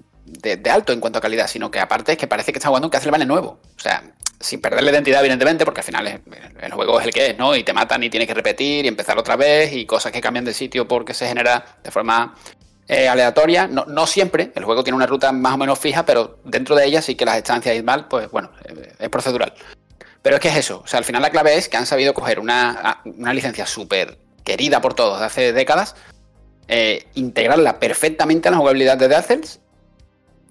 alto en cuanto a calidad, sino que aparte es que parece que estás jugando un Castlevania nuevo. O sea, sin perder la identidad, evidentemente, porque al final el juego es el que es, ¿no? Y te matan y tienes que repetir y empezar otra vez y cosas que cambian de sitio porque se genera de forma eh, aleatoria, no, no, siempre, el juego tiene una ruta más o menos fija, pero dentro de ella sí que las estancias mal, pues bueno, eh, es procedural. Pero es que es eso, o sea, al final la clave es que han sabido coger una, una licencia súper querida por todos de hace décadas, eh, integrarla perfectamente a la jugabilidad de Cells,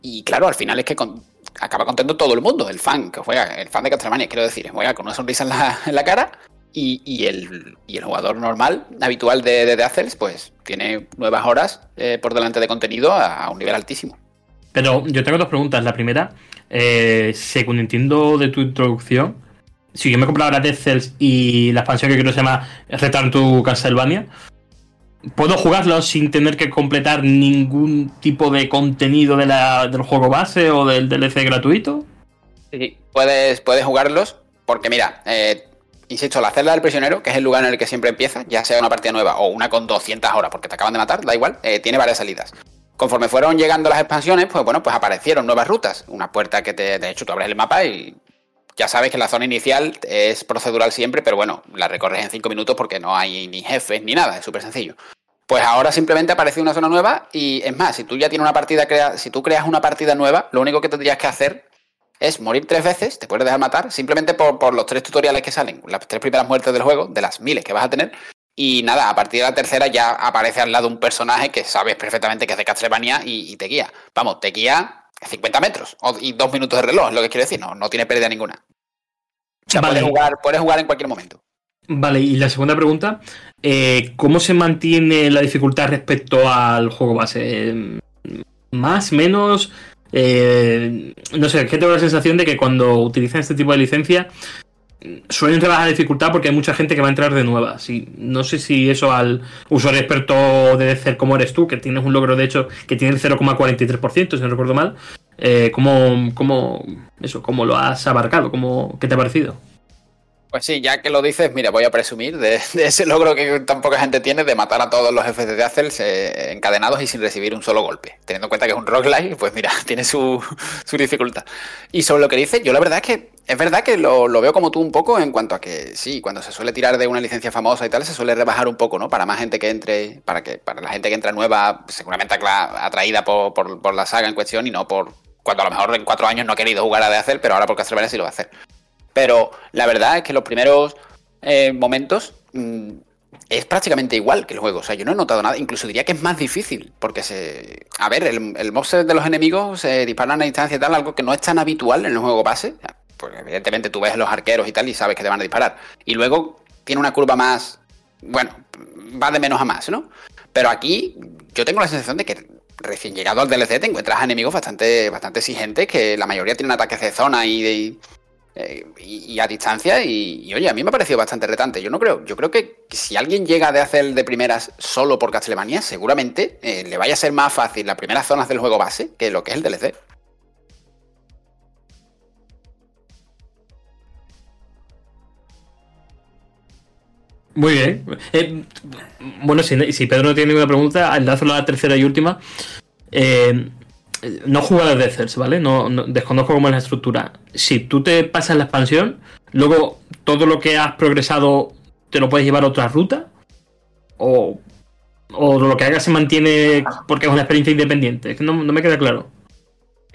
y claro, al final es que acaba contento todo el mundo, el fan que juega, el fan de Castlevania, quiero decir, juega con una sonrisa en la, en la cara y, el, jugador normal, habitual de, de, Cells, pues tiene nuevas horas eh, por delante de contenido a, un nivel altísimo. Pero yo tengo dos preguntas. La primera, eh, según entiendo de tu introducción, si yo me compro ahora Dead Cells y la expansión que creo se llama Return to Castlevania, ¿puedo jugarlo sin tener que completar ningún tipo de contenido de la, del juego base o del DLC gratuito? Sí, puedes, puedes jugarlos porque mira, eh, insisto, la celda del prisionero, que es el lugar en el que siempre empieza, ya sea una partida nueva o una con 200 horas porque te acaban de matar, da igual, eh, tiene varias salidas. Conforme fueron llegando las expansiones, pues bueno, pues aparecieron nuevas rutas. Una puerta que te, de hecho, tú abres el mapa y ya sabes que la zona inicial es procedural siempre, pero bueno, la recorres en 5 minutos porque no hay ni jefes ni nada, es súper sencillo. Pues ahora simplemente aparece una zona nueva y es más, si tú ya tienes una partida, crea si tú creas una partida nueva, lo único que tendrías que hacer es morir tres veces, te puedes dejar matar, simplemente por, los tres tutoriales que salen, las tres primeras muertes del juego, de las miles que vas a tener. Y nada, a partir de la tercera ya aparece al lado un personaje que sabes perfectamente que es de Castlevania y, te guía. Vamos, te guía 50 metros y dos minutos de reloj, es lo que quiero decir, no, no tiene pérdida ninguna. O sea, puedes, jugar, puedes jugar en cualquier momento. Vale, y la segunda pregunta, eh, ¿cómo se mantiene la dificultad respecto al juego base? ¿Más, menos? Eh, no sé, es que tengo la sensación de que cuando utilizan este tipo de licencia suelen rebajar la dificultad porque hay mucha gente que va a entrar de nueva. no sé si eso al usuario experto debe ser como eres tú, que tienes un logro de hecho que tiene el 0,43%, si no recuerdo mal. Eh, ¿cómo, cómo, eso, ¿Cómo lo has abarcado? ¿Cómo, ¿Qué te ha parecido? Pues sí, ya que lo dices, mira, voy a presumir [laughs] de, ese logro que tan poca gente tiene de matar a todos los jefes de Azel encadenados y sin recibir un solo golpe. Teniendo en cuenta que es un roguelike, pues mira, [laughs] tiene su, dificultad. Y sobre lo que dices, yo la verdad es que es verdad que lo, veo como tú un poco en cuanto a que sí, cuando se suele tirar de una licencia famosa y tal, se suele rebajar un poco, ¿no? Para más gente que entre, para que para la gente que entra nueva, seguramente atraída por, por, la saga en cuestión y no por cuando a lo mejor en cuatro años no ha querido jugar a de Azel, pero ahora por Castlevania sí lo va a hacer. Pero la verdad es que los primeros eh, momentos mm, es prácticamente igual que el juego. O sea, yo no he notado nada. Incluso diría que es más difícil. Porque se. A ver, el, el de los enemigos se disparan a distancia y tal, algo que no es tan habitual en el juego base. Porque evidentemente tú ves los arqueros y tal y sabes que te van a disparar. Y luego tiene una curva más. Bueno, va de menos a más, ¿no? Pero aquí yo tengo la sensación de que recién llegado al DLC te encuentras enemigos bastante, bastante exigentes que la mayoría tienen ataques de zona y de, eh, y, a distancia y, oye, a mí me ha parecido bastante retante. Yo no creo, yo creo que, si alguien llega de hacer de primeras solo por Castlevania, seguramente eh, le vaya a ser más fácil las primeras zonas del juego base que lo que es el DLC. Muy bien. Eh, bueno, si, Pedro no tiene ninguna pregunta, enlazo la tercera y última. Eh, no juego de Cers, ¿vale? No, desconozco cómo es la estructura. Si tú te pasas la expansión, luego todo lo que has progresado te lo puedes llevar a otra ruta. O, o lo que hagas se mantiene porque es una experiencia independiente. Es que no, me queda claro.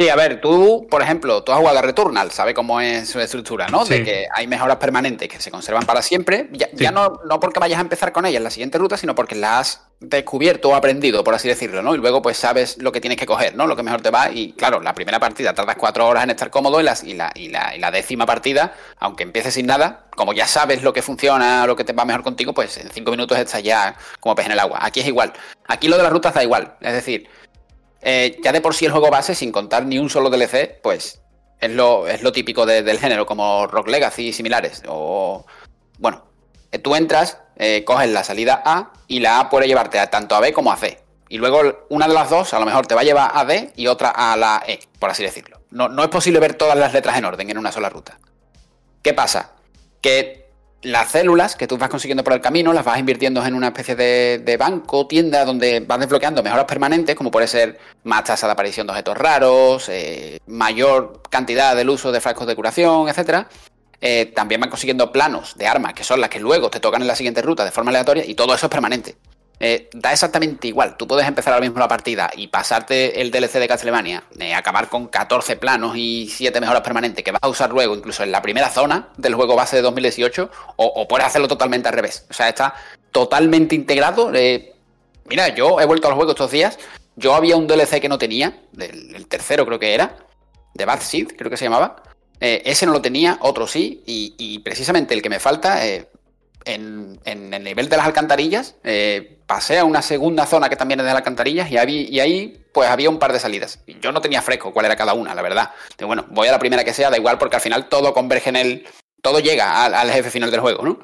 Sí, a ver, tú, por ejemplo, tú has jugado a Returnal, sabes cómo es su estructura, ¿no? De que hay mejoras permanentes que se conservan para siempre. Ya, ya no, no porque vayas a empezar con ellas en la siguiente ruta, sino porque las has descubierto o aprendido, por así decirlo, ¿no? Y luego pues sabes lo que tienes que coger, ¿no? Lo que mejor te va. Y claro, la primera partida tardas cuatro horas en estar cómodo y, la, y, la, y la décima partida, aunque empieces sin nada, como ya sabes lo que funciona, lo que te va mejor contigo, pues en cinco minutos estás ya como pez en el agua. Aquí es igual. Aquí lo de las rutas da igual. Es decir, eh, ya de por sí el juego base, sin contar ni un solo DLC, pues es lo, es lo típico del género, como Rock Legacy y similares. O, bueno, eh, tú entras, eh, coges la salida A y la A puede llevarte a tanto a B como a C. Y luego una de las dos a lo mejor te va a llevar a D y otra a la E, por así decirlo. No, no es posible ver todas las letras en orden en una sola ruta. ¿Qué pasa? Que las células que tú vas consiguiendo por el camino las vas invirtiendo en una especie de, banco, tienda, donde vas desbloqueando mejoras permanentes, como puede ser más tasa de aparición de objetos raros, eh, mayor cantidad del uso de frascos de curación, etcétera. Eh, también van consiguiendo planos de armas, que son las que luego te tocan en la siguiente ruta de forma aleatoria, y todo eso es permanente. Eh, da exactamente igual. Tú puedes empezar ahora mismo la partida y pasarte el DLC de Castlevania, eh, acabar con 14 planos y 7 mejoras permanentes que vas a usar luego, incluso en la primera zona del juego base de 2018, o, puedes hacerlo totalmente al revés. O sea, está totalmente integrado. mira, yo he vuelto al juego estos días. Yo había un DLC que no tenía, el tercero creo que era, de Bad Seed, creo que se llamaba. Eh, ese no lo tenía, otro sí, y, precisamente el que me falta, eh, en, el nivel de las alcantarillas, eh, pasé a una segunda zona que también es de las alcantarillas y, ahí pues había un par de salidas. Yo no tenía fresco cuál era cada una, la verdad. bueno, voy a la primera que sea, da igual porque al final todo converge en el... Todo llega al, jefe final del juego, ¿no?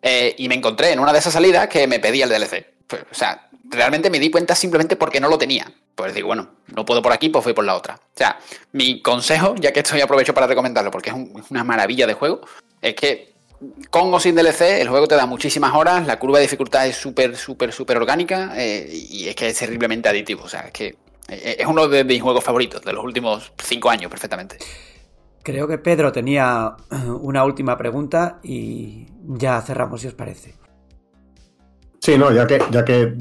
y me encontré en una de esas salidas que me pedía el DLC. Pues, o sea, realmente me di cuenta simplemente porque no lo tenía. Pues digo, bueno, no puedo por aquí, pues fui por la otra. O sea, mi consejo, ya que estoy aprovecho para recomendarlo porque es, una maravilla de juego, es que con o sin DLC el juego te da muchísimas horas, la curva de dificultad es súper, súper, súper orgánica eh, y es que es terriblemente aditivo. O sea, es que eh, es uno de mis juegos favoritos de los últimos cinco años, perfectamente. Creo que Pedro tenía [clears throat] una última pregunta y ya cerramos, si os parece. Sí, no, ya que, ya que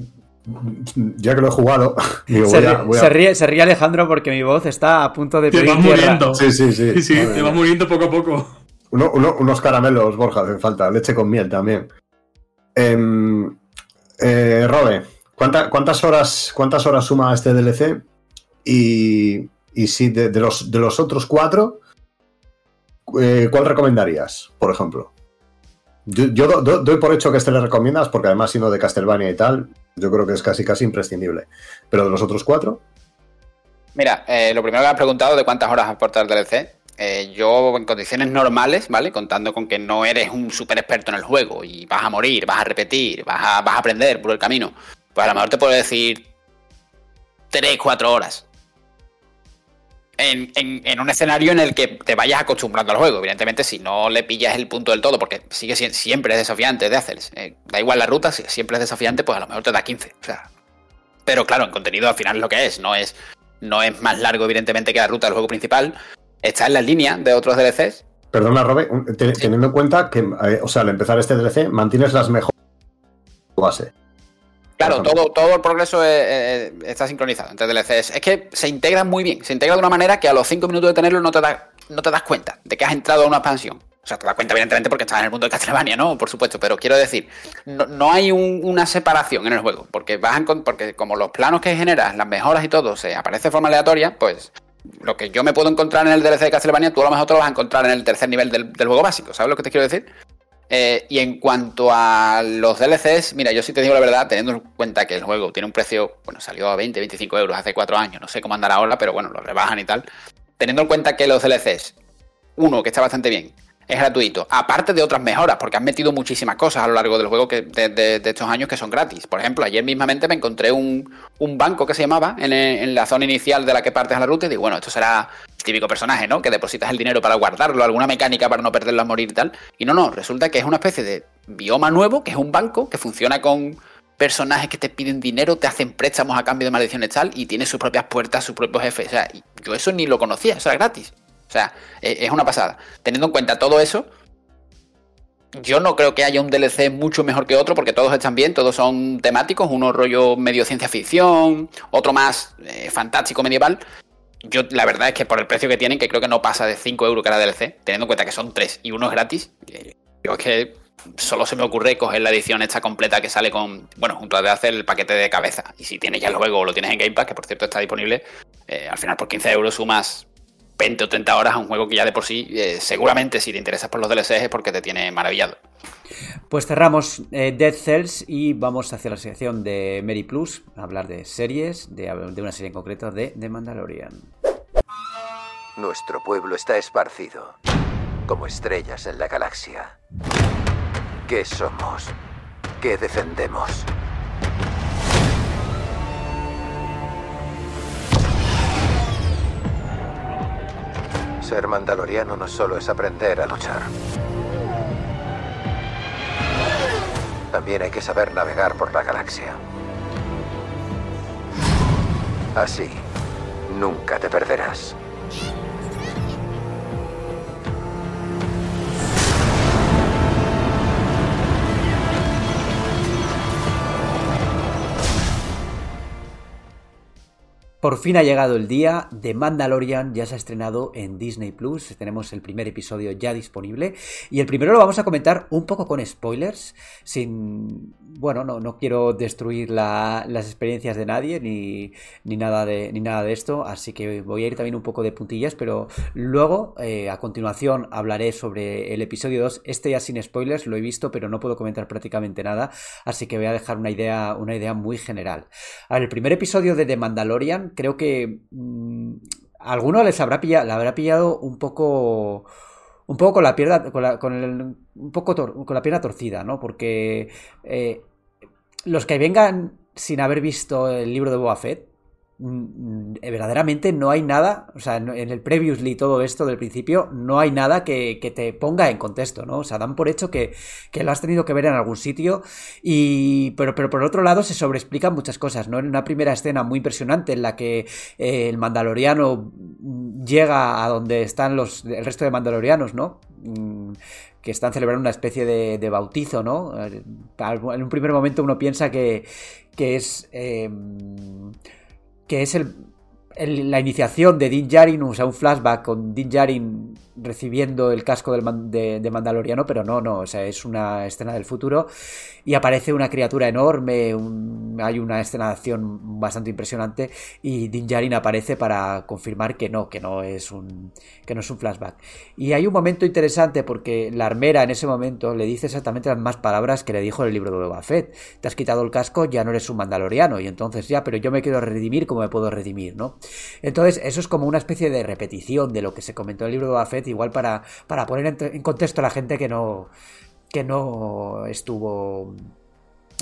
ya que lo he jugado, se, ríe, Alejandro porque mi voz está a punto de pedir muriendo. Sí, sí, sí. sí, te va muriendo poco a poco. Unos caramelos, Borja, hacen falta. Leche con miel también. Em, eh, Robe, ¿cuántas, horas, ¿cuántas horas suma este DLC? Y, y si de, los, de los otros cuatro, eh, ¿cuál recomendarías, por ejemplo? Yo, yo do- do- doy por hecho que este le recomiendas, porque además siendo de Castlevania y tal, yo creo que es casi casi imprescindible. Pero de los otros cuatro, Mira, eh, lo primero que has preguntado de cuántas horas aporta el DLC. Eh, yo en condiciones normales, ¿vale? Contando con que no eres un super experto en el juego y vas a morir, vas a repetir, vas a, aprender por el camino, pues a lo mejor te puedo decir 3, 4 horas. En, un escenario en el que te vayas acostumbrando al juego. Evidentemente, si no le pillas el punto del todo, porque sigue siempre es desafiante de hacerse. da igual la ruta, si siempre es desafiante, pues a lo mejor te da 15. O sea, pero claro, en contenido al final es lo que es, no es, no es más largo, evidentemente, que la ruta del juego principal. Está en la línea de otros DLCs. perdona, Robe, teniendo en cuenta que, eh, o sea, al empezar este DLC, mantienes las mejores base. Claro, todo, todo el progreso es- es- está sincronizado entre DLCs. Es que se integran muy bien, se integra de una manera que a los 5 minutos de tenerlo no te, da- no te das cuenta de que has entrado a una expansión. O sea, te das cuenta, evidentemente, porque estás en el mundo de Castlevania, ¿no? Por supuesto, pero quiero decir, no, no hay un- una separación en el juego, porque encon- porque como los planos que generas, las mejoras y todo, se aparece de forma aleatoria, pues lo que yo me puedo encontrar en el DLC de Castlevania, tú a lo mejor te lo vas a encontrar en el tercer nivel del, juego básico, ¿sabes lo que te quiero decir? Eh, y en cuanto a los DLCs, mira, yo sí te digo la verdad, teniendo en cuenta que el juego tiene un precio, bueno, salió a 20, 25 euros hace 4 años, no sé cómo andará ahora, pero bueno, lo rebajan y tal. Teniendo en cuenta que los DLCs, uno, que está bastante bien, es gratuito, aparte de otras mejoras, porque han metido muchísimas cosas a lo largo del juego de, estos años que son gratis. Por ejemplo, ayer mismamente me encontré un, banco que se llamaba en, en la zona inicial de la que partes a la ruta y digo, bueno, esto será el típico personaje, ¿no? Que depositas el dinero para guardarlo, alguna mecánica para no perderlo a morir y tal. Y no, no, resulta que es una especie de bioma nuevo, que es un banco, que funciona con personajes que te piden dinero, te hacen préstamos a cambio de maldiciones tal, y tiene sus propias puertas, sus propios jefes. O sea, yo eso ni lo conocía, eso era gratis. O sea, e- es una pasada. Teniendo en cuenta todo eso, yo no creo que haya un DLC mucho mejor que otro, porque todos están bien, todos son temáticos, uno rollo medio ciencia ficción, otro más eh, fantástico medieval. Yo la verdad es que por el precio que tienen, que creo que no pasa de 5 euros cada DLC, teniendo en cuenta que son 3 y uno es gratis, eh, yo es que solo se me ocurre coger la edición esta completa que sale con, bueno, junto a de hacer el paquete de cabeza. Y si tienes ya el juego o lo tienes en Game Pass, que por cierto está disponible, eh, al final por 15 euros sumas 20 o 30 horas a un juego que ya de por sí, eh, seguramente si te interesas por los DLCs es porque te tiene maravillado. Pues cerramos eh, Dead Cells y vamos hacia la sección de Mary Plus, a hablar de series, de, de una serie en concreto de The Mandalorian. Nuestro pueblo está esparcido, como estrellas en la galaxia. ¿Qué somos? ¿Qué defendemos? Ser mandaloriano no solo es aprender a luchar. También hay que saber navegar por la galaxia. Así, nunca te perderás. Por fin ha llegado el día, The Mandalorian ya se ha estrenado en Disney Plus, tenemos el primer episodio ya disponible. Y el primero lo vamos a comentar un poco con spoilers, sin... bueno, no, no quiero destruir la- las experiencias de nadie ni, ni, nada de, ni nada de esto, así que voy a ir también un poco de puntillas, pero luego eh, a continuación hablaré sobre el episodio 2, este ya sin spoilers, lo he visto pero no puedo comentar prácticamente nada, así que voy a dejar una idea, una idea muy general. El primer episodio de The Mandalorian, creo que mm, a alguno les habrá pillado, le habrá pillado un poco. Un poco con la pierna. Con el- un poco con la pierna torcida, ¿no? Porque. eh, los que vengan sin haber visto el libro de Boba mm, eh, Verdaderamente no hay nada, o sea, en el previously todo esto del principio, no hay nada que, te ponga en contexto, ¿no? O sea, dan por hecho que, lo has tenido que ver en algún sitio y pero, pero por otro lado se sobreexplican muchas cosas, ¿no? En una primera escena muy impresionante en la que eh, el mandaloriano mm, llega a donde están los el resto de mandalorianos, ¿no? Mm, que están celebrando una especie de, bautizo, ¿no? Eh, En un primer momento uno piensa que, que es eh, que es la iniciación de Din Djarin, o sea, un flashback con Din Djarin recibiendo el casco del de, Mandaloriano, pero no, no, o sea, es una escena del futuro y aparece una criatura enorme, hay una escena de acción bastante impresionante y Din Djarin aparece para confirmar que no, que no es un que no es un flashback. Y hay un momento interesante porque la armera en ese momento le dice exactamente las mismas palabras que le dijo en el libro de Boba Fett. Te has quitado el casco, ya no eres un mandaloriano y entonces ya, pero yo me quiero redimir como me puedo redimir, ¿no? Entonces, eso es como una especie de repetición de lo que se comentó en el libro de Boba Fett, igual para, para poner en, en contexto a la gente que no, que no estuvo.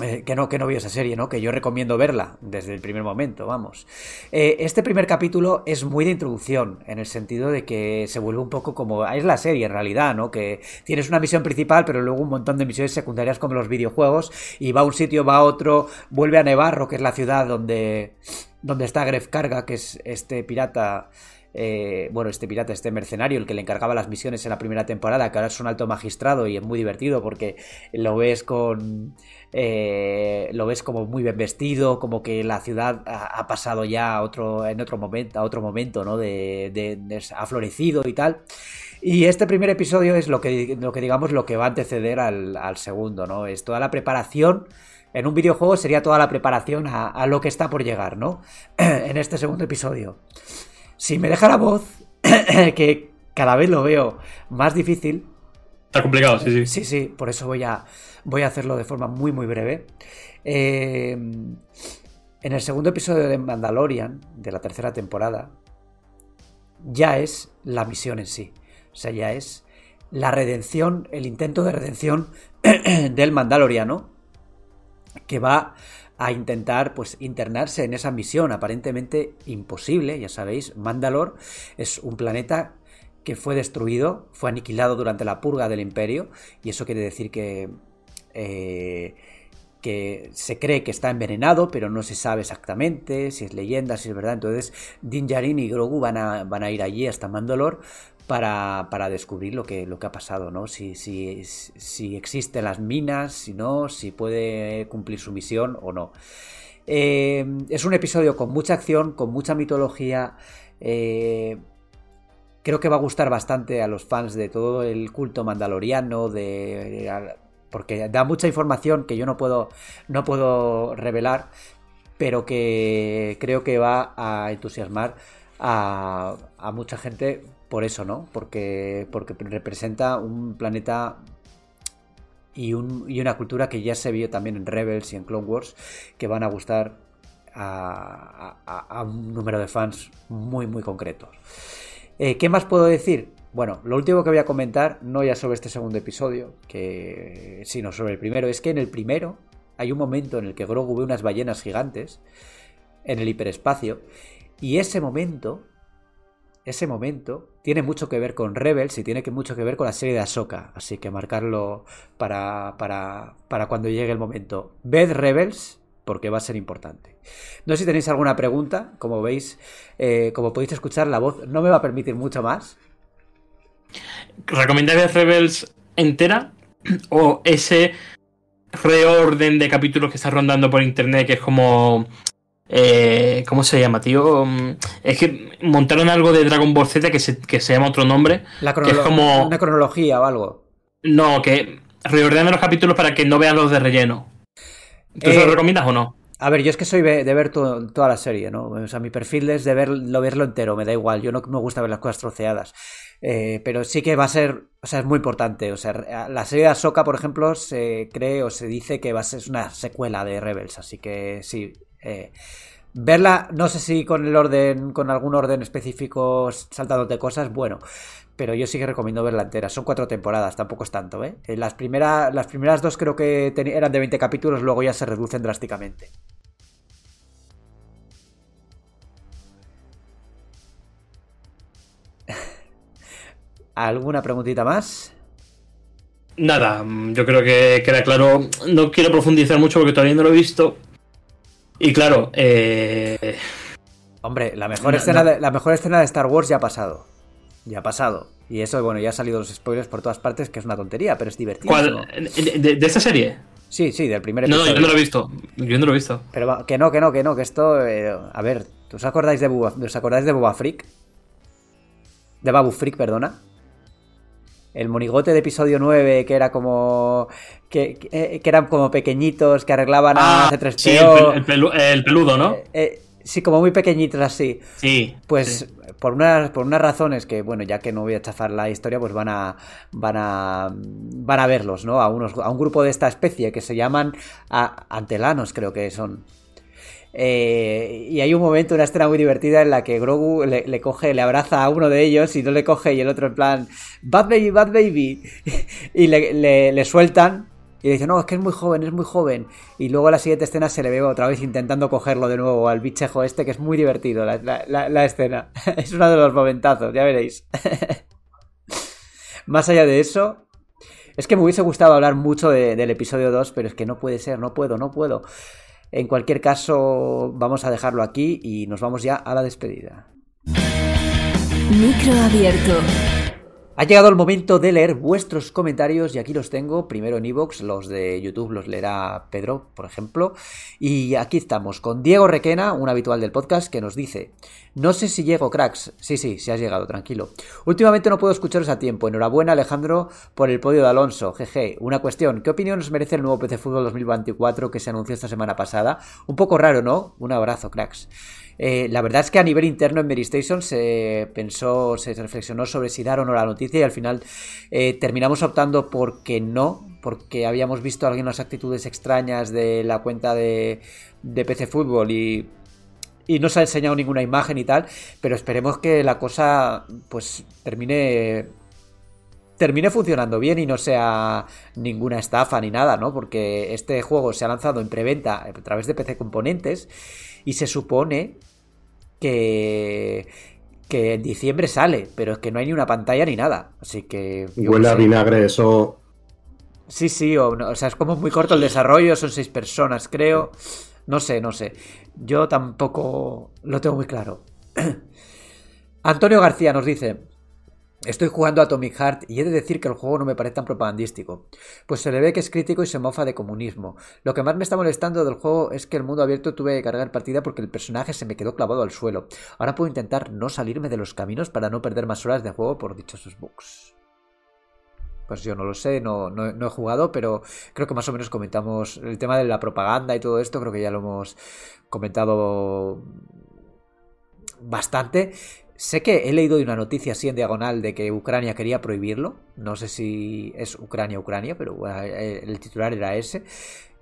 eh, que no, que no vio esa serie, ¿no? Que yo recomiendo verla desde el primer momento, vamos. Eh, este primer capítulo es muy de introducción, en el sentido de que se vuelve un poco como. Es la serie en realidad, ¿no? Que tienes una misión principal, pero luego un montón de misiones secundarias como los videojuegos, y va a un sitio, va a otro, vuelve a Nevarro, que es la ciudad donde, donde está Gref Carga, que es este pirata. Eh, bueno, este pirata, este mercenario, el que le encargaba las misiones en la primera temporada, que ahora es un alto magistrado y es muy divertido porque lo ves con. eh, lo ves como muy bien vestido, como que la ciudad ha, pasado ya a otro, en otro momento, a otro momento, ¿no? De, ha florecido y tal. Y este primer episodio es lo que, lo que digamos, lo que va a anteceder al, al segundo, ¿no? Es toda la preparación. En un videojuego sería toda la preparación a, a lo que está por llegar, ¿no? [clears throat] en este segundo episodio. Si me deja la voz, [clears throat] que cada vez lo veo más difícil, Está complicado, sí, sí. Sí, sí, por eso voy a, voy a hacerlo de forma muy, muy breve. Eh, en el segundo episodio de Mandalorian, de la tercera temporada, ya es la misión en sí. O sea, ya es la redención, el intento de redención [clears throat] del Mandaloriano, que va a intentar pues internarse en esa misión aparentemente imposible, ya sabéis, Mandalor es un planeta que fue destruido, fue aniquilado durante la purga del imperio, y eso quiere decir que, eh, que se cree que está envenenado, pero no se sabe exactamente si es leyenda, si es verdad. Entonces, Din Djarin y Grogu van a, van a ir allí hasta Mandalor para, para descubrir lo que, lo que ha pasado, ¿no? Si, si, si existen las minas, si no, si puede cumplir su misión o no. Eh, es un episodio con mucha acción, con mucha mitología. eh, creo que va a gustar bastante a los fans de todo el culto mandaloriano, de porque da mucha información que yo no puedo no puedo revelar, pero que creo que va a entusiasmar a, a mucha gente por eso, ¿no? Porque porque representa un planeta y, un, y, una cultura que ya se vio también en Rebels y en Clone Wars, que van a gustar a, a, un número de fans muy, muy concretos. Eh, ¿Qué más puedo decir? Bueno, lo último que voy a comentar, no ya sobre este segundo episodio, sino sobre el primero, es que en el primero hay un momento en el que Grogu ve unas ballenas gigantes en el hiperespacio, y ese momento, ese momento, tiene mucho que ver con Rebels y tiene mucho que ver con la serie de Ahsoka, así que marcarlo para, para, para cuando llegue el momento. Ved Rebels, porque va a ser importante. No sé si tenéis alguna pregunta, como veis, eh, como podéis escuchar, la voz no me va a permitir mucho más. ¿Recomendáis Rebels entera? ¿O ese reorden de capítulos que está rondando por internet que es como... Eh, ¿Cómo se llama, tío? Es que montaron algo de Dragon Ball Z que se, que se llama otro nombre. La que es como... Una cronología o algo. No, que reordenan los capítulos para que no vean los de relleno. ¿Tú eh, lo recomiendas o no? A ver, yo es que soy de, de ver to, toda la serie, ¿no? O sea, mi perfil es de verlo, verlo entero, me da igual. Yo no me gusta ver las cosas troceadas. Eh, pero sí que va a ser, o sea, es muy importante. O sea, la serie de Ahsoka, por ejemplo, se cree o se dice que va a ser una secuela de Rebels, así que sí. Eh, verla, no sé si con el orden, con algún orden específico saltándote cosas, bueno. Pero yo sí que recomiendo verla entera. Son cuatro temporadas, tampoco es tanto, ¿eh? Las, primera, las primeras dos creo que eran de 20 capítulos, luego ya se reducen drásticamente. [laughs] ¿Alguna preguntita más? Nada, yo creo que queda claro. No quiero profundizar mucho porque todavía no lo he visto. Y claro, eh... Hombre, la mejor, no, escena no. De, la mejor escena de Star Wars ya ha pasado. Ya ha pasado. Y eso, bueno, ya han salido los spoilers por todas partes, que es una tontería, pero es divertido. ¿Cuál? ¿De, ¿De, esta serie? Sí, sí, del primer no, episodio. No, yo no lo he visto. Yo no lo he visto. Pero que no, que no, que no, que esto. Eh, a ver, ¿Os acordáis de Boba, ¿os acordáis de Boba Freak? De Babu Freak, perdona. El monigote de episodio 9, que era como. que, que, eh, que eran como pequeñitos, que arreglaban a C3PO. sí, el, pel- el pelu- el peludo, ¿no? Eh, eh, sí, como muy pequeñitos así. Sí. Pues sí. por unas por unas razones que bueno, ya que no voy a chafar la historia, pues van a van a van a verlos, ¿no? A unos a un grupo de esta especie que se llaman a- antelanos, creo que son. Eh, y hay un momento, una escena muy divertida en la que Grogu le, coge, le abraza a uno de ellos y no le coge y el otro en plan, Bad Baby, Bad Baby. [laughs] y le, sueltan y le dice, no, es que es muy joven, es muy joven. Y luego la siguiente escena se le ve otra vez intentando cogerlo de nuevo al bichejo este, que es muy divertido la, escena. [laughs] es uno de los momentazos, ya veréis. [laughs] Más allá de eso, es que me hubiese gustado hablar mucho de- del episodio 2, pero es que no puede ser, no puedo, no puedo. En cualquier caso, vamos a dejarlo aquí y nos vamos ya a la despedida. Micro abierto. Ha llegado el momento de leer vuestros comentarios y aquí los tengo, primero en iVoox, los de YouTube los leerá Pedro, por ejemplo, y aquí estamos con Diego Requena, un habitual del podcast, que nos dice, no sé si llego cracks, sí, sí, si has llegado, tranquilo. Últimamente no puedo escucharos a tiempo, enhorabuena Alejandro por el podio de Alonso, jeje. Una cuestión, ¿qué opinión os merece el nuevo PC Fútbol 2024 que se anunció esta semana pasada? Un poco raro, ¿no? Un abrazo, cracks. Eh, la verdad es que a nivel interno en Mary Station se pensó, se reflexionó sobre si dar o no la noticia y al final eh, terminamos optando por que no, porque habíamos visto algunas actitudes extrañas de la cuenta de, de PC Fútbol y, y no se ha enseñado ninguna imagen y tal, pero esperemos que la cosa pues termine termine funcionando bien y no sea ninguna estafa ni nada, ¿no? Porque este juego se ha lanzado en preventa a través de PC Componentes y se supone que que en diciembre sale, pero es que no hay ni una pantalla ni nada, así que Huele a vinagre, eso. Sí, sí, o, no, o sea, es como muy corto el desarrollo, son seis personas, creo. No sé, no sé. Yo tampoco lo tengo muy claro. [clears throat] Antonio García nos dice: Estoy jugando a Atomic Heart y he de decir que el juego no me parece tan propagandístico, pues se le ve que es crítico y se mofa de comunismo. Lo que más me está molestando del juego es que el mundo abierto tuve que cargar partida porque el personaje se me quedó clavado al suelo. Ahora puedo intentar no salirme de los caminos para no perder más horas de juego por dichosos bugs. Pues yo no lo sé, no he jugado, pero creo que más o menos comentamos el tema de la propaganda y todo esto, creo que ya lo hemos comentado bastante. Sé que he leído de una noticia así en diagonal de que Ucrania quería prohibirlo. No sé si es Ucrania, Ucrania, pero bueno, eh, el titular era ese.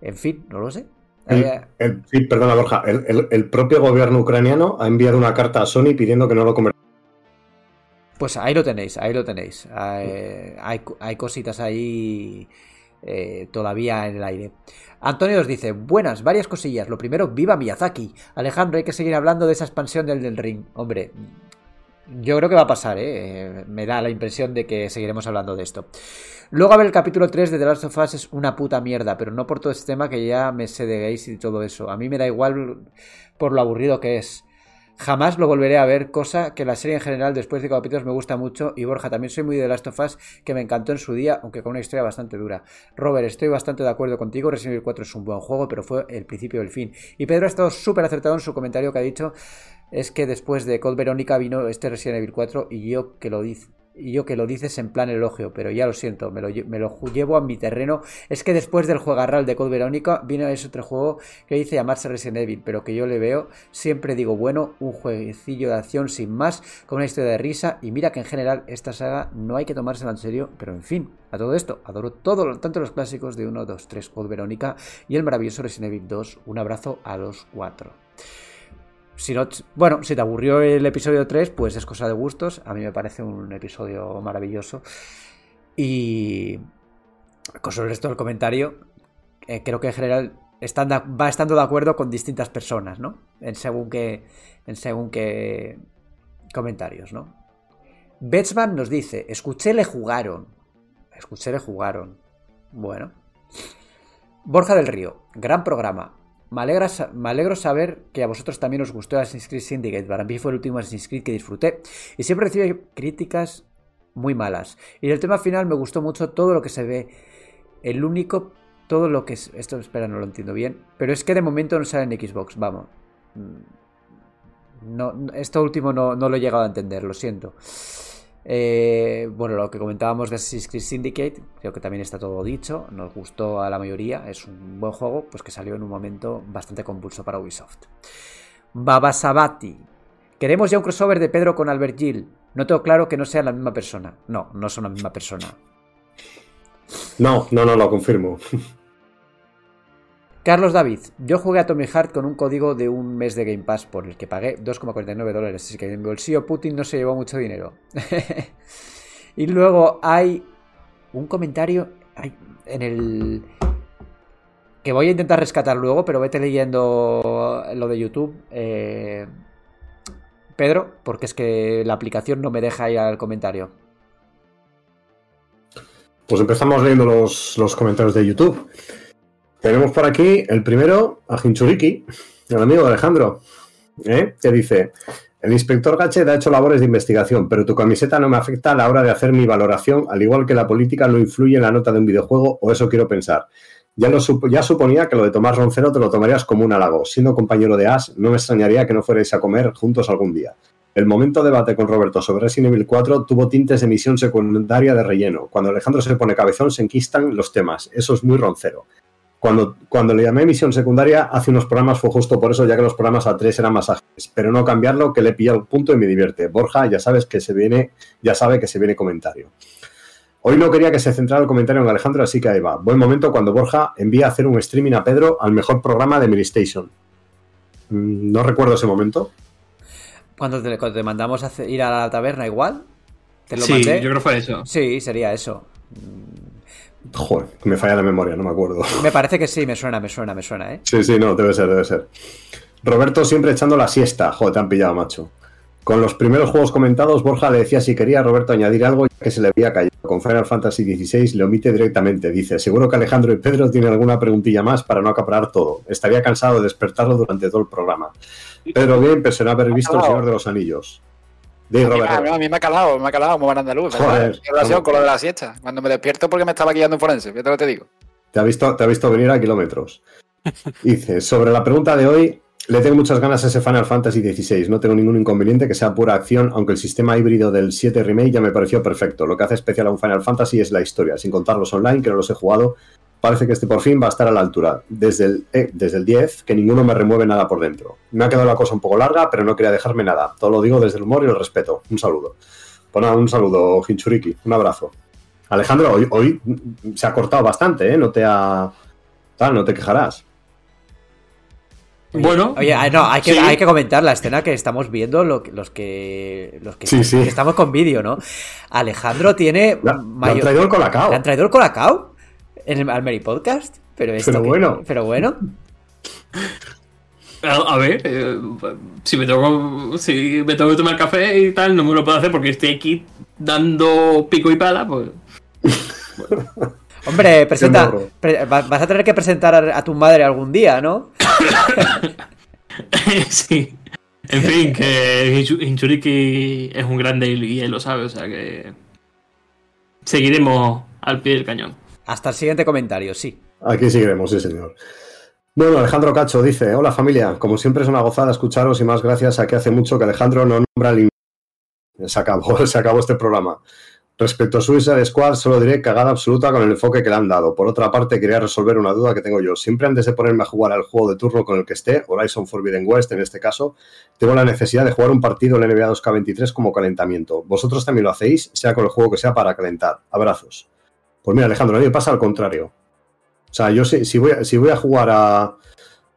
En fin, no lo sé. El- Eh, el- sí, perdona, Borja. El, propio gobierno ucraniano ha enviado una carta a Sony pidiendo que no lo convierta. Pues ahí lo tenéis, ahí lo tenéis. Hay, hay, hay cositas ahí eh, todavía en el aire. Antonio os dice, buenas, varias cosillas. Lo primero, viva Miyazaki. Alejandro, hay que seguir hablando de esa expansión del, del ring. Hombre, yo creo que va a pasar, ¿eh? Me da la impresión de que seguiremos hablando de esto. Luego, a ver, el capítulo 3 de The Last of Us es una puta mierda, pero no por todo este tema que ya me sé de gays y todo eso. A mí me da igual por lo aburrido que es. Jamás lo volveré a ver, cosa que la serie en general después de capítulos me gusta mucho y Borja también soy muy de Last of Us que me encantó en su día, aunque con una historia bastante dura. Robert, estoy bastante de acuerdo contigo, Resident Evil 4 es un buen juego, pero fue el principio del fin. Y Pedro ha estado súper acertado en su comentario que ha dicho es que después de Cold Verónica vino este Resident Evil 4 y yo que lo dice y yo que lo dices en plan elogio, pero ya lo siento, me lo, me lo llevo a mi terreno. Es que después del juegarral de Code Verónica vino ese otro juego que dice llamarse Resident Evil, pero que yo le veo, siempre digo, bueno, un jueguecillo de acción sin más, con una historia de risa, y mira que en general esta saga no hay que tomársela en serio, pero en fin, a todo esto, adoro todo, tanto los clásicos de 1, 2, 3, Code Verónica y el maravilloso Resident Evil 2. Un abrazo a los cuatro. Si no, bueno, si te aburrió el episodio 3, pues es cosa de gustos. A mí me parece un episodio maravilloso. Y con el resto del comentario, eh, creo que en general están va estando de acuerdo con distintas personas, ¿no? En según qué, en según qué comentarios, ¿no? Betsman nos dice, escuché le jugaron. Escuché le jugaron. Bueno. Borja del Río, gran programa. Me, alegra alegro saber que a vosotros también os gustó Assassin's Creed Syndicate. Para mí fue el último Assassin's Creed que disfruté. Y siempre recibe críticas muy malas. Y del tema final me gustó mucho todo lo que se ve. El único, todo lo que es... Esto, espera, no lo entiendo bien. Pero es que de momento no sale en Xbox, vamos. Mm, No, esto último no, no, lo he llegado a entender, lo siento. Eh, bueno, lo que comentábamos de Assassin's Creed Syndicate, creo que también está todo dicho. Nos gustó a la mayoría, es un buen juego, pues que salió en un momento bastante convulso para Ubisoft. Babasabati. Queremos ya un crossover de Pedro con Albert Gil. No tengo claro que no sean la misma persona. No, no son la misma persona. No, no, no, lo confirmo. [laughs] Carlos David, yo jugué a Tommy Heart con un código de un mes de Game Pass por el que pagué 2,49 dólares, así que en mi bolsillo Putin no se llevó mucho dinero. [laughs] y luego hay un comentario en el... que voy a intentar rescatar luego, pero vete leyendo lo de YouTube. Eh, Pedro, porque es que la aplicación no me deja ir al comentario. Pues empezamos leyendo los, los comentarios de YouTube. Tenemos por aquí el primero, a Hinchuriki, el amigo de Alejandro, ¿eh? que dice: El inspector Gachet ha hecho labores de investigación, pero tu camiseta no me afecta a la hora de hacer mi valoración, al igual que la política no influye en la nota de un videojuego, o eso quiero pensar. Ya, suponía que lo de Tomás Roncero te lo tomarías como un halago. Siendo compañero de As, no me extrañaría que no fuerais a comer juntos algún día. El momento de debate con Roberto sobre Resident Evil 4 tuvo tintes de misión secundaria de relleno. Cuando Alejandro se pone cabezón, se enquistan los temas. Eso es muy roncero. Cuando, cuando le llamé emisión secundaria, hace unos programas fue justo por eso, ya que los programas a tres eran más ágiles. Pero no cambiarlo, que le pilla el punto y me divierte. Borja, ya sabes que se viene, ya sabe que se viene comentario. Hoy no quería que se centrara el comentario en Alejandro, así que ahí va. Buen momento cuando Borja envía a hacer un streaming a Pedro al mejor programa de Ministation. Mm, no recuerdo ese momento. Cuando te, mandamos a ir a la taberna igual. ¿Te lo sí, yo creo que fue eso. Sí, sería eso. Joder, me falla la memoria, no me acuerdo. Me parece que sí, me suena, me suena, me suena, ¿eh? Sí, sí, no, debe ser, debe ser. Roberto siempre echando la siesta. Joder, te han pillado, macho. Con los primeros juegos comentados, Borja le decía si quería a Roberto añadir algo que se le había caído. Con Final Fantasy XVI le omite directamente. Dice, seguro que Alejandro y Pedro tienen alguna preguntilla más para no acaparar todo. Estaría cansado de despertarlo durante todo el programa. Pedro bien, pero haber visto El Señor de los Anillos. A mí me ha calado, me ha calado como van andaluz. Joder, en relación con lo de la siesta. Cuando me despierto porque me estaba guiando en forense, fíjate lo que te digo. Te ha visto, te ha visto venir a kilómetros. [laughs] Dice, sobre la pregunta de hoy, le tengo muchas ganas a ese Final Fantasy XVI. No tengo ningún inconveniente que sea pura acción, aunque el sistema híbrido del 7 Remake ya me pareció perfecto. Lo que hace especial a un Final Fantasy es la historia, sin contar los online, que no los he jugado. Parece que este por fin va a estar a la altura. Desde el, eh, desde el 10, que ninguno me remueve nada por dentro. Me ha quedado la cosa un poco larga, pero no quería dejarme nada. Todo lo digo desde el humor y el respeto. Un saludo. Pues un saludo, Hinchuriki. Un abrazo. Alejandro, hoy, hoy se ha cortado bastante, ¿eh? No te ha. Tal, no te quejarás. Bueno, oye, no, hay que, hay que comentar la escena que estamos viendo, los que los que, estamos con vídeo, ¿no? Alejandro tiene. Le, han traído el colacao. ¿Le han traído el colacao? En el Almeri Podcast. Pero, esto pero bueno. pero bueno. [laughs] A, ver, eh, si me tengo si me tengo que tomar café y tal, no me lo puedo hacer porque estoy aquí dando pico y pala, pues. Hombre, presenta. vas a tener que presentar a, tu madre algún día, ¿no? [laughs] sí. En fin, que Hinchuriki es un grande y él lo sabe, o sea que. Seguiremos al pie del cañón. Hasta el siguiente comentario, sí. Aquí seguiremos, sí, señor. Bueno, Alejandro Cacho dice, hola familia, como siempre es una gozada escucharos y más gracias a que hace mucho que Alejandro no nombra el... Se acabó, [laughs] se acabó este programa. Respecto a Suicide Squad, solo diré cagada absoluta con el enfoque que le han dado. Por otra parte, quería resolver una duda que tengo yo. Siempre antes de ponerme a jugar al juego de turno con el que esté, Horizon Forbidden West en este caso, tengo la necesidad de jugar un partido en NBA 2K23 como calentamiento. ¿Vosotros también lo hacéis, sea con el juego que sea para calentar? Abrazos. Pues mira, Alejandro, a mí me pasa al contrario. O sea, yo si, si, voy, a jugar a,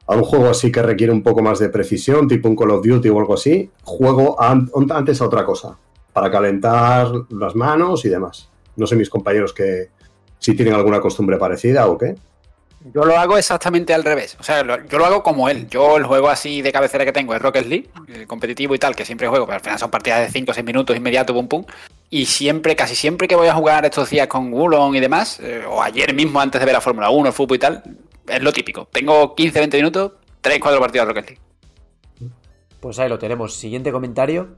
un juego así que requiere un poco más de precisión, tipo un Call of Duty o algo así, juego antes a otra cosa, para calentar las manos y demás. No sé mis compañeros que si tienen alguna costumbre parecida o qué. Yo lo hago exactamente al revés. O sea, yo lo hago como él. Yo el juego así de cabecera que tengo es Rocket League, el competitivo y tal, que siempre juego, pero al final son partidas de 5 o 6 minutos inmediato, pum pum. Y siempre, casi siempre que voy a jugar estos días con Gulon y demás, eh, o ayer mismo antes de ver la Fórmula 1, el fútbol y tal, es lo típico. Tengo 15, 20 minutos, 3, 4 partidas de Rocket League. Pues ahí lo tenemos. Siguiente comentario.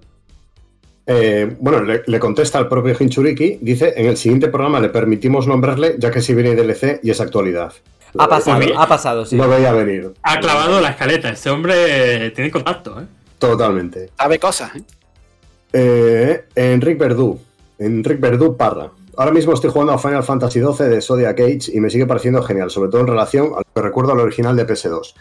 Eh, bueno, le, contesta al propio Hinchuriki, dice, en el siguiente programa le permitimos nombrarle, ya que si viene DLC y es actualidad. Ha pasado, ha pasado, sí. No veía venir. Ha clavado la escaleta, este hombre tiene contacto, ¿eh? Totalmente. Sabe cosas, ¿eh? Eh, Verdú. Enric Verdú Parra. Ahora mismo estoy jugando a Final Fantasy XII de Zodiac Age y me sigue pareciendo genial, sobre todo en relación a lo que recuerdo al original de PS2.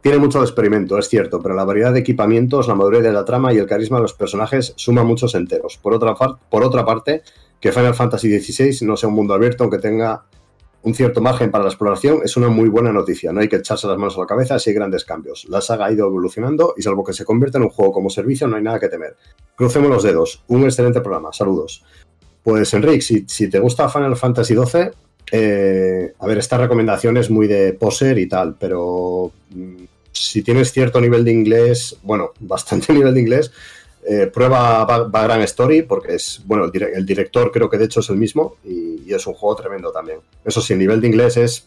Tiene mucho de experimento, es cierto, pero la variedad de equipamientos, la madurez de la trama y el carisma de los personajes suma muchos enteros. Por otra, por otra parte, que Final Fantasy XVI no sea un mundo abierto, aunque tenga un cierto margen para la exploración, es una muy buena noticia. No hay que echarse las manos a la cabeza si hay grandes cambios. La saga ha ido evolucionando y salvo que se convierta en un juego como servicio, no hay nada que temer. Crucemos los dedos. Un excelente programa. Saludos. Pues Enric, si, si te gusta Final Fantasy XII, eh, a ver, esta recomendación es muy de poser y tal, pero mm, si tienes cierto nivel de inglés, bueno, [laughs] bastante nivel de inglés, eh, prueba Ba- Background Story porque es, bueno, el, dire- el director creo que de hecho es el mismo y, y es un juego tremendo también. Eso sí, el nivel de inglés es,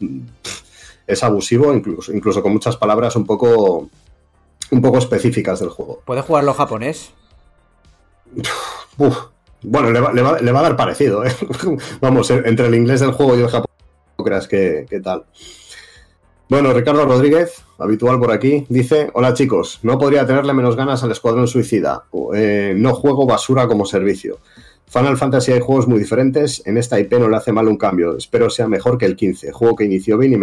es abusivo, incluso, incluso con muchas palabras un poco, un poco específicas del juego. ¿Puede jugarlo japonés? Uf, bueno, le va, le va- le va a dar parecido, ¿eh? [laughs] Vamos, en- entre el inglés del juego y el japonés, no creas que, que tal. Bueno, Ricardo Rodríguez, habitual por aquí, dice: Hola chicos, no podría tenerle menos ganas al Escuadrón Suicida. Eh, no juego basura como servicio. Final Fantasy hay juegos muy diferentes. En esta IP no le hace mal un cambio. Espero sea mejor que el 15, juego que inició bien y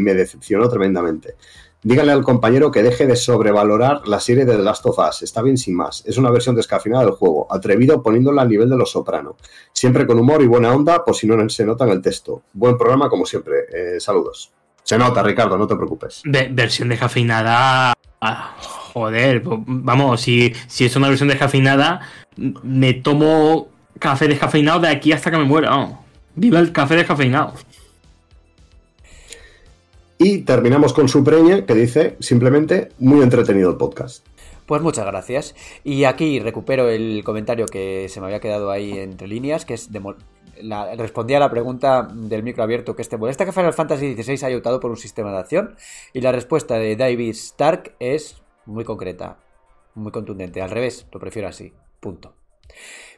me, decepcionó tremendamente. Díganle al compañero que deje de sobrevalorar la serie de The Last of Us. Está bien sin más. Es una versión descafeinada del juego, atrevido poniéndola al nivel de los soprano. Siempre con humor y buena onda, por si no se nota en el texto. Buen programa como siempre. Eh, saludos. Se nota, Ricardo, no te preocupes. Ve- versión descafeinada. ah, joder, vamos, si, si es una versión descafeinada, m- me tomo café descafeinado de aquí hasta que me muera. Viva el café descafeinado. Y terminamos con su preñe, que dice simplemente muy entretenido el podcast. Pues muchas gracias. Y aquí recupero el comentario que se me había quedado ahí entre líneas, que es de la- respondía a la pregunta del micro abierto que este molesta que Final Fantasy XVI haya optado por un sistema de acción y la respuesta de David Stark es muy concreta, muy contundente. Al revés, lo prefiero así. Punto.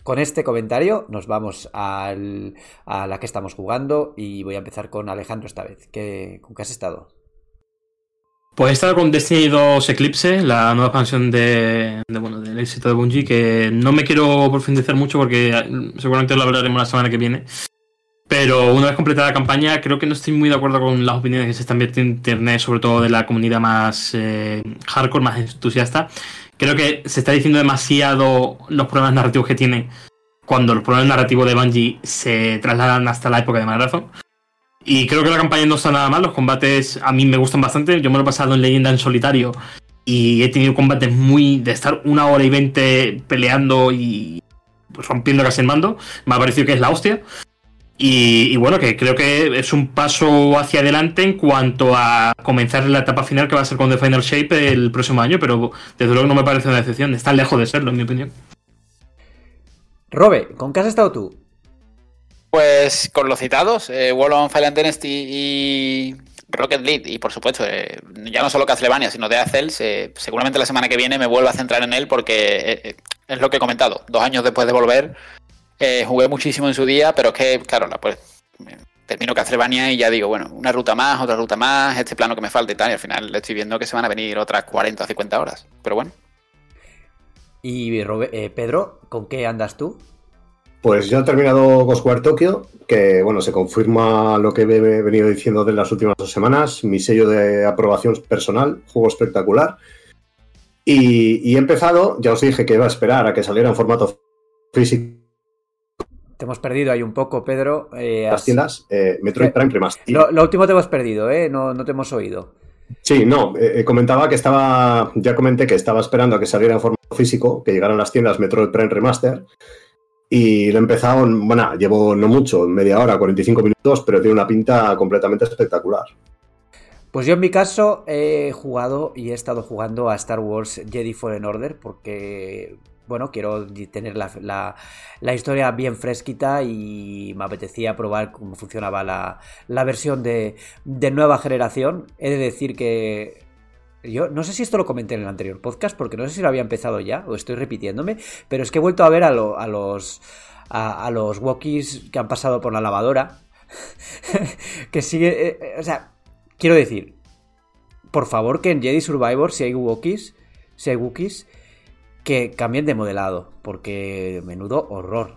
Con este comentario nos vamos a la que estamos jugando y voy a empezar con Alejandro esta vez. ¿Qué, ¿Con qué has estado? Pues he estado con Destiny 2 Eclipse, la nueva expansión de, de, bueno, del éxito de Bungie, que no me quiero profundizar mucho porque seguramente lo hablaremos la semana que viene. Pero una vez completada la campaña, creo que no estoy muy de acuerdo con las opiniones que se están viendo en internet, sobre todo de la comunidad más eh, hardcore, más entusiasta. Creo que se está diciendo demasiado los problemas narrativos que tiene cuando los problemas narrativos de Bungie se trasladan hasta la época de Marathon. Y creo que la campaña no está nada mal, los combates a mí me gustan bastante. Yo me lo he pasado en leyenda en solitario y he tenido combates muy de estar una hora y veinte peleando y rompiendo casi el mando. Me ha parecido que es la hostia. Y, y bueno, que creo que es un paso hacia adelante en cuanto a comenzar la etapa final que va a ser con The Final Shape el próximo año, pero desde luego no me parece una decepción. Está lejos de serlo, en mi opinión. Robe, ¿con qué has estado tú? Pues con los citados, eh, World of Final Dynasty y Rocket League, y por supuesto, eh, ya no solo Castlevania, sino de Cells, eh, seguramente la semana que viene me vuelvo a centrar en él porque eh, es lo que he comentado. Dos años después de volver, jugué muchísimo en su día, pero es que, claro, la, pues termino Castlevania y ya digo, bueno, una ruta más, otra ruta más, este plano que me falta y tal, y al final estoy viendo que se van a venir otras 40 o 50 horas. Pero bueno. Y Robe- eh, Pedro, ¿con qué andas tú? Pues ya he terminado Ghostwire Tokyo, que bueno, se confirma lo que he venido diciendo de las últimas dos semanas, mi sello de aprobación personal, juego espectacular. Y, y he empezado, ya os dije que iba a esperar a que saliera en formato físico Te hemos perdido ahí un poco, Pedro. eh, las tiendas, eh, Metroid Eh, Prime Remastered. Lo, lo último te hemos perdido, ¿eh? No, no te hemos oído. Sí, no, eh, comentaba que estaba, ya comenté que estaba esperando a que saliera en formato físico, que llegaran las tiendas Metroid Prime Remaster. Y lo he empezado, en- bueno, llevo no mucho, media hora, 45 minutos, pero tiene una pinta completamente espectacular. Pues yo en mi caso he jugado y he estado jugando a Star Wars Jedi Fallen Order porque, bueno, quiero tener la, la- la historia bien fresquita y me apetecía probar cómo funcionaba la, la versión de, de nueva generación. He de decir que yo no sé si esto lo comenté en el anterior podcast porque no sé si lo había empezado ya o estoy repitiéndome, pero es que he vuelto a ver a, lo- a los a, los Wookiees que han pasado por la lavadora [laughs] que sigue, eh, eh, o sea, quiero decir, por favor que en Jedi Survivor si hay Wookiees, si hay Wookiees, que cambien de modelado, porque menudo horror.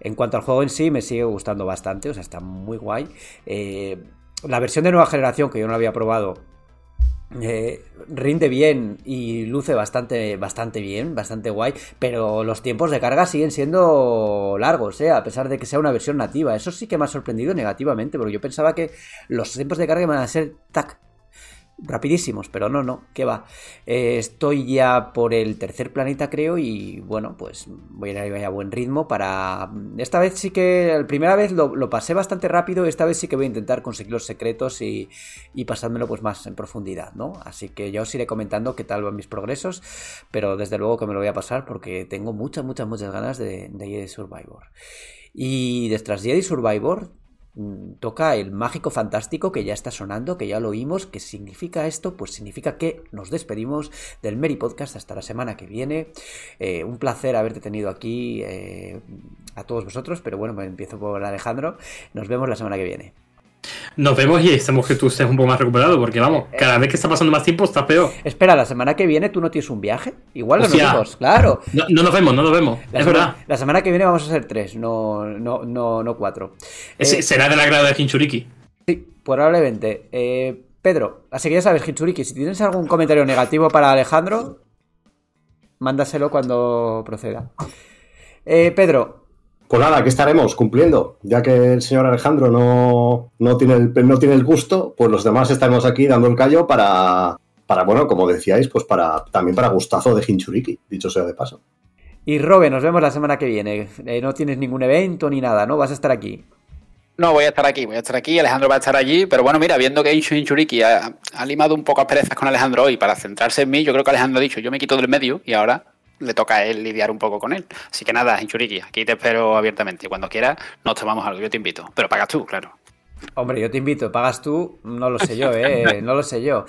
En cuanto al juego en sí, me sigue gustando bastante, o sea, está muy guay. Eh, la versión de nueva generación, que yo no la había probado, eh, rinde bien y luce bastante, bastante bien, bastante guay, pero los tiempos de carga siguen siendo largos, ¿eh? a pesar de que sea una versión nativa. Eso sí que me ha sorprendido negativamente, porque yo pensaba que los tiempos de carga iban a ser tac, rapidísimos, pero no, no, ¿qué va? Eh, estoy ya por el tercer planeta, creo, y bueno, pues voy a ir a buen ritmo para... Esta vez sí que, la primera vez lo, pasé bastante rápido, esta vez sí que voy a intentar conseguir los secretos y, y pasármelo pues más en profundidad, ¿no? Así que ya os iré comentando qué tal van mis progresos, pero desde luego que me lo voy a pasar porque tengo muchas, muchas, muchas ganas de, de Survivor. Y detrás de Jedi Survivor Mm, toca el mágico fantástico que ya está sonando, que ya lo oímos. ¿Qué significa esto? Pues significa que nos despedimos del Mary Podcast hasta la semana que viene. Eh, un placer haberte tenido aquí eh, a todos vosotros, pero bueno, me empiezo por Alejandro. Nos vemos la semana que viene. Nos vemos y estamos que tú estés un poco más recuperado, porque vamos, eh, cada vez que está pasando más tiempo estás peor. Espera, la semana que viene tú no tienes un viaje. Igual no nos vemos, claro. No, nos vemos, no nos vemos. es verdad. La semana que viene vamos a ser tres, no, no, no, no cuatro. Eh, ¿Será del agrado de Hinchuriki? Sí, probablemente. Eh, Pedro, así que ya sabes, Hinchuriki, si tienes algún comentario negativo para Alejandro, mándaselo cuando proceda. Pedro, pues nada, aquí estaremos cumpliendo. Ya que el señor Alejandro no, no, tiene, el, no tiene el gusto, pues los demás estaremos aquí dando el callo para, para bueno, como decíais, pues para también para gustazo de Hinchuriki, dicho sea de paso. Y Robe, nos vemos la semana que viene. Eh, no tienes ningún evento ni nada, ¿no? Vas a estar aquí. No, voy a estar aquí, voy a estar aquí, Alejandro va a estar allí, pero bueno, mira, viendo que Hinchuriki ha, ha limado un poco a perezas con Alejandro hoy para centrarse en mí, yo creo que Alejandro ha dicho, yo me quito del medio y ahora le toca a él lidiar un poco con él. Así que nada, Hinchuriki, aquí te espero abiertamente. Cuando quieras, nos tomamos algo, yo te invito. Pero pagas tú, claro. Hombre, yo te invito, pagas tú, no lo sé yo, ¿eh? [laughs] No lo sé yo.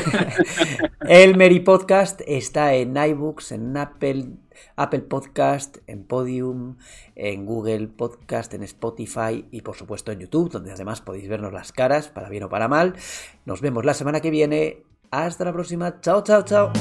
[laughs] El Meri Podcast está en iBooks, en Apple, Apple Podcast, en Podium, en Google Podcast, en Spotify y por supuesto en YouTube, donde además podéis vernos las caras, para bien o para mal. Nos vemos la semana que viene. Hasta la próxima. Chao, chao, chao.